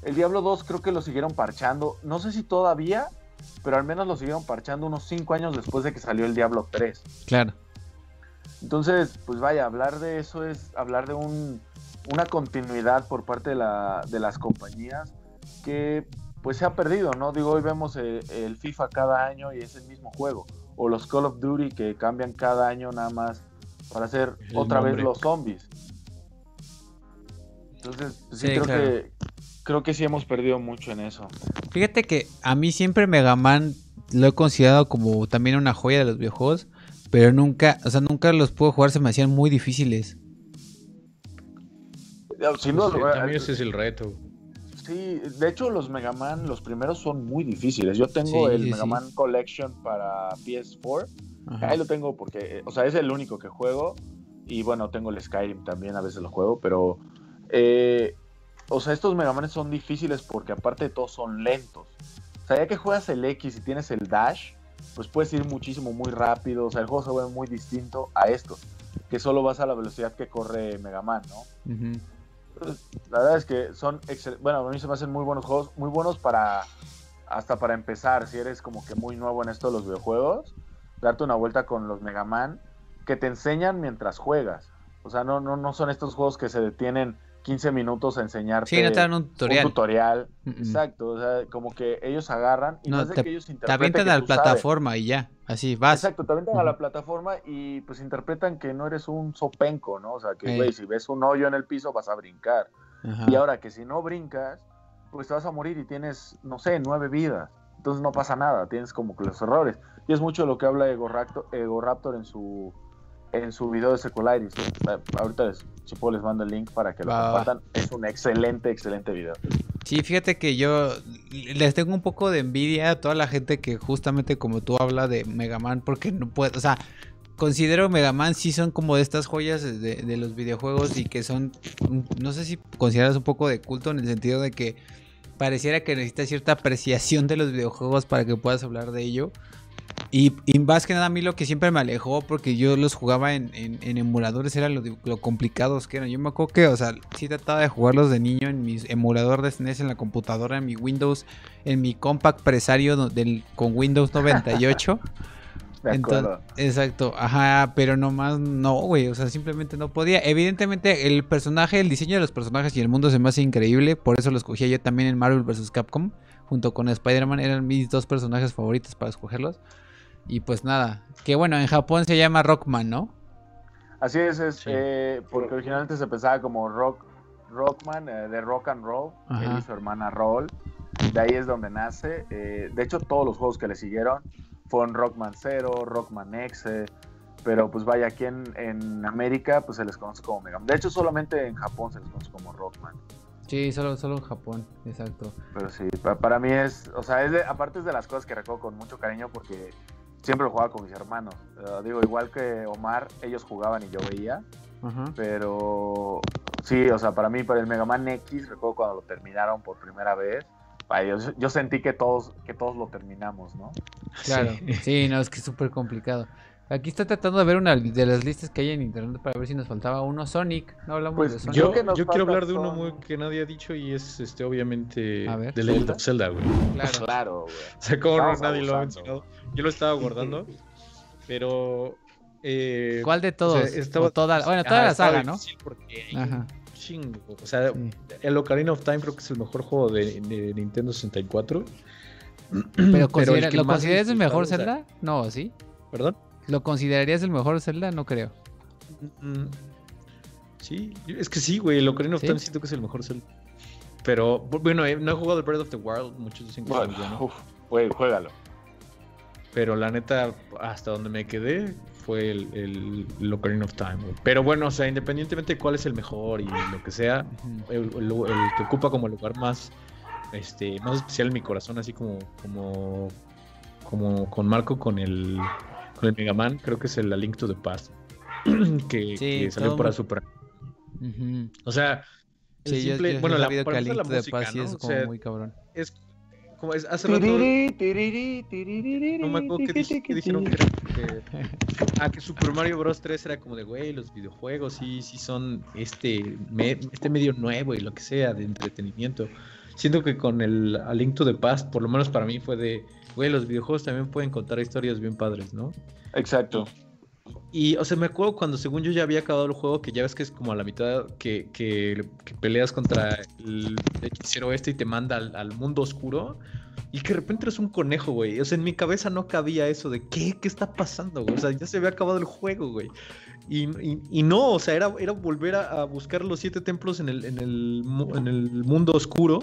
D: El Diablo 2 creo que lo siguieron parchando. No sé si todavía, pero al menos lo siguieron parchando unos 5 años después de que salió el Diablo 3.
A: Claro.
D: Entonces, pues vaya, hablar de eso es hablar de un, una continuidad por parte de, la, de las compañías que pues se ha perdido, ¿no? Digo, hoy vemos el, FIFA cada año y es el mismo juego. O los Call of Duty que cambian cada año nada más para hacer otra vez los zombies. Entonces, sí, creo que creo que sí hemos perdido mucho en eso.
A: Fíjate que a mí siempre Mega Man lo he considerado como también una joya de los videojuegos, pero nunca, o sea, nunca los puedo jugar, se me hacían muy difíciles.
B: Sin duda, también ese es el reto.
D: Sí, de hecho los Mega Man, los primeros son muy difíciles. Yo tengo el Mega Man Collection para PS4. Ahí lo tengo porque, eh, o sea, es el único que juego. Y bueno, tengo el Skyrim también, a veces lo juego, pero... Eh, o sea, estos Mega Man son difíciles porque aparte de todo son lentos. O sea, ya que juegas el X y tienes el Dash, pues puedes ir muchísimo, muy rápido. O sea, el juego se ve muy distinto a estos, que solo vas a la velocidad que corre Mega Man, ¿no? la verdad es que son, bueno, a mí se me hacen muy buenos juegos, muy buenos para, hasta para empezar, si eres como que muy nuevo en esto de los videojuegos, darte una vuelta con los Mega Man, que te enseñan mientras juegas. O sea, no, no, no son estos juegos que se detienen 15 minutos a enseñarte
A: sí, no te dan un tutorial.
D: Un tutorial. Exacto, o sea, como que ellos agarran y no, es de
A: te,
D: que ellos
A: interpreten. Te avientan a la plataforma y ya, así vas.
D: Exacto, te avientan a la plataforma y pues interpretan que no eres un sopenco, ¿no? O sea, que, güey, si ves un hoyo en el piso vas a brincar. Y ahora que si no brincas, pues te vas a morir y tienes, no sé, nueve vidas. Entonces no pasa nada, tienes como que los errores. Y es mucho lo que habla Ego Raptor, Ego Raptor en su en su video de Secularis. Ahorita les, puedo les mando el link para que lo compartan. Es un excelente, excelente video.
A: Sí, fíjate que yo les tengo un poco de envidia a toda la gente que justamente como tú habla de Mega Man porque no puede, o sea, considero Mega Man sí son como de estas joyas de, de los videojuegos y que son, no sé si consideras un poco de culto en el sentido de que pareciera que necesita cierta apreciación de los videojuegos para que puedas hablar de ello. Y, más que nada a mí lo que siempre me alejó, porque yo los jugaba en, emuladores, era lo, complicados que eran. Yo me acuerdo que, o sea, sí trataba de jugarlos de niño en mi emulador de SNES en la computadora, en mi Windows, en mi compact presario del, con Windows 98. exacto, ajá, pero nomás no, güey, o sea, simplemente no podía. Evidentemente, el personaje, el diseño de los personajes y el mundo se me hace increíble, por eso lo escogía yo también en Marvel vs. Capcom, junto con Spider-Man, eran mis dos personajes favoritos para escogerlos. Y pues nada, que bueno, en Japón se llama Rockman, ¿no?
D: Así es, es eh, porque originalmente se pensaba como Rock, Rockman, eh, de Rock and Roll, él y su hermana Roll. De ahí es donde nace. Eh, de hecho, todos los juegos que le siguieron fueron Rockman 0, Rockman X, pero pues vaya, aquí en, en, América pues se les conoce como Mega Man. De hecho, solamente en Japón se les conoce como Rockman.
A: Sí, solo, solo en Japón, exacto.
D: Pero sí, para, mí es, o sea, es de, aparte es de las cosas que recuerdo con mucho cariño porque siempre lo jugaba con mis hermanos. digo, igual que Omar, ellos jugaban y yo veía. Pero sí, o sea, para mí, para el Mega Man X, recuerdo cuando lo terminaron por primera vez. Yo, sentí que todos, que todos lo terminamos, ¿no?
A: Claro, sí, no, es que es súper complicado. Aquí está tratando de ver una de las listas que hay en internet para ver si nos faltaba uno. Sonic, no hablamos pues, de Sonic.
B: Yo, yo quiero hablar de uno muy que nadie ha dicho y es este obviamente The Legend of Zelda, güey.
D: Claro, claro, güey.
B: O sea, como nadie lo ha mencionado. Yo lo estaba guardando, pero. Eh,
A: ¿Cuál de todos? O toda, bueno, toda la saga, ¿no?
B: Porque Ajá. Chingo. O sea, el Ocarina of Time creo que es el mejor juego de, Nintendo 64.
A: Pero, considera, ¿lo consideras el mejor Zelda? No, ¿sí?
B: ¿Perdón?
A: ¿Lo considerarías el mejor Zelda? No creo.
B: Mm, Sí, es que sí, güey. El Ocarina of Time siento que es el mejor Zelda. Pero, bueno, eh, no he jugado el Breath of the Wild. Muchos dicen que es bueno.
D: Uf, güey, juégalo.
B: Pero la neta, hasta donde me quedé fue el, el, Ocarina of Time. Pero bueno, o sea, independientemente de cuál es el mejor y lo que sea, el, que ocupa como lugar más, este, más especial en mi corazón, así como, como, como con Marco con el, con el Mega Man, creo que es el A Link to the Past. que, salió para Super. O sea,
A: sí, simple, bueno, la, que la música, de Paz ¿no? es como muy cabrón.
B: Es como es hace rato. No me acuerdo que, que dijeron que, que, ah, que Super Mario Bros 3 era como de güey, los videojuegos sí, sí son este, este medio nuevo y lo que sea de entretenimiento. Siento que con el A Link to the Past, por lo menos para mí fue de, güey, los videojuegos también pueden contar historias bien padres, ¿no?
D: Exacto.
B: Y, o sea, me acuerdo cuando según yo ya había acabado el juego, que ya ves que es como a la mitad que, que, peleas contra el hechicero este y te manda al, mundo oscuro. Y que de repente eres un conejo, güey. O sea, en mi cabeza no cabía eso de ¿qué? ¿Qué está pasando, güey? O sea, ya se había acabado el juego, güey. Y, y, no, o sea, era, era volver a, a, buscar los siete templos en el, en el, en el mundo oscuro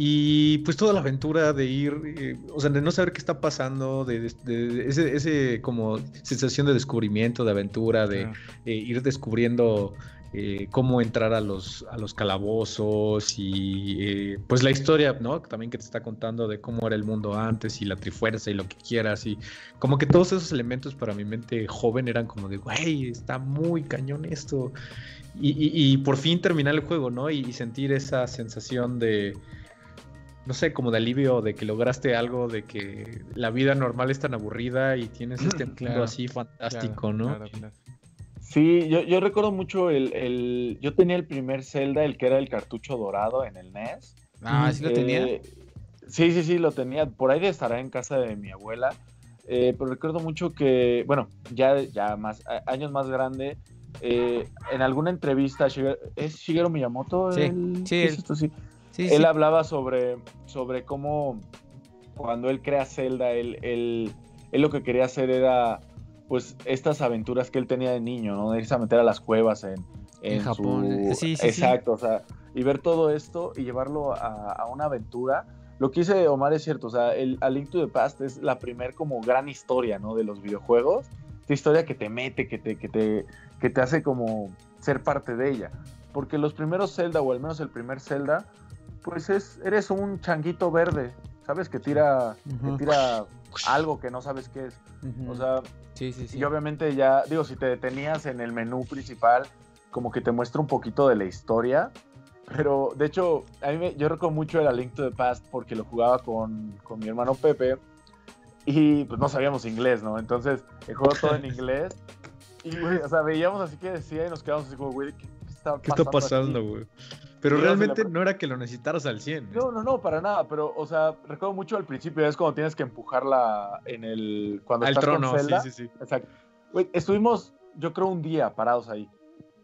B: y pues toda la aventura de ir, eh, o sea, de no saber qué está pasando, de, ese, ese, como sensación de descubrimiento, de aventura, de eh, ir descubriendo eh, cómo entrar a los, a los calabozos y pues la historia, ¿no? También que te está contando de cómo era el mundo antes y la trifuerza y lo que quieras y como que todos esos elementos para mi mente joven eran como de, güey, está muy cañón esto. Y, por fin terminar el juego, ¿no? y sentir esa sensación de no sé, como de alivio de que lograste algo, de que la vida normal es tan aburrida y tienes este mundo así fantástico, ¿no?
D: Sí, yo, yo recuerdo mucho el, el, Yo tenía el primer Zelda, el que era el cartucho dorado en el NES.
A: Ah, ¿sí lo tenía? Eh,
D: sí, sí, sí, lo tenía. Por ahí estará en casa de mi abuela. Eh, pero recuerdo mucho que, bueno, ya, ya más, años más grande, eh, en alguna entrevista, ¿es Shigeru Miyamoto?
A: Sí, sí,
D: sí él hablaba sobre, sobre cómo cuando él crea Zelda, él, él, lo que quería hacer era pues estas aventuras que él tenía de niño, ¿no? De irse a meter a las cuevas en,
A: en, Japón. Sí,
D: sí, Exacto, o sea, y ver todo esto y llevarlo a, una aventura. Lo que dice Omar es cierto, o sea, el A Link to the Past es la primer como gran historia, ¿no? De los videojuegos. Esta historia que te mete, que te, que te, que te hace como ser parte de ella. Porque los primeros Zelda, o al menos el primer Zelda, pues es, eres un changuito verde, ¿sabes? Que tira, que tira algo que no sabes qué es. O sea,
A: sí, sí, sí.
D: y obviamente ya, digo, si te detenías en el menú principal, como que te muestra un poquito de la historia. Pero de hecho, a mí yo recuerdo mucho el A Link to the Past porque lo jugaba con, con mi hermano Pepe y pues no sabíamos inglés, ¿no? Entonces, el juego todo en inglés. Y, güey, o sea, veíamos así que decía y nos quedamos así como, güey, ¿qué, está
B: ¿Qué está pasando, güey? Pero realmente no era que lo necesitaras al 100.
D: No, no, no, para nada. Pero, o sea, recuerdo mucho al principio, es cuando tienes que empujarla en el. Cuando
B: al trono, sí, sí, sí.
D: Exacto. estuvimos, yo creo, un día parados ahí.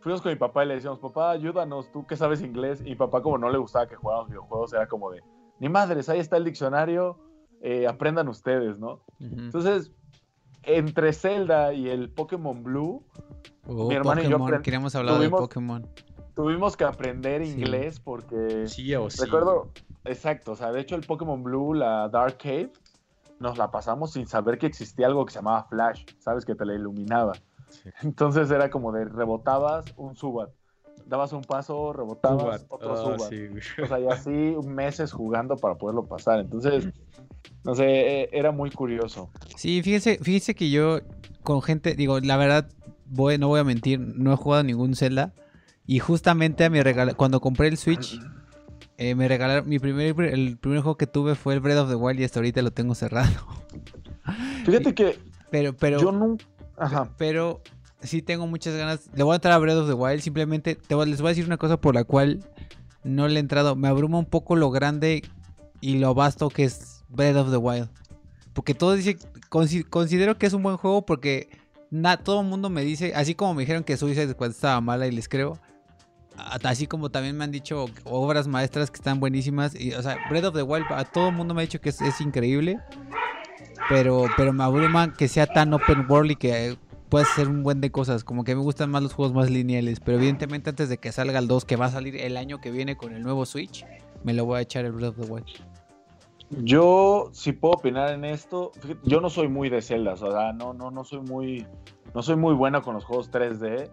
D: Fuimos con mi papá y le decíamos, papá, ayúdanos, tú que sabes inglés. Y mi papá, como no le gustaba que jugáramos videojuegos, era como de, ni madres, ahí está el diccionario, eh, aprendan ustedes, ¿no? Entonces, entre Zelda y el Pokémon Blue,
A: oh, mi hermano y yo queríamos hablar de Pokémon
D: tuvimos que aprender inglés porque
B: sí o sí.
D: recuerdo exacto o sea de hecho el Pokémon Blue la Dark Cave nos la pasamos sin saber que existía algo que se llamaba Flash sabes que te la iluminaba. Entonces era como de rebotabas un Subat dabas un paso rebotabas otro ah, Subat o sea y así meses jugando para poderlo pasar. Entonces no sé e, era muy curioso.
A: Sí fíjese fíjese que yo con gente digo la verdad voy no voy a mentir no he jugado ningún Zelda y justamente a mi regalo, cuando compré el Switch, eh, me regalaron. Mi primer, el primer juego que tuve fue el Breath of the Wild y hasta ahorita lo tengo cerrado.
D: Fíjate que.
A: Pero, pero.
D: Yo nunca. Ajá.
A: Pero sí tengo muchas ganas. Le voy a entrar a Breath of the Wild. Simplemente te les voy a decir una cosa por la cual no le he entrado. Me abruma un poco lo grande y lo vasto que es Breath of the Wild. Porque todos dicen. Considero que es un buen juego porque. todo el mundo me dice, así como me dijeron que Suicide Squad estaba mala y les creo, así como también me han dicho obras maestras que están buenísimas. Y, o sea, Breath of the Wild, a todo el mundo me ha dicho que es, increíble. Pero, pero me abruma que sea tan open world y que puedes hacer un buen de cosas. Como que me gustan más los juegos más lineales. Pero evidentemente antes de que salga el 2, que va a salir el año que viene con el nuevo Switch, me lo voy a echar el Breath of the Wild.
D: Yo si puedo opinar en esto. Yo no soy muy de Zelda, o sea, no, no, no soy muy, no soy muy bueno con los juegos 3D.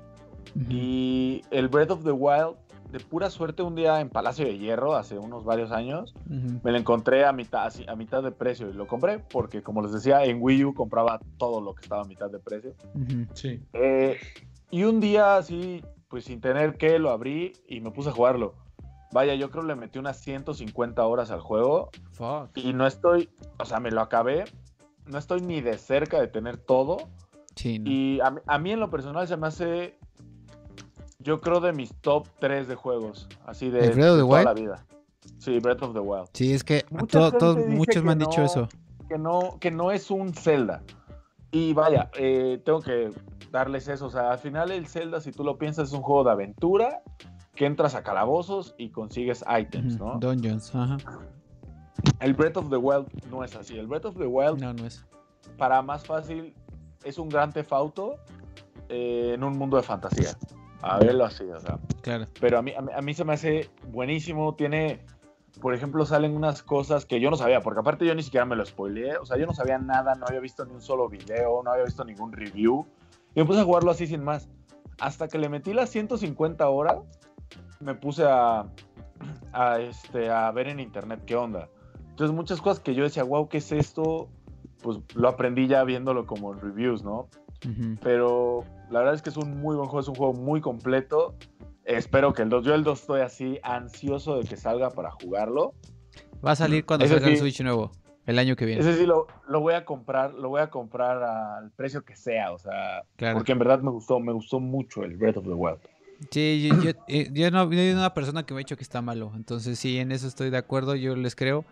D: Y el Breath of the Wild, de pura suerte, un día en Palacio de Hierro, hace unos varios años, me lo encontré a mitad, a mitad de precio. Y lo compré porque, como les decía, en Wii U compraba todo lo que estaba a mitad de precio.
B: Sí.
D: Eh, y un día, así, pues sin tener que, lo abrí y me puse a jugarlo. Vaya, yo creo que le metí unas 150 horas al juego. Y no estoy, o sea, me lo acabé. No estoy ni de cerca de tener todo.
A: Sí,
D: Y a, mí en lo personal se me hace, yo creo, de mis top 3 de juegos. Así de, toda la vida. Sí, Breath of the Wild.
A: Sí, es que todos, muchos me han dicho eso.
D: Que no, que no es un Zelda. Y vaya, eh, tengo que darles eso. O sea, al final el Zelda, si tú lo piensas, es un juego de aventura que entras a calabozos y consigues items, ¿no?
A: Dungeons, ajá.
D: El Breath of the Wild no es así. El Breath of the Wild,
A: no, no es.
D: Para más fácil, es un gran tefauto eh, en un mundo de fantasía. A verlo así, o sea.
A: Claro.
D: Pero a mí, a mí, se me hace buenísimo. Tiene, por ejemplo, salen unas cosas que yo no sabía, porque aparte yo ni siquiera me lo spoileé. O sea, yo no sabía nada, no había visto ni un solo video, no había visto ningún review. Y me puse a jugarlo así sin más. Hasta que le metí las 150 horas me puse a, a, este, a ver en internet qué onda. Entonces muchas cosas que yo decía, wow, ¿qué es esto? Pues lo aprendí ya viéndolo como en reviews, ¿no? Pero la verdad es que es un muy buen juego, es un juego muy completo. Espero que el 2, yo el 2 estoy así ansioso de que salga para jugarlo.
A: Va a salir cuando salga el Switch nuevo, el año que viene.
D: Ese sí lo, lo, voy a comprar, lo voy a comprar al precio que sea, o sea, porque en verdad me gustó, me gustó mucho el Breath of the Wild.
A: Sí, yo, eh, yo, no hay una persona que me ha dicho que está malo. Entonces, sí, en eso estoy de acuerdo. Yo les creo.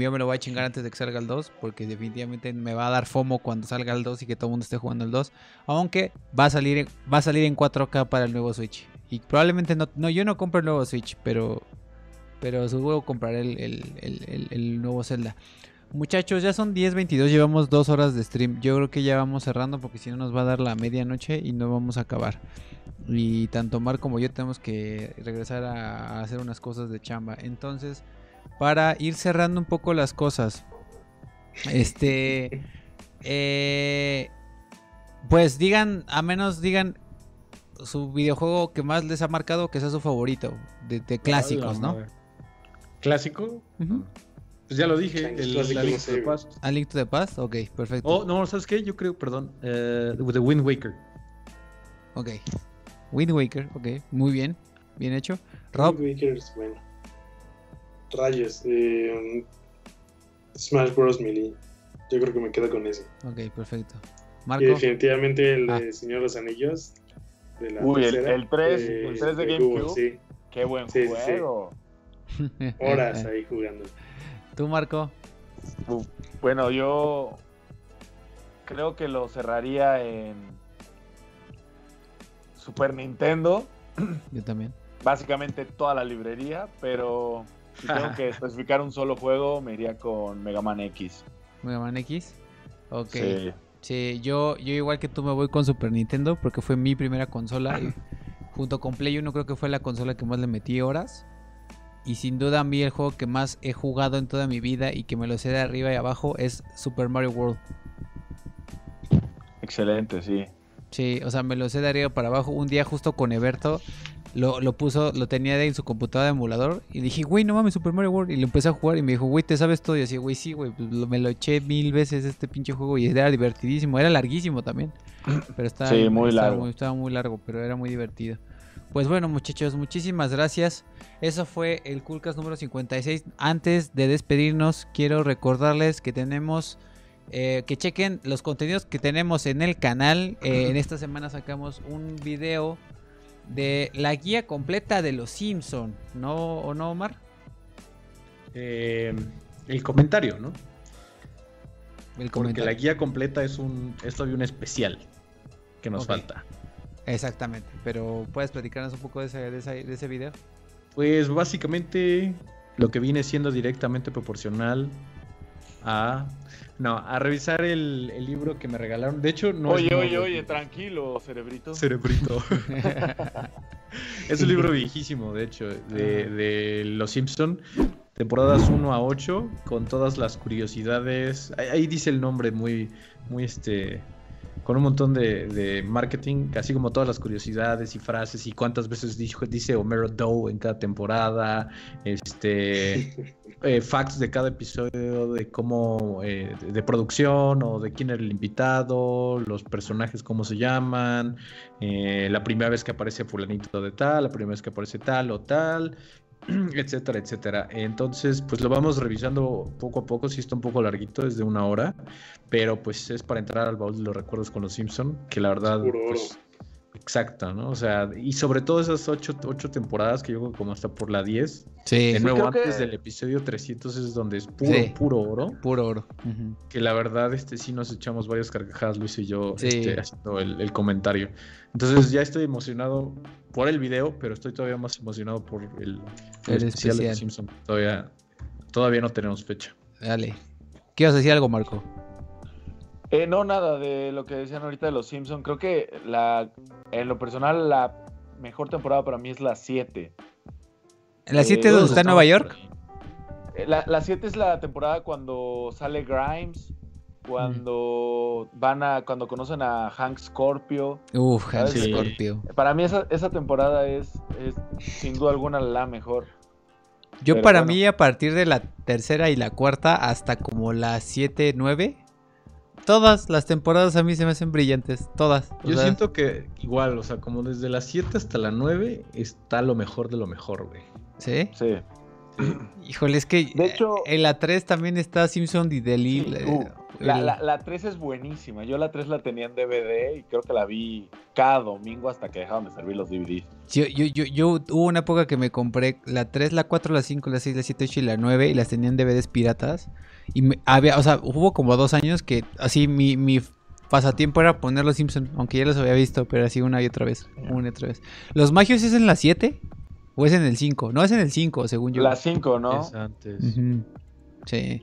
A: Y yo me lo voy a chingar antes de que salga el 2. Porque definitivamente me va a dar FOMO cuando salga el 2 y que todo el mundo esté jugando el 2. Aunque va a salir, va a salir en 4K para el nuevo Switch. Y probablemente no, no yo no compro el nuevo Switch, pero, pero seguro compraré el, el, el nuevo Zelda. Muchachos, ya son 10.22, llevamos dos horas de stream. Yo creo que ya vamos cerrando porque si no nos va a dar la medianoche y no vamos a acabar. Y tanto Mar como yo tenemos que regresar a, hacer unas cosas de chamba. Entonces, para ir cerrando un poco las cosas, este, eh, pues digan, a menos digan su videojuego que más les ha marcado, que sea su favorito, de, clásicos, ¿no?
B: ¿Clásico? Pues ya lo dije, el,
A: el Link to the Past. ¿A Link to the Past? Ok, perfecto.
B: Oh, no, ¿sabes qué? Yo creo, perdón, uh, The Wind Waker.
A: Ok, Wind Waker, ok, muy bien, bien hecho. Rob.
C: Wind Waker es bueno. Rayos, eh, Smash Bros. Melee. Yo creo que me quedo con ese.
A: Ok, perfecto.
C: Marco. Y definitivamente el de ah. Señor de los Anillos.
D: De la Uy, el, el, 3, eh, el 3 de GameCube. Sí. Qué buen juego.
C: Horas ahí jugando.
A: ¿Tú, Marco?
D: Bueno, yo creo que lo cerraría en Super Nintendo.
A: Yo también.
D: Básicamente toda la librería, pero si tengo que especificar un solo juego, me iría con Mega Man X.
A: ¿Mega Man X? Ok. Sí. yo, yo igual que tú me voy con Super Nintendo porque fue mi primera consola. y junto con Play 1 creo que fue la consola que más le metí horas. Y sin duda a mí el juego que más he jugado en toda mi vida y que me lo sé de arriba y abajo es Super Mario World.
D: Excelente, sí.
A: Sí, o sea, me lo sé de arriba para abajo. Un día justo con Eberto lo, lo puso, lo tenía de en su computadora de emulador. Y dije, güey, no mames, Super Mario World. Y lo empecé a jugar y me dijo, güey, ¿te sabes todo? Y así, güey, sí, güey, pues me lo eché mil veces este pinche juego y era divertidísimo. Era larguísimo también. Pero estaba,
D: sí, muy largo.
A: Muy, estaba muy largo, pero era muy divertido. Pues bueno, muchachos, muchísimas gracias. Eso fue el Coolcast número 56. Antes de despedirnos, quiero recordarles que tenemos eh, que chequen los contenidos que tenemos en el canal. Eh, en esta semana sacamos un video de la guía completa de los Simpson, ¿no? ¿O no, Omar?
B: Eh, el comentario, ¿no? El comentario. Porque la guía completa es un es todavía un especial que nos falta.
A: Exactamente, pero ¿puedes platicarnos un poco de ese, de de ese video?
B: Pues básicamente lo que viene siendo directamente proporcional a no, a revisar el, libro que me regalaron. De hecho, no
D: Oye, oye, oye, tranquilo, cerebrito.
B: Cerebrito. es un libro viejísimo, de hecho, de, de Los Simpson, temporadas 1 a 8, con todas las curiosidades. Ahí, dice el nombre muy, muy este, con un montón de, marketing, así como todas las curiosidades y frases y cuántas veces dijo, dice Homero Doe en cada temporada, este, eh, facts de cada episodio de cómo, eh, de producción o de quién era el invitado, los personajes cómo se llaman, eh, la primera vez que aparece fulanito de tal, la primera vez que aparece tal o tal, etcétera, etcétera. Entonces, pues lo vamos revisando poco a poco, si está un poco larguito, es de una hora, pero pues es para entrar al baúl de los recuerdos con los Simpson, que la verdad, pues, exacto, ¿no? O sea, y sobre todo esas ocho, ocho temporadas que yo creo como hasta por la 10.
A: Sí.
B: De nuevo, antes del episodio 300 es donde es puro, puro oro.
A: Puro oro.
B: Que la verdad, este sí nos echamos varias carcajadas, Luis y yo, este, haciendo el comentario. Entonces ya estoy emocionado por el video, pero estoy todavía más emocionado por el, especial, de Simpson. Todavía, todavía no tenemos fecha.
A: Dale. ¿Quieres decir algo, Marco?
D: Eh, no, nada de lo que decían ahorita de los Simpsons. Creo que la, en lo personal la mejor temporada para mí es la 7.
A: ¿La 7 es donde está en Nueva York?
D: Eh, la 7 es la temporada cuando sale Grimes, cuando van a cuando conocen a Hank Scorpio.
A: Uf, Hank Scorpio.
D: Para mí esa, esa temporada es, es, sin duda alguna la mejor.
A: Yo para mí a partir de la tercera y la cuarta hasta como la 7, 9, todas las temporadas a mí se me hacen brillantes, todas.
B: Yo siento que igual, o sea, como desde la 7 hasta la 9 está lo mejor de lo mejor, güey.
A: ¿Sí?
D: Sí.
A: Híjole, es que de hecho, en la 3 también está Simpson y Delil.
D: Uh, la, la, 3 es buenísima. Yo la 3 la tenía en DVD y creo que la vi cada domingo hasta que dejaban de servir los DVDs.
A: Yo, yo, yo, yo hubo una época que me compré la 3, la 4, la 5, la 6, la 7, 8 y la 9 y las tenía en DVDs piratas. Y había, o sea, hubo como dos años que así mi, mi pasatiempo era poner los Simpson, aunque ya los había visto, pero así una y otra vez, una y otra vez. ¿Los Magios es en la 7? ¿O es en el 5? No, es en el 5, según yo.
D: La 5, ¿no?
B: Es antes.
A: Sí.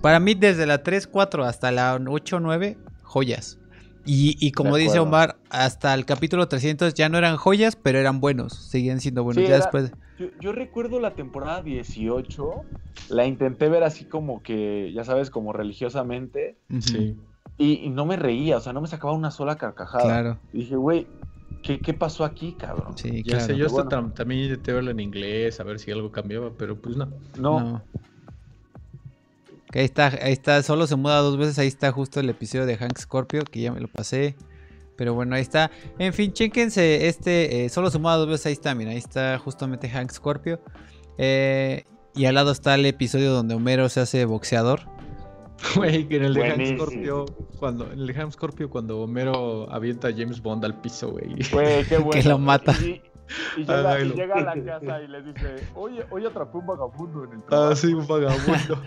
A: Para mí, desde la 3, 4 hasta la 8, 9, joyas. Y, como dice Omar, hasta el capítulo 300 ya no eran joyas, pero eran buenos. Seguían siendo buenos. ya después.
D: Yo, recuerdo la temporada 18. La intenté ver así como que, ya sabes, como religiosamente.
B: Sí.
D: Y, no me reía, o sea, no me sacaba una sola carcajada.
A: Claro.
D: Y dije, güey, ¿Qué, ¿Qué, pasó aquí, cabrón?
B: Sí, ya sé, yo también intenté verlo en inglés, a ver si algo cambiaba, pero pues no.
D: No.
A: ahí está, ahí está, solo se muda dos veces, ahí está justo el episodio de Hank Scorpio, que ya me lo pasé. Pero bueno, ahí está. En fin, chéquense este, eh, solo se muda dos veces, ahí está, mira, ahí está justamente Hank Scorpio. Eh, y al lado está el episodio donde Homero se hace boxeador.
B: Güey, en el de Ham Scorpio, cuando, en el de Scorpio, cuando Homero avienta a James Bond al piso, güey.
D: Güey, qué bueno.
A: que lo mata.
D: Y, llega, a la casa y le dice, oye, oye atrapé un vagabundo en el
B: trabajo. Ah, sí, un vagabundo.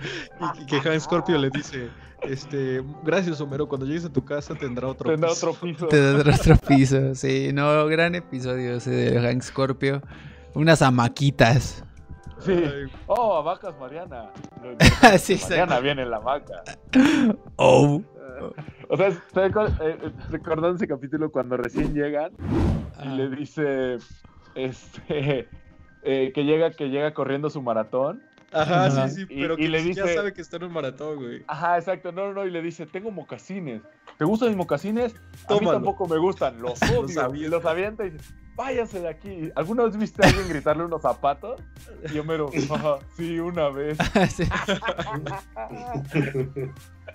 B: y, que Ham Scorpio le dice, este, gracias Homero, cuando llegues a tu casa tendrá otro
D: tendrá piso. otro piso.
A: Tendrá otro piso, sí. No, gran episodio ese de Hank Scorpio. Unas amaquitas.
D: Sí. Oh, vacas Mariana. sí, Mariana viene en la vaca.
A: Oh.
D: O sea, ¿te eh, recordando ese capítulo cuando recién llegan y le dice este eh, que llega que llega corriendo su maratón?
B: Ajá, sí, sí, pero que le dice, ya sabe que está en un maratón, güey.
D: Ajá, exacto. No, no, no, y le dice, tengo mocasines. ¿Te gustan mis mocasines? A mí tampoco me gustan, los odio. y los avienta y dice, váyase de aquí. ¿Alguna vez viste a alguien gritarle unos zapatos? Y Homero, ajá, sí, una vez.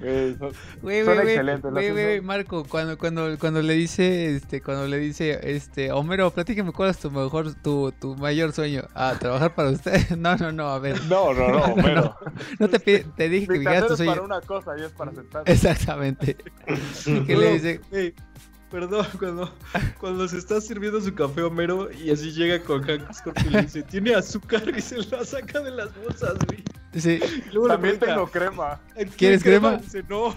A: Güey, güey, güey, Marco, cuando, cuando, cuando le dice, este, cuando le dice, este, Homero, platícame cuál es tu mejor, tu, tu mayor sueño. Ah, trabajar para usted. No, no, no, a ver.
D: No, no, no, Homero.
A: No, te, te dije que
D: digas tu sueño. para una cosa y es para sentar.
A: Exactamente. ¿Qué le dice?
B: Perdón, cuando, cuando se está sirviendo su café Homero y así llega con Hank Scorpio y le dice, tiene azúcar y se la saca de las bolsas, güey.
A: Sí.
D: También tengo crema.
A: ¿Quieres crema?
B: Dice, no.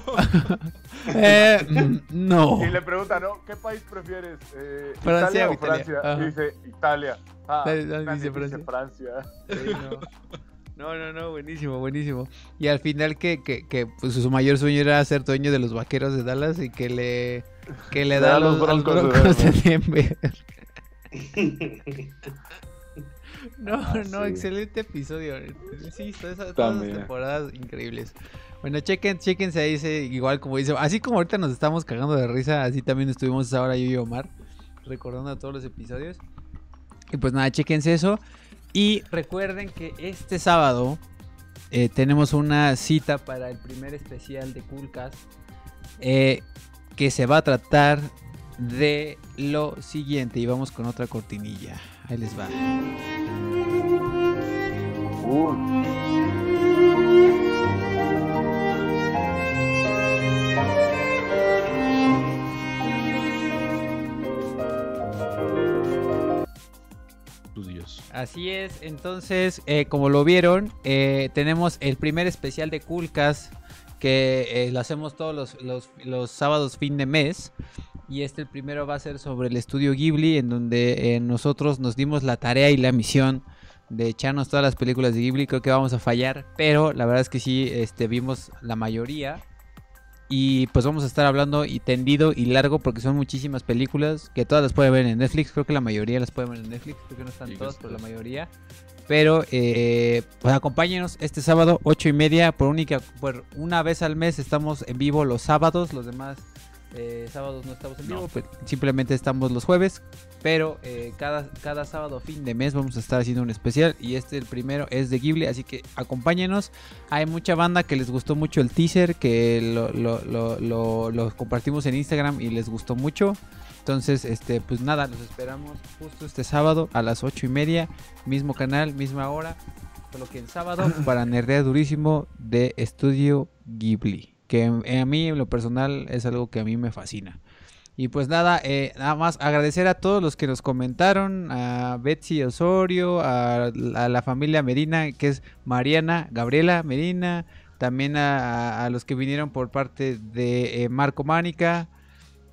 A: eh, mm, no.
D: Y le pregunta, ¿no? ¿Qué país prefieres? Eh,
A: Francia
D: ¿Italia o Francia? Y dice, Italia. Ah, dice, Francia.
A: Francia. No, no, no, buenísimo, buenísimo. Y al final que, que, que pues, su mayor sueño era ser dueño de los vaqueros de Dallas y que le, que le da, a los, broncos, de Denver. no, no, excelente episodio. Sí, todas esas, temporadas increíbles. Bueno, chequen, chequense ahí, igual como dice, así como ahorita nos estamos cagando de risa, así también estuvimos ahora yo y Omar recordando todos los episodios. Y pues nada, chequense eso. Y recuerden que este sábado eh, tenemos una cita para el primer especial de Coolcast. Eh, que se va a tratar de lo siguiente. Y vamos con otra cortinilla. Ahí les va. Así es, entonces, eh, como lo vieron, eh, tenemos el primer especial de Coolcast que eh, lo hacemos todos los, sábados fin de mes. Y este el primero va a ser sobre el estudio Ghibli, en donde nosotros nos dimos la tarea y la misión de echarnos todas las películas de Ghibli. Creo que vamos a fallar, pero la verdad es que sí, este, vimos la mayoría. Y pues vamos a estar hablando y tendido y largo porque son muchísimas películas que todas las pueden ver en Netflix. Creo que la mayoría las pueden ver en Netflix. Creo que no están todas, pero la mayoría. Pero eh, pues acompáñenos este sábado, 8 y media. Por, única, por una vez al mes estamos en vivo los sábados. Los demás eh, sábados no estamos en vivo, pues, simplemente estamos los jueves. Pero eh, cada, cada sábado, fin de mes, vamos a estar haciendo un especial. Y este, el primero, es de Ghibli. Así que acompáñenos. Hay mucha banda que les gustó mucho el teaser, que lo, lo, lo compartimos en Instagram y les gustó mucho. Entonces, este, pues nada, los esperamos justo este sábado a las ocho y media. Mismo canal, misma hora. Solo que el sábado para nerdear durísimo de Estudio Ghibli que a mí en lo personal es algo que a mí me fascina. Y pues nada, eh, nada más agradecer a todos los que nos comentaron, a Betsy Osorio, a, la familia Medina, que es Mariana, Gabriela Medina, también a, los que vinieron por parte de eh, Marco Mánica,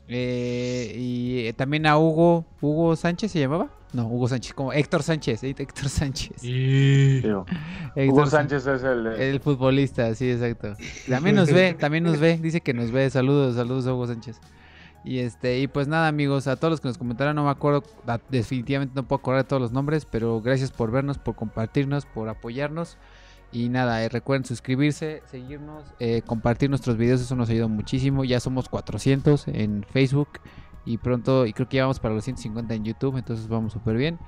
A: eh, y también a Hugo, Hugo Sánchez se llamaba. No, Hugo Sánchez, como Héctor Sánchez, Héctor Sánchez.
D: Hugo Sánchez es el...
A: El futbolista, sí, exacto. También nos ve, también nos ve, dice que nos ve. Saludos, saludos Hugo Sánchez. Y este, y pues nada amigos, a todos los que nos comentaron, no me acuerdo, definitivamente no puedo acordar de todos los nombres, pero gracias por vernos, por compartirnos, por apoyarnos. Y nada, eh, recuerden suscribirse, seguirnos, eh, compartir nuestros videos, eso nos ayuda muchísimo. Ya somos 400 en Facebook y pronto, y creo que ya vamos para los 150 en YouTube, entonces vamos súper bien.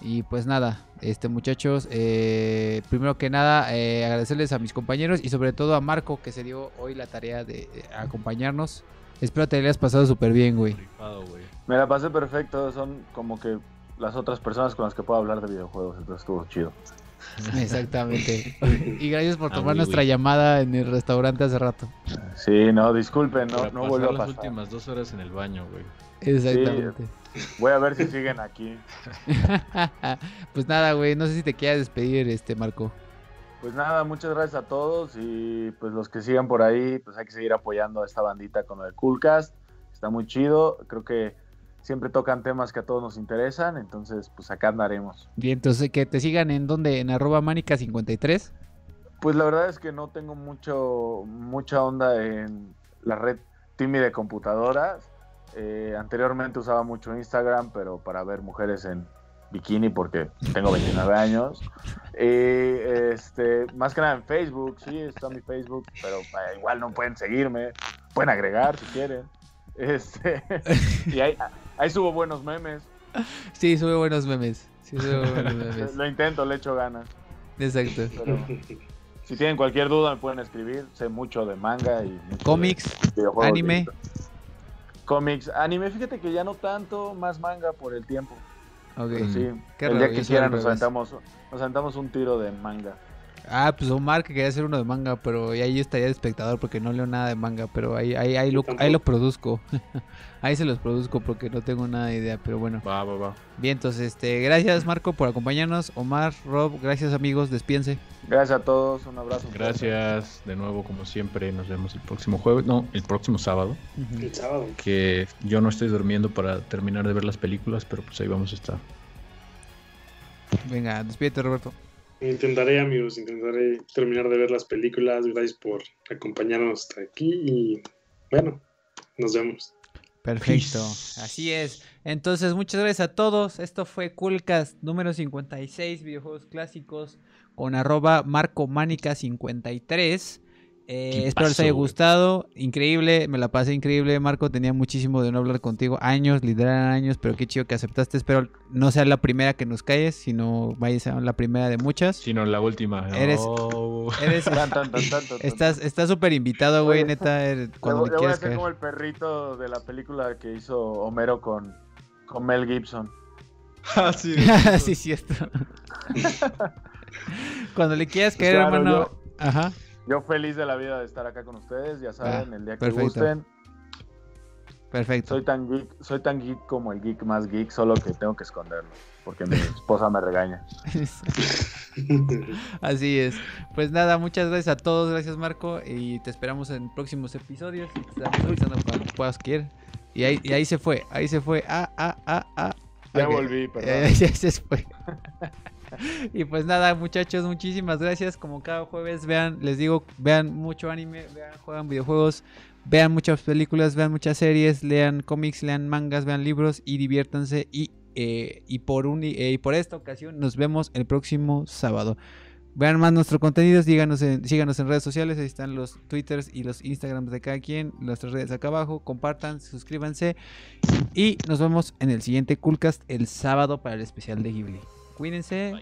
A: Y pues nada, este muchachos, eh, primero que nada eh, agradecerles a mis compañeros y sobre todo a Marco que se dio hoy la tarea de, acompañarnos. Espero te hayas pasado súper bien, güey.
D: Me la pasé perfecto, son como que las otras personas con las que puedo hablar de videojuegos, entonces estuvo chido.
A: Exactamente. y gracias por ah, tomar nuestra llamada en el restaurante hace rato.
D: Sí, no, disculpen, no, no vuelvo a pasar.
B: las últimas dos horas en el baño, güey.
A: Exactamente.
D: voy a ver si siguen aquí.
A: pues nada, güey, no sé si te quieras despedir, este Marco.
D: Pues nada, muchas gracias a todos y pues los que sigan por ahí, pues hay que seguir apoyando a esta bandita con el Coolcast. Está muy chido, creo que siempre tocan temas que a todos nos interesan, entonces pues acá andaremos.
A: Bien, entonces que te sigan en donde, en arroba manica53.
D: Pues la verdad es que no tengo mucho, mucha onda en la red Timmy de computadoras. Eh, anteriormente usaba mucho Instagram, pero para ver mujeres en bikini porque tengo 29 años. Eh, este, más que nada en Facebook, sí, está mi Facebook, pero eh, igual no pueden seguirme, pueden agregar si quieren. Este, y ahí, ahí subo buenos memes.
A: Sí, sube buenos memes.
D: Lo intento, le echo ganas.
A: Exacto.
D: si tienen cualquier duda me pueden escribir. Sé mucho de manga y...
A: Cómics, anime.
D: Cómics, anime, fíjate que ya no tanto, más manga por el tiempo.
A: Ok.
D: sí, el día que quieran nos aventamos, nos aventamos un tiro de manga.
A: Ah, pues Omar que quería hacer uno de manga, pero ahí yo estaría de espectador porque no leo nada de manga, pero ahí, ahí, ahí, lo, ahí lo produzco. ahí se los produzco porque no tengo nada de idea, pero bueno.
B: Va, va, va.
A: Bien, entonces, este, gracias Marco por acompañarnos. Omar, Rob, gracias amigos, despiense.
D: Gracias a todos, un abrazo.
B: Gracias de nuevo, como siempre, nos vemos el próximo jueves, no, el próximo sábado.
C: El sábado.
B: Que yo no estoy durmiendo para terminar de ver las películas, pero pues ahí vamos a estar.
A: Venga, despídete Roberto.
C: Intentaré, amigos, intentaré terminar de ver las películas. Gracias por acompañarnos hasta aquí y bueno, nos vemos.
A: Perfecto, así es. Entonces, muchas gracias a todos. Esto fue Coolcast número 56, videojuegos clásicos, con arroba marcománica53. Eh, espero les haya gustado. Increíble, me la pasé increíble, Marco. Tenía muchísimo de no hablar contigo. Años, literal años, pero qué chido que aceptaste. Espero no sea la primera que nos calles, sino vaya a ser la primera de muchas.
B: Sino la última.
A: Eres. estás súper invitado, güey, neta. Er,
D: cuando le, voy a hacer como el perrito de la película que hizo Homero con, con Mel Gibson.
A: ah, sí. sí, cierto. cuando le quieras caer, hermano. Ajá.
D: Yo feliz de la vida de estar acá con ustedes, ya saben, ah, el día que gusten.
A: Perfecto.
D: Soy tan geek, soy tan geek como el geek más geek, solo que tengo que esconderlo, porque mi esposa me regaña.
A: Así es. Pues nada, muchas gracias a todos, gracias Marco, y te esperamos en próximos episodios. Te estamos avisando cuando puedas querer. Y ahí, y ahí se fue, ahí se fue. Ah, ah, ah, ah.
D: Ya volví, perdón.
A: ya se fue. y pues nada, muchachos, muchísimas gracias. Como cada jueves, vean, les digo, vean mucho anime, vean, juegan videojuegos, vean muchas películas, vean muchas series, lean cómics, lean mangas, vean libros y diviértanse. Y, eh, y, por, un, eh, y por esta ocasión nos vemos el próximo sábado. Vean más nuestro contenido, síganos en, síganos en redes sociales, ahí están los twitters y los instagrams de cada quien, nuestras redes acá abajo, compartan, suscríbanse y nos vemos en el siguiente Coolcast el sábado para el especial de Ghibli. Cuídense.